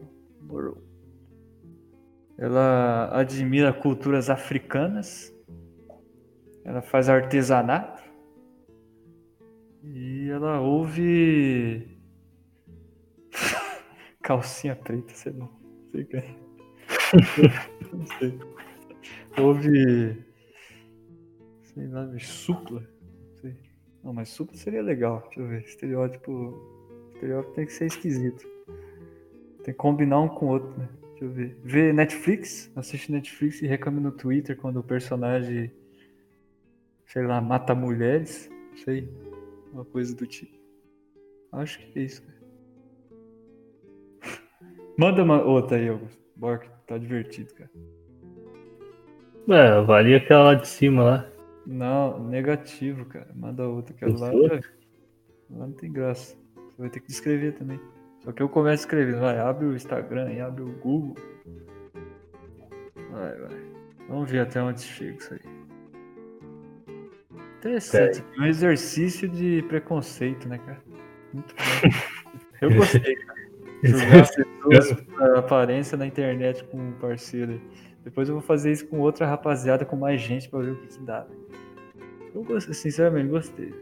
Ela admira culturas africanas. Ela faz artesanato. E ela ouve calcinha preta, sei lá. Sei que é. Não sei. Houve. Sei lá, supla. Não mas supla seria legal. Deixa eu ver. Estereótipo. Estereótipo tem que ser esquisito. Tem que combinar um com o outro, né? Deixa eu ver. Vê Netflix, assiste Netflix e reclame no Twitter quando o personagem, sei lá, mata mulheres. Não sei. Uma coisa do tipo. Acho que é isso, cara. Manda uma outra aí, Augusto. Bora tá divertido, cara. É, avalia aquela lá de cima lá. Não, negativo, cara. Manda outra, que lá, Gostou? já- lá não tem graça. Você vai ter que descrever também. Só que eu começo escrevendo. Vai, abre o Instagram e abre o Google. Vai, vai. Vamos ver até onde chega isso aí. Interessante. Um exercício de preconceito, né, cara? Muito bom. Eu gostei, cara. Julgar pessoas aparência na internet com um parceiro. Depois eu vou fazer isso com outra rapaziada, com mais gente, pra ver o que, que dá. Eu gostei, sinceramente, gostei.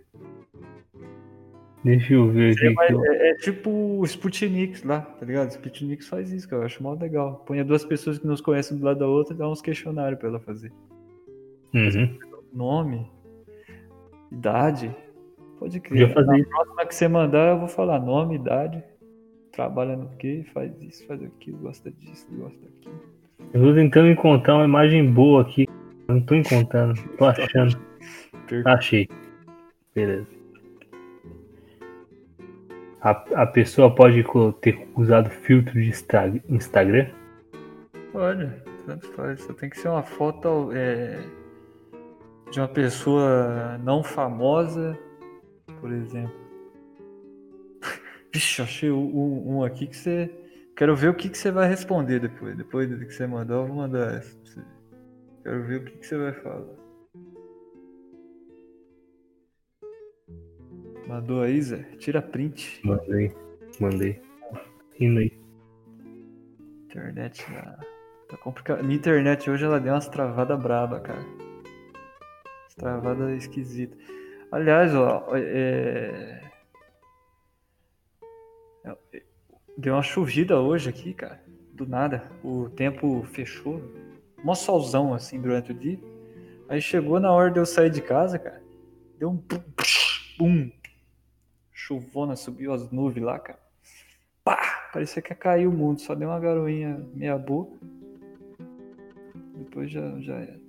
Deixa eu ver É, aqui. eu- é- é tipo o Sputnik lá, tá ligado? Sputnik faz isso, cara. Eu acho mó legal. Põe duas pessoas que nos conhecem do lado da outra e dá uns questionários pra ela fazer. Uhum. Nome, idade. Pode crer. fazer Na próxima que você mandar, eu vou falar nome, idade. Trabalha no quê? Faz isso, faz aquilo, gosta disso, gosta daquilo. Eu tô tentando encontrar uma imagem boa aqui. Não tô encontrando. Tô achando. Achei. Beleza. A, a pessoa pode ter usado filtro de Insta- Instagram? Olha, tanto faz. Só tem que ser uma foto é, de uma pessoa não famosa, por exemplo. Vixe, achei um- um aqui que você. Quero ver o que, que você vai responder depois. Depois do que você mandar, eu vou mandar essa pra você. Quero ver o que, que você vai falar. Mandou aí, Zé? Tira print. Mandei. Mandei. Indo aí. Internet tá, tá complicado. Minha internet hoje ela deu umas travadas braba, cara. Umas travadas esquisitas. Aliás, ó, é... é- Deu uma chovida hoje aqui, cara. Do nada. O tempo fechou. Mó solzão assim durante o dia. Aí chegou na hora de eu sair de casa, cara. Deu um pum. Chuvona, subiu as nuvens lá, cara. Pá! Parecia que ia cair o mundo, só deu uma garoinha meia boca. Depois já, já era.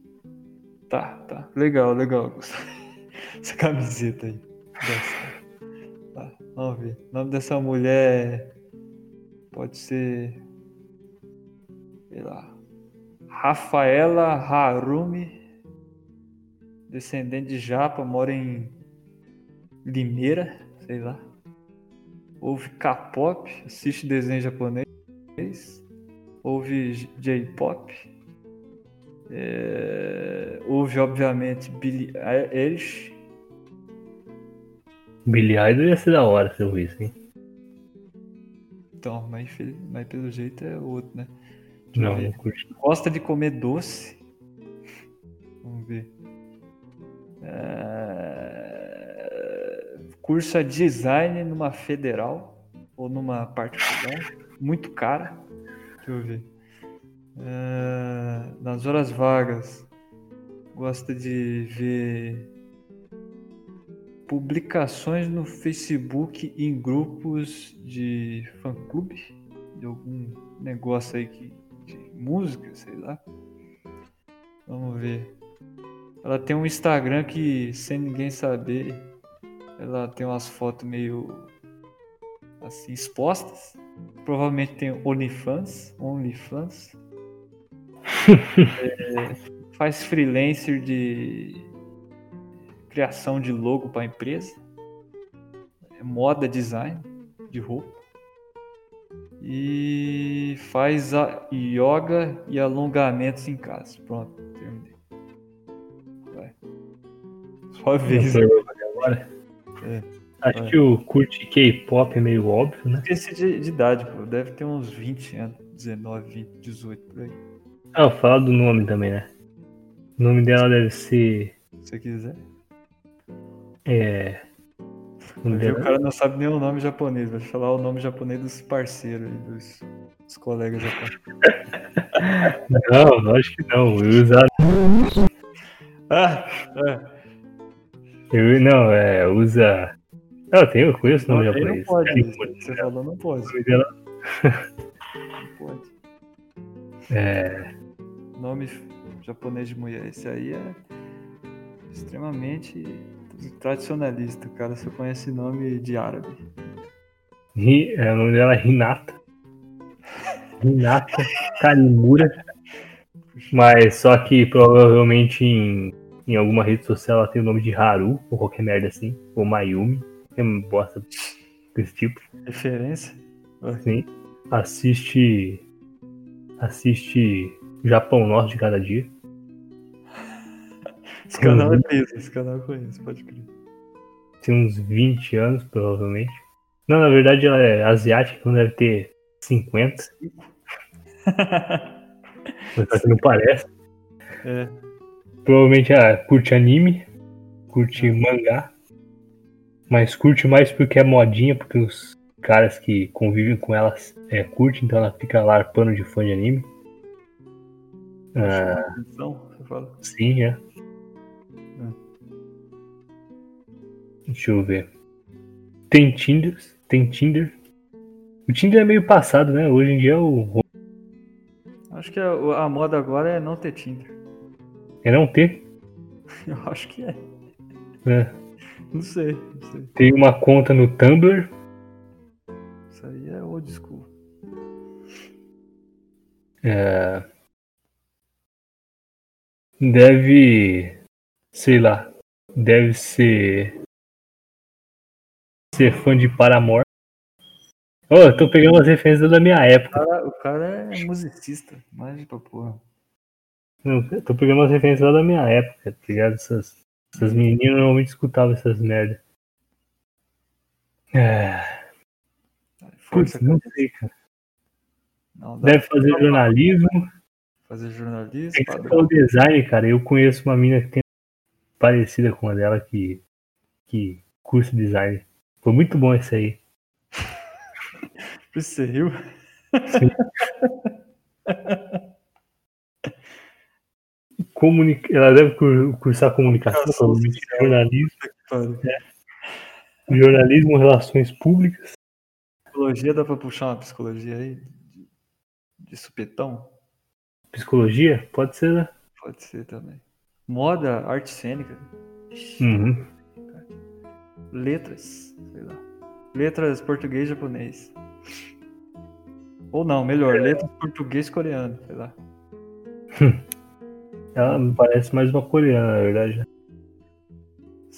Tá, tá. Legal, legal. Essa camiseta aí. Tá, vamos ver. O nome dessa mulher pode ser. Sei lá. Rafaela Harumi descendente de japa, mora em Limeira, sei lá. Ouve K-pop, assiste desenho japonês. Ouve J-pop. É, ouve, obviamente, Billie Eilish. Billy Idol ia ser da hora se eu visse, hein? Então, mas, mas pelo jeito é outro, né? Deixa Não, não curti. Gosta de comer doce. Vamos ver. É, Cursa design numa federal ou numa particular. Muito cara. Deixa eu ver. É, Nas horas vagas. Gosta de ver publicações no Facebook em grupos de fã-clube. De algum negócio aí que, de música, sei lá. Vamos ver. Ela tem um Instagram que, sem ninguém saber, ela tem umas fotos meio assim expostas. Provavelmente tem OnlyFans, OnlyFans. É, faz freelancer de criação de logo para empresa. É moda design de roupa. E faz a yoga e alongamentos em casa. Pronto, terminei. Vai. Só vez. Agora. É. Acho É. que o curte K-pop é meio óbvio, né? Esse de, de idade, pô. Deve ter uns 20 anos. 19, 20, 18 por aí. Ah, eu falo do nome também, né? O nome dela deve ser. Se você quiser. É. O ver, cara não sabe nem o nome japonês. Vai falar o nome japonês dos parceiros aí, dos, dos colegas japoneses. Não, lógico que não. Eu usar. Ah! é. Eu, não, é. Usa. Não, eu conheço o nome Não, aí não japonês. pode. É, que Você falou não pode. Não pode. é. Nome japonês de mulher. Esse aí é extremamente tradicionalista. Cara só conhece nome de árabe. Ri- é, o nome dela é Hinata. Hinata Kalimura. Mas só que provavelmente em, em alguma rede social ela tem o nome de Haru, ou qualquer merda assim, ou Mayumi, que é uma bosta desse tipo. Referência? Sim. Assiste. Assiste Japão Norte de cada dia. Esse canal é mesmo, esse canal eu conheço, pode crer. Tem uns 20 anos, provavelmente. Não, na verdade ela é asiática, então deve ter 50. Mas não parece. É. Provavelmente ela curte anime, curte mangá, mas curte mais porque é modinha, porque os caras que convivem com elas é, curtem, então ela fica larpando de fã de anime. Ah, Atenção, você fala. sim, é. Deixa eu ver. Tem Tinder, tem Tinder. O Tinder é meio passado, né? Hoje em dia o Acho que a, a moda agora é não ter Tinder. é não ter. Eu acho que é. né? Não sei, não sei. Tem uma conta no Tumblr. Isso aí é old school. É... Deve. Sei lá. Deve ser. Ser fã de Paramore. Ô, eu tô pegando as referências da minha O época. cara, o cara é musicista, mais pra porra. Eu tô pegando as referências lá da minha época, tá ligado? Essas, essas meninas normalmente escutavam essas merda. É. Força, Putz, não sei, cara. Não, Deve fazer jornalismo. fazer jornalismo, Tem que pelo design, cara. Eu conheço uma mina que tem parecida com a dela que, que cursa design. Foi muito bom esse aí. Você riu? Comunica... Ela deve cur- cursar comunicação, provavelmente jornalismo, Pare. jornalismo, relações públicas. Psicologia dá pra puxar uma psicologia aí? De, de supetão? Psicologia? Pode ser, né? Pode ser também. Moda, arte cênica. Uhum. Letras, sei lá. Letras português japonês. Ou não, melhor, letras português coreano, sei lá. Ela me parece mais uma coreana, na verdade.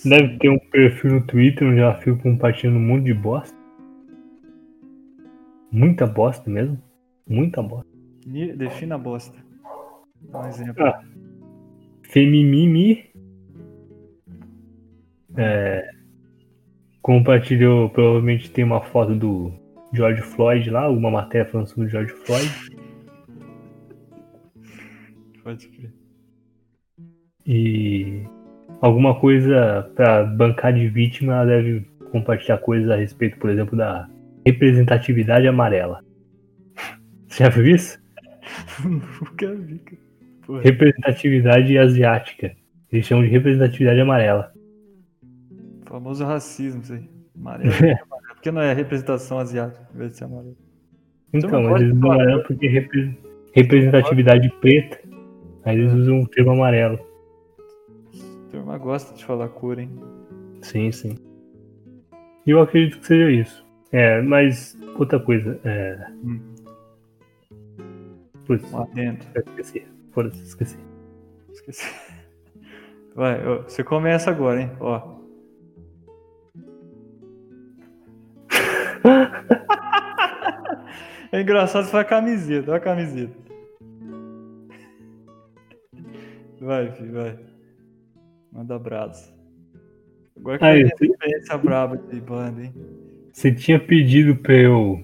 Deve ter um perfil no Twitter onde ela fica compartilhando um monte de bosta. Muita bosta mesmo. Muita bosta. Defina a bosta. Dá um exemplo. Ah. Femimimi. É, compartilhou, provavelmente tem uma foto do George Floyd lá, uma matéria falando sobre o George Floyd. Pode crer. E alguma coisa pra bancar de vítima, ela deve compartilhar coisas a respeito, por exemplo, da representatividade amarela. Você já viu isso? Nunca vi, cara. Representatividade asiática. Eles chamam de representatividade amarela. Famoso racismo, isso aí. Amarelo. Por que não é representação asiática, em vez de ser amarelo? Então, eles usam amarelo porque é repre- representatividade preta. Aí eles usam o termo amarelo. A turma gosta de falar cor, hein? Sim, sim. E eu acredito que seja isso. É, mas outra coisa. É... Hum. Putz, esqueci. Foda-se, esqueci. Esqueci. Vai, você começa agora, hein? Ó. É engraçado você falar camiseta, olha a camiseta. Vai, filho, vai. Manda abraço. Agora que Aí, eu tenho experiência braba de banda, hein? Você tinha pedido pra eu.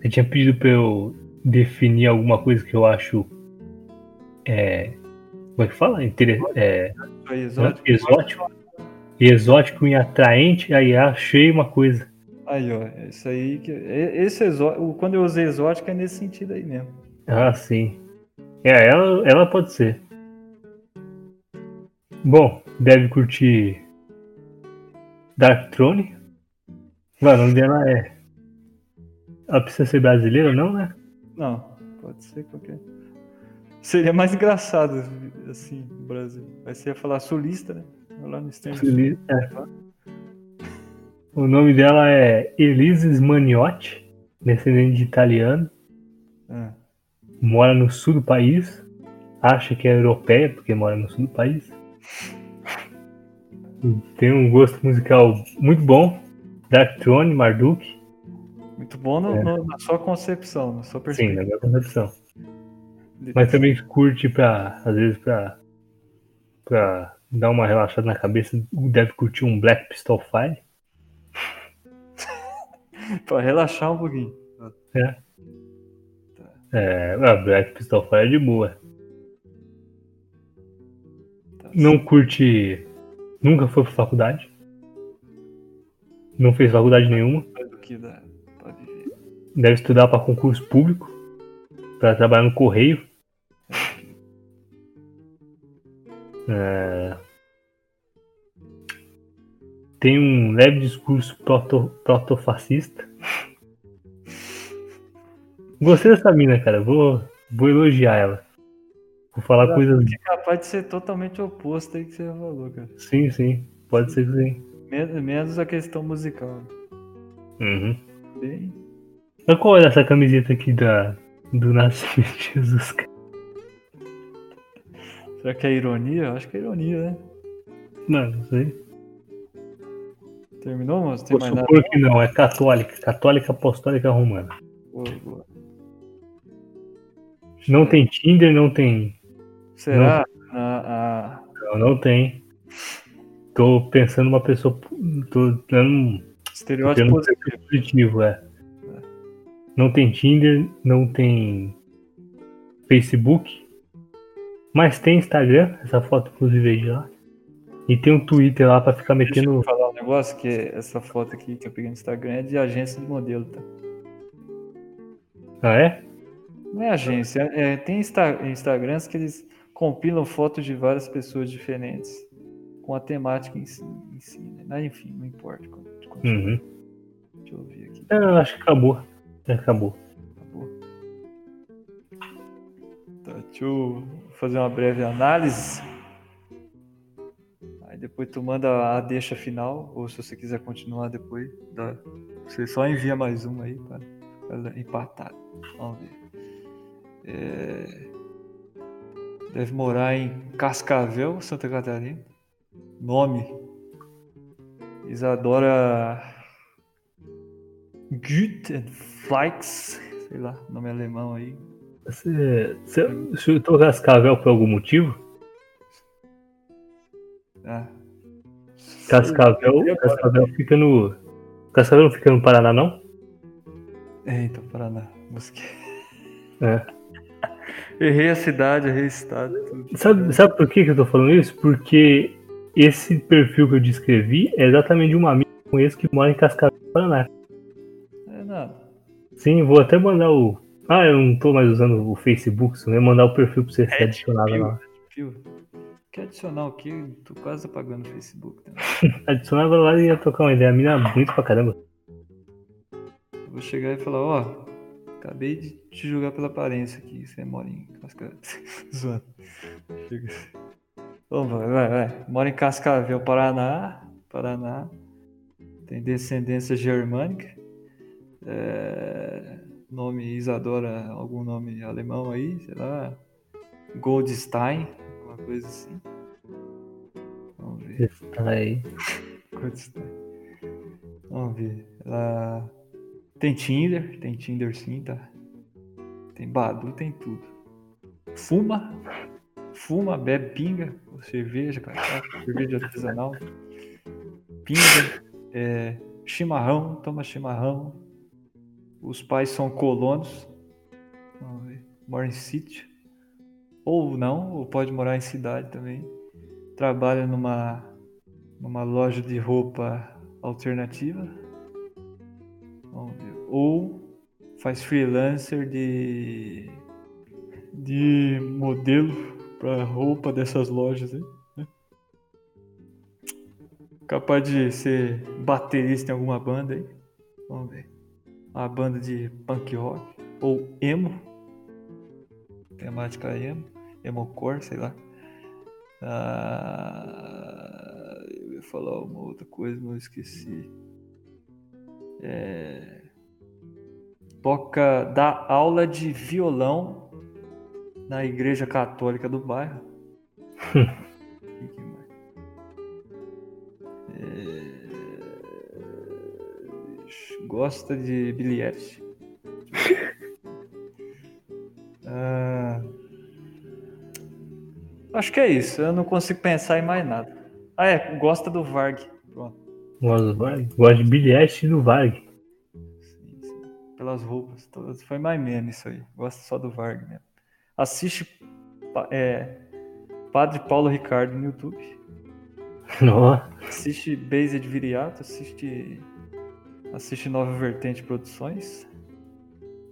Você tinha pedido pra eu definir alguma coisa que eu acho. É. Como é que fala? Inter... É, aí, exótico. exótico. Exótico e atraente. Aí achei uma coisa. Aí, ó, isso aí que. Esse exótico. Quando eu usei exótico é nesse sentido aí mesmo. Ah, sim. É, ela, ela pode ser. Bom, deve curtir Dark Throne. Mano, o nome dela é. Ela precisa ser brasileira, não, né? Não, pode ser qualquer. Seria mais engraçado, assim, no Brasil. Aí você ia falar sulista, né? Lá no extremo sul. É. O nome dela é Elise Maniotti, descendente de italiano, Ah, mora no sul do país, acha que é europeia porque mora no sul do país. Tem um gosto musical muito bom. Dark Throne, Marduk, muito bom no- É. no- na sua concepção, na sua sim, perspectiva. na minha concepção. Mas também curte pra, às vezes, pra, pra dar uma relaxada na cabeça, deve curtir um Black Pistol Fire. Pra relaxar um pouquinho. É, a Black Pistol Fire é de boa. Tá Não curte. Nunca foi pra faculdade. Não fez faculdade nenhuma. do que dá pra viver. Deve estudar pra concurso público. Pra trabalhar no correio. É, Tem um leve discurso proto, protofascista. Gostei dessa mina, cara. Vou, vou elogiar ela. Vou falar coisas. É capaz de ser totalmente oposto aí que você falou, cara. Sim, sim. Pode ser que sim. Men- Menos a questão musical. Uhum. Bem, Mas qual é essa camiseta aqui da, do Nascimento de Jesus? cara? será que é ironia? Eu acho que é ironia, né? Não, não sei. Terminou, moço? Tem Vou mais nada? que não, é católica. Católica apostólica romana. Boa, boa. Não tem Tinder, não tem. Será? Ah, ah, Não, não tem. Tô pensando numa pessoa. Tô dando um estereótipo positivo. positivo, é. Não tem Tinder, não tem Facebook, mas tem Instagram, essa foto inclusive aí de lá. E tem um Twitter lá pra ficar metendo. Negócio, que essa foto aqui que eu peguei no Instagram é de agência de modelo, tá? Ah, é? Não é agência, é, tem Insta- Instagrams que eles compilam fotos de várias pessoas diferentes com a temática em si, em si né? Mas, enfim, não importa. Uhum. Deixa eu ver aqui. É, eu acho que acabou. Já acabou. Acabou. Tá, deixa eu fazer uma breve análise. Depois tu manda a deixa final, ou se você quiser continuar depois, dá. você só envia mais uma aí para empatar. Vamos ver. É, Deve morar em Cascavel, Santa Catarina. Nome. Isadora Gütenfleix, sei lá, nome alemão aí. Você, você chutou Cascavel por algum motivo? Ah, Cascavel, Cascavel fica no. Cascavel não fica no Paraná, não? eita, Paraná. Busquei. É. Errei a cidade, errei o estado. tudo. Sabe, sabe por que, que eu tô falando isso? Porque esse perfil que eu descrevi é exatamente de uma amiga que conheço que mora em Cascavel, Paraná. É nada. Sim, vou até mandar o. Ah, eu não tô mais usando o Facebook, só ia mandar o perfil pra você ser adicionado Pio, lá. Pio. Quer adicionar o quê? Tô quase apagando o Facebook também. Adicionava lá e ia trocar uma ideia. A mina é muito pra caramba. Eu Vou chegar e falar, ó, acabei de te julgar pela aparência aqui, você mora em Cascavel. Zoando. Vamos, vai, vai, vai. Mora em Cascavel, Paraná. Paraná. Tem descendência germânica. É, Nome Isadora, algum nome alemão aí, sei lá. Goldstein, alguma coisa assim. Vamos ver. Está aí. Goldstein. Vamos ver. Ela tem Tinder, tem Tinder sim, tá? Tem Badu, tem tudo. Fuma, fuma, bebe pinga, cerveja, cachaça, cerveja artesanal. Pinga, é, chimarrão, toma chimarrão. Os pais são colonos. Vamos ver. Mora em sítio. Ou não, ou pode morar em cidade também. Trabalha numa, numa loja de roupa alternativa. Ou faz freelancer de de modelo para roupa dessas lojas aí. né? Capaz de ser baterista em alguma banda aí. Vamos ver. Uma banda de punk rock ou emo. Temática emo, emocore, sei lá. Ah, eu ia falar uma outra coisa, mas eu esqueci. É, toca, dá aula de violão na igreja católica do bairro. É, Gosta de bilhete. Ah, acho que é isso. Eu não consigo pensar em mais nada. Ah, é. Gosta do Varg. Pronto. Gosto do Varg. Gosto de bilhete do Varg. Sim, sim. Pelas roupas todas. Foi mais mesmo isso aí. Gosta só do Varg mesmo. Assiste é, Padre Paulo Ricardo no YouTube. Ó, Assiste Based Viriato. Assiste, assiste Nova Vertente Produções.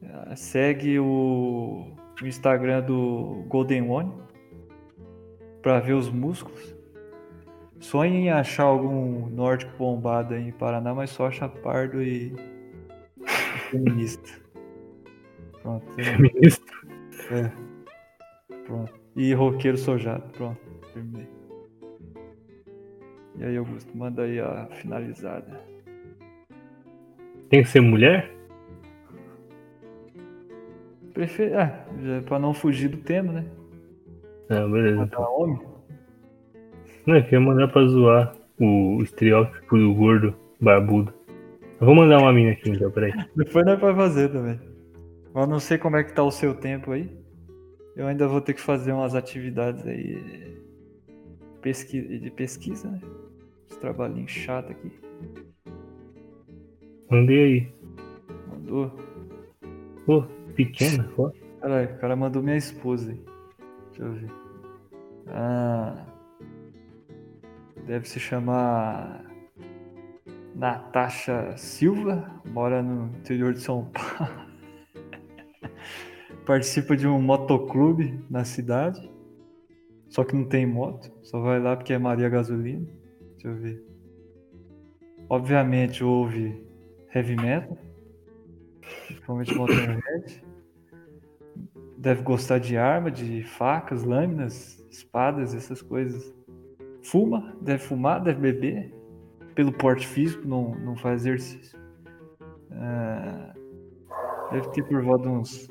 Ah, Segue o, o Instagram do Golden One para ver os músculos. Sonha em achar algum nórdico bombado aí em Paraná, mas só acha pardo e, feminista. Pronto. ministro. É. Pronto. E roqueiro sojado. Pronto. Terminei. E aí, Augusto, manda aí a finalizada. Tem que ser mulher? Prefe... Ah, pra não fugir do tema, né? Não, beleza. Matar homem. Não, eu queria mandar pra zoar o estereótipo do gordo barbudo. Eu vou mandar uma mina aqui então, peraí. Depois nós vai fazer também. Eu não sei como é que tá o seu tempo aí. Eu ainda vou ter que fazer umas atividades aí pesqui... de pesquisa, né? Uns trabalhinhos chato aqui. Mandei aí. Mandou. Pô, pequena, ó. Caralho, o cara mandou minha esposa aí. Deixa eu ver. Ah. Deve se chamar Natasha Silva, mora no interior de São Paulo. Participa de um motoclube na cidade. Só que não tem moto. Só vai lá porque é Maria Gasolina. Deixa eu ver. Obviamente ouve heavy metal. Principalmente Motorhead. Deve gostar de arma, de facas, lâminas, espadas, essas coisas. Fuma, deve fumar, deve beber. Pelo porte físico, não, não faz exercício. Ah, deve ter por volta de uns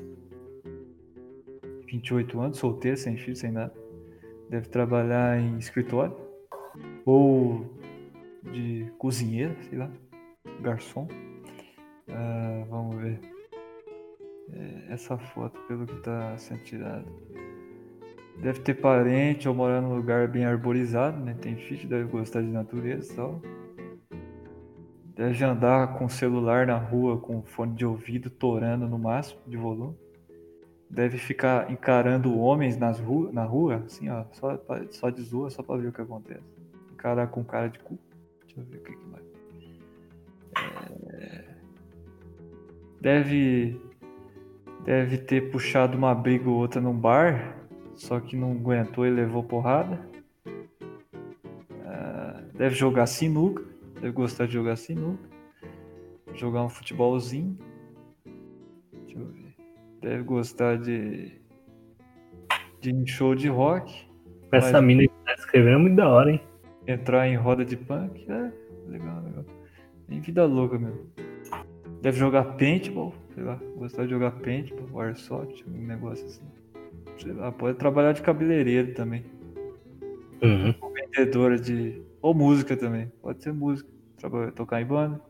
28 anos, solteiro, sem filho, sem nada. Deve trabalhar em escritório. Ou de cozinheiro, sei lá. Garçom. Ah, vamos ver. É, essa foto, pelo que tá sendo tirada. Deve ter parente ou morar num lugar bem arborizado, né? Tem filho, deve gostar de natureza e tal. Deve andar com o celular na rua com fone de ouvido torando no máximo de volume. Deve ficar encarando homens nas rua, na rua, assim, ó, só, pra- só de zoa, só pra ver o que acontece. Encarar com cara de cu. Deixa eu ver o que, que mais. É, Deve. Deve ter puxado uma briga ou outra num bar, só que não aguentou e levou porrada. Ah, deve jogar sinuca, deve gostar de jogar sinuca. Jogar um futebolzinho. Deixa eu ver. Deve gostar de. de em show de rock. Essa Mas- mina que tá escrevendo é muito da hora, hein? Entrar em roda de punk. É, legal, legal. Tem vida louca mesmo. Deve jogar paintball, sei lá. Gostar de jogar paintball, airsoft, um negócio assim. Sei lá, pode trabalhar de cabeleireiro também. Uhum. vendedora de. Ou música também. Pode ser música. Trabalhar, tocar em banda.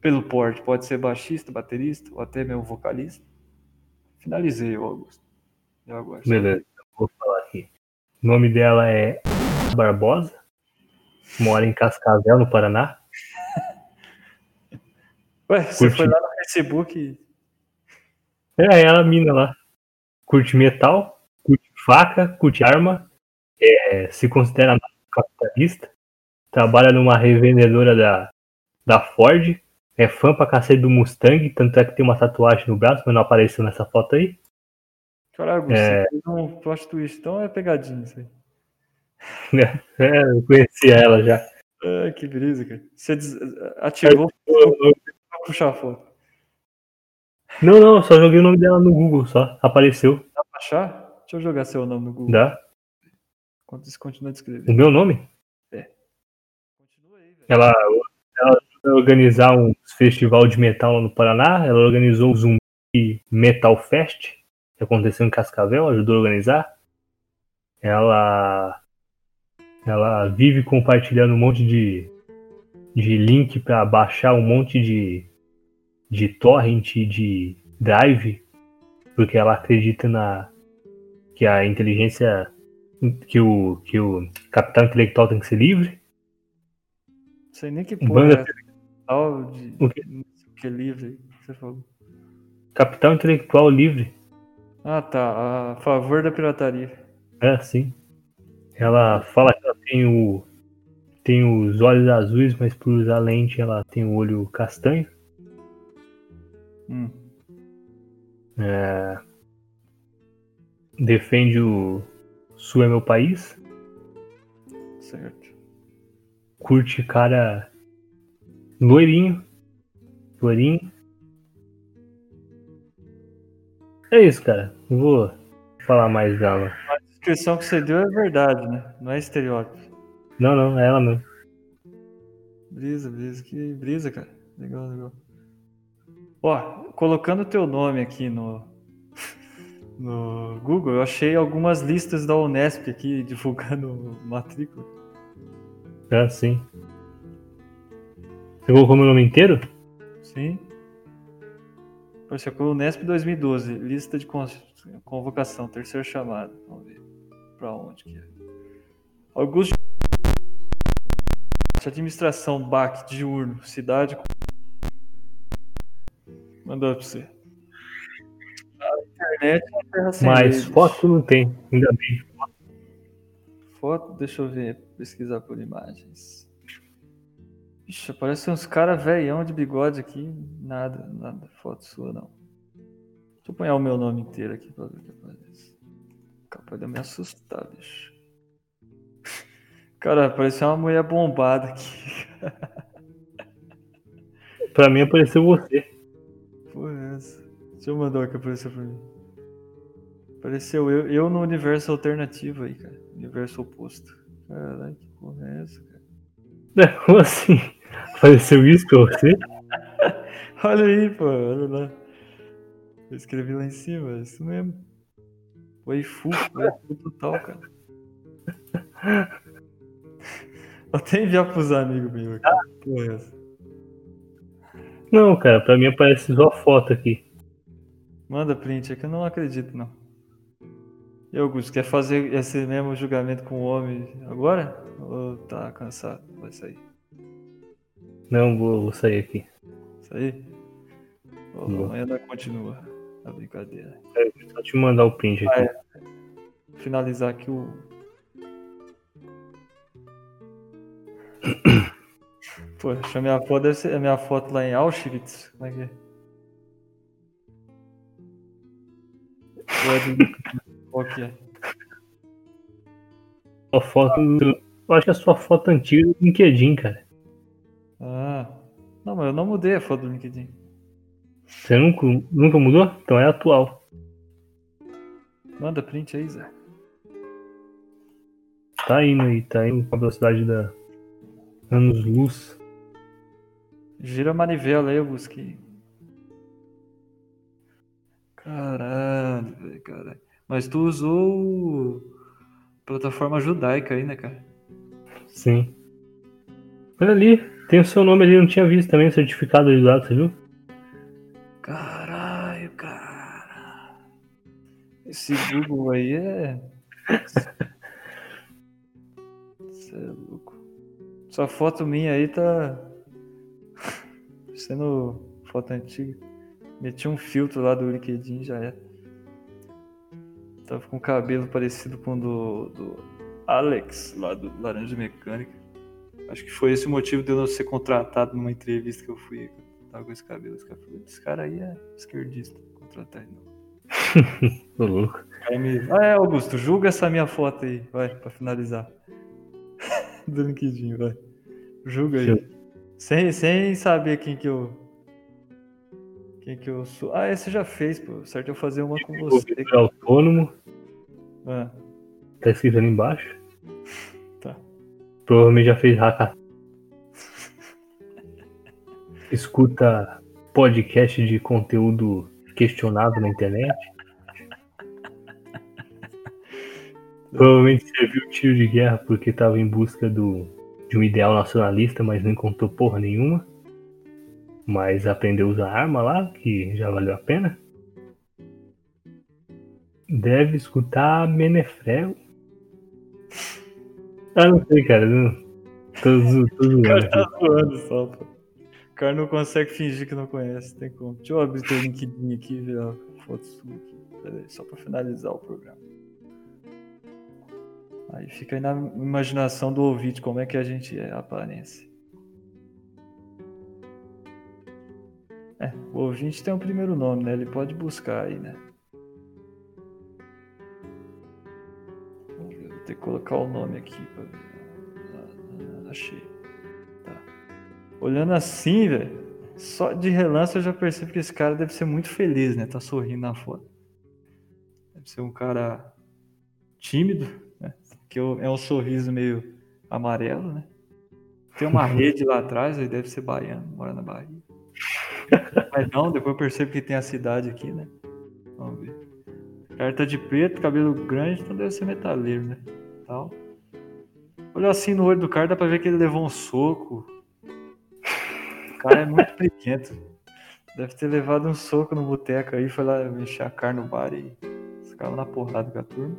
Pelo porte, pode ser baixista, baterista, ou até mesmo vocalista. Finalizei, ô Augusto. Eu gosto. Beleza, vou falar aqui. O nome dela é Barbosa. Mora em Cascavel, no Paraná. Ué, você foi lá no Facebook e. É, ela, mina lá. Curte metal, curte faca, curte arma. é, se considera capitalista. Trabalha numa revendedora da, da Ford. É fã pra cacete do Mustang. Tanto é que tem uma tatuagem no braço, mas não apareceu nessa foto aí. Caralho, Augusto, É. você fez um plot twist, então é pegadinha isso aí. É, eu conhecia ela já. Ah, que brisa, cara. Você ativou pra puxar a foto. Não, não, só joguei o nome dela no Google, só. Apareceu. Dá pra achar? Deixa eu jogar seu nome no Google. Dá? Enquanto você continua O descrevendo. meu nome? Continua aí, velho. Ela, ela organizar um festival de metal lá no Paraná. Ela organizou o Zumbi Metal Fest, que aconteceu em Cascavel, ajudou a organizar. Ela, ela vive compartilhando um monte de, de link para baixar um monte de, de torrent, de drive, porque ela acredita na que a inteligência, que o, que o capital intelectual tem que ser livre. Não sei nem que Banda- porra é essa. Tal de. O o que é livre que você falou. Capital intelectual livre. Ah, tá. A favor da pirataria. É, sim. Ela fala que ela tem o tem os olhos azuis, mas por usar lente ela tem o olho castanho. Hum. É, defende o Sul é meu país. Certo. Curte cara loirinho. Loirinho. É isso, cara. Não vou falar mais dela. A descrição que você deu é verdade, né? Não é estereótipo. Não, não, é ela mesmo. Brisa, brisa. Que brisa, cara. Legal, legal. Ó, colocando o teu nome aqui no, no Google, eu achei algumas listas da Unesp aqui divulgando matrícula. É, sim. Você colocou meu nome inteiro? Sim. Apareceu com o Unesp 2012, lista de con- convocação, terceiro chamado. Vamos ver pra onde que é. Augusto Administração BAC diurno, cidade. Mandou pra você. A internet é uma terra sem Mas lei, foto não tem, ainda bem. Foto, deixa eu ver, pesquisar por imagens. Ixi, aparece uns caras velhão de bigode aqui. Nada, nada, foto sua não. Deixa eu pôr o meu nome inteiro aqui pra ver o que aparece. Capaz de eu me assustar, bicho. Cara, apareceu uma mulher bombada aqui. Pra mim apareceu você. Deixa eu mandar o que apareceu pra mim. Apareceu eu, eu no universo alternativo aí, cara. Universo oposto. Caralho, que porra é essa, cara? Como assim? Apareceu isso pra você? Olha aí, pô, olha lá. Eu escrevi lá em cima, é isso mesmo. Foi full, foi full total, cara. Vou até enviar pros amigos meus aqui. Porra, é essa. Não, cara, pra mim aparece só foto aqui. Manda print, é que eu não acredito, não. E Augusto, quer fazer esse mesmo julgamento com o homem agora? Ou tá cansado? Vai sair. Não, vou, vou sair aqui. Sair? Amanhã nós continua a brincadeira. É, Só te mandar o print aqui. Ah, é. Finalizar aqui o. Pô, a minha foto deve ser a minha foto lá em Auschwitz. Como é que é? Qual que é? Sua foto. Eu acho que é a sua foto antiga do LinkedIn, cara. Ah. Não, mas eu não mudei a foto do LinkedIn. Você nunca, nunca mudou? Então é atual. Manda print aí, Zé. Tá indo aí, tá indo com a velocidade da anos luz. Gira a manivela aí, eu busquei. Caralho, velho, caralho. Mas tu usou plataforma judaica aí, né, cara? Sim. Olha ali, tem o seu nome ali, não tinha visto também o certificado ali do lado, você viu? Caralho, cara. Esse Google aí é. Você é louco. Sua foto minha aí tá. Sendo foto antiga. Meti um filtro lá do LinkedIn já é. Tava com o cabelo parecido com o do, do Alex, lá do Laranja Mecânica. Acho que foi esse o motivo de eu não ser contratado numa entrevista que eu fui. eu Tava com esse cabelo. Esse cara falou, esse cara aí é esquerdista. Contratar ele não. Tô louco. Me... Ah, é, Augusto, julga essa minha foto aí, vai, pra finalizar. Do LinkedIn, vai. Julga aí. Sem, sem saber quem que eu. Quem que eu sou. Ah, esse já fez, pô. Certo eu fazer uma com você. Desenvolvedor autônomo, Ah, tá escrito ali embaixo. Tá. Provavelmente já fez. Escuta podcast de conteúdo questionável na internet. Provavelmente serviu tiro de guerra porque estava em busca do, de um ideal nacionalista, mas não encontrou porra nenhuma. Mas aprendeu a usar arma lá, que já valeu a pena. Deve escutar Menefrel. Ah, não sei, cara. Não... Tô, zo- tô o zoando cara tá zoando só, pô. O cara não consegue fingir que não conhece, tem como. Deixa eu abrir teu LinkedIn aqui e ver a foto sua aqui. Pera aí, só pra finalizar o programa. Aí fica aí na imaginação do ouvinte como é que a gente é, a aparência. É, o ouvinte tem o primeiro nome, né? Ele pode buscar aí, né? Vou ter que colocar o nome aqui pra ver. Ah, achei. Tá. Olhando assim, velho, só de relance eu já percebo que esse cara deve ser muito feliz, né? Tá sorrindo na foto. Deve ser um cara tímido, né? Que é um sorriso meio amarelo, né? Tem uma rede lá atrás, ele deve ser baiano, mora na Bahia. Mas não, depois eu percebo que tem a cidade aqui, né? Vamos ver. O cara tá de preto, cabelo grande, então deve ser metaleiro, né? Tal. Olha assim no olho do cara, dá pra ver que ele levou um soco. O cara é muito pequeno. Deve ter levado um soco no boteco aí, foi lá encher a cara no bar e ficava na porrada com a turma.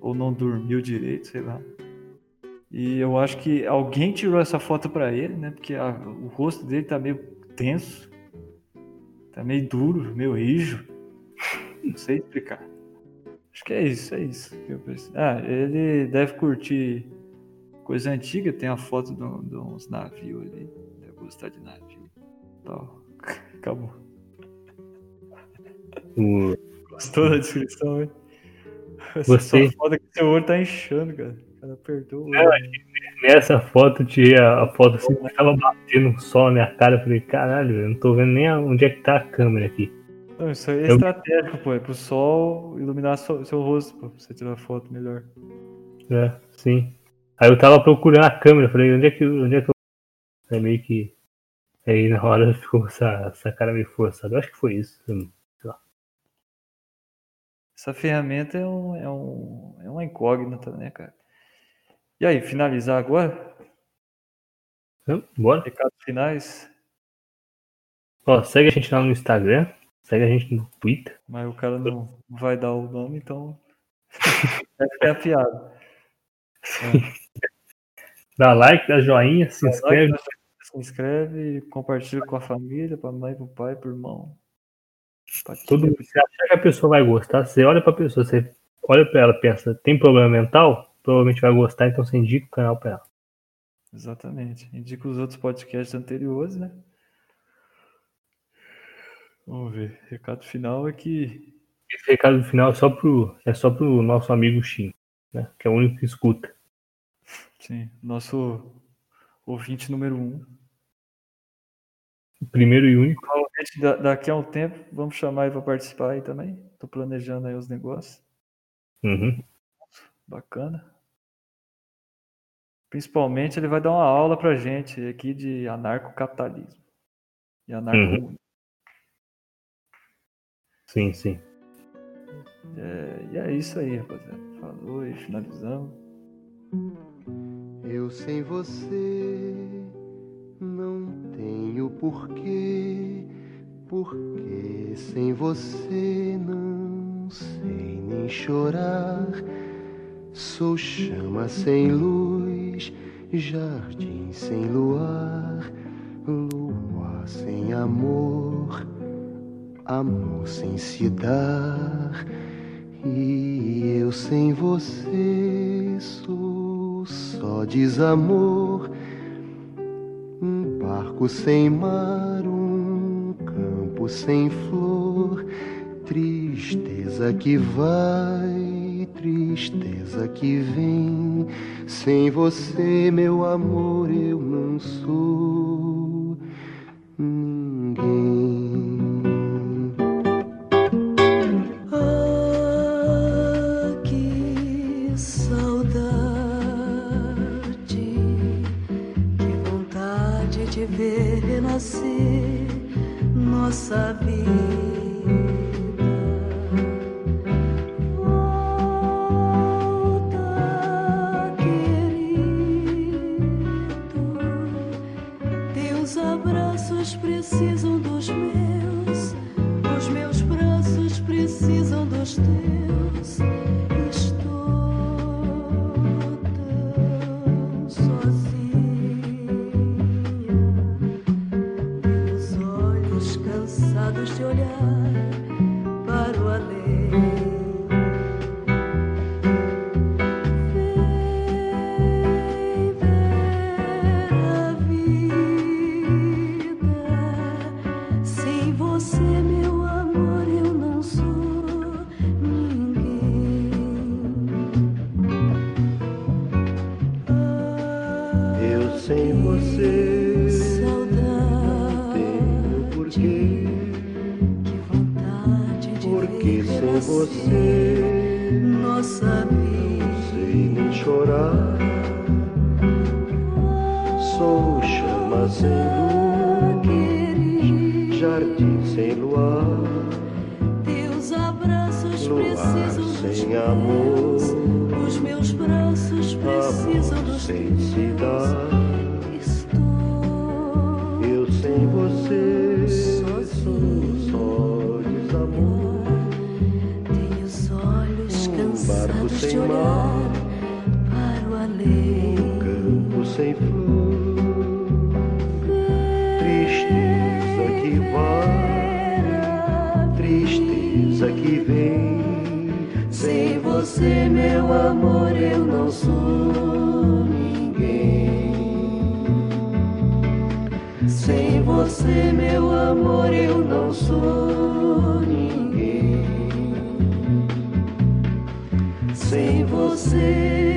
Ou não dormiu direito, sei lá. E eu acho que alguém tirou essa foto pra ele, né? Porque a- o rosto dele tá meio tenso. Tá meio duro, meio rijo. Não sei explicar. Acho que é isso, é isso. que eu pensei. Ah, ele deve curtir coisa antiga, tem a foto de, de uns navios ali. Deve gostar de navio. Tal. Acabou. O- Gostou da descrição, hein? Gostei. Só foda que seu olho tá inchando, cara. Não, olho. Nessa foto, eu tirei a, foto assim, tava batendo um sol na minha cara. Eu falei, caralho, eu não tô vendo nem onde é que tá a câmera aqui. Não, isso aí é Eu- estratégico, pô. É pro sol iluminar seu, seu rosto, pô. Pra você tirar foto melhor. É, sim. Aí eu tava procurando a câmera, falei, onde é que, onde é que eu. É meio que. Aí na hora ficou essa, essa cara meio forçada. Eu acho que foi isso. Essa ferramenta é, um, é, um, é uma incógnita, né, cara? E aí, finalizar agora? Bora? Recados finais? Ó, segue a gente lá no Instagram, segue a gente no Twitter. Mas o cara não vai dar o nome, então. É a piada. Dá like, dá joinha, se Dá inscreve. like, Se inscreve, compartilha com a família, pra mãe, pro pai, pro irmão. pra Todo mundo, você acha que a pessoa vai gostar, você olha pra pessoa, você olha pra ela e pensa, tem problema mental? Provavelmente vai gostar, então você indica o canal pra ela. Exatamente. Indica os outros podcasts anteriores, né? Vamos ver. Recado final é que Esse recado final é só pro, é só pro nosso amigo Shin, né? Que é o único que escuta. sim, nosso ouvinte número um. Primeiro e único. Provavelmente da- daqui a um tempo vamos chamar ele para participar aí também. Tô planejando aí os negócios. Uhum. Bacana. Principalmente ele vai dar uma aula pra gente aqui de anarcocapitalismo. E anarcomunismo. Sim, sim. É, e é isso aí, rapaziada. Falou e finalizamos. Eu sem você não tenho porquê, porque sem você não sei nem chorar. Sou chama sem luz, jardim sem luar, lua sem amor, amor sem se dar. E eu sem você sou só desamor, um barco sem mar, um campo sem flor, tristeza que vai, tristeza que vem. Sem você, meu amor, eu não sou ninguém. Ah, que saudade, que vontade de ver renascer nossa vida. preciso você, meu amor, eu não sou ninguém. Sem você, meu amor, eu não sou ninguém. Sem você.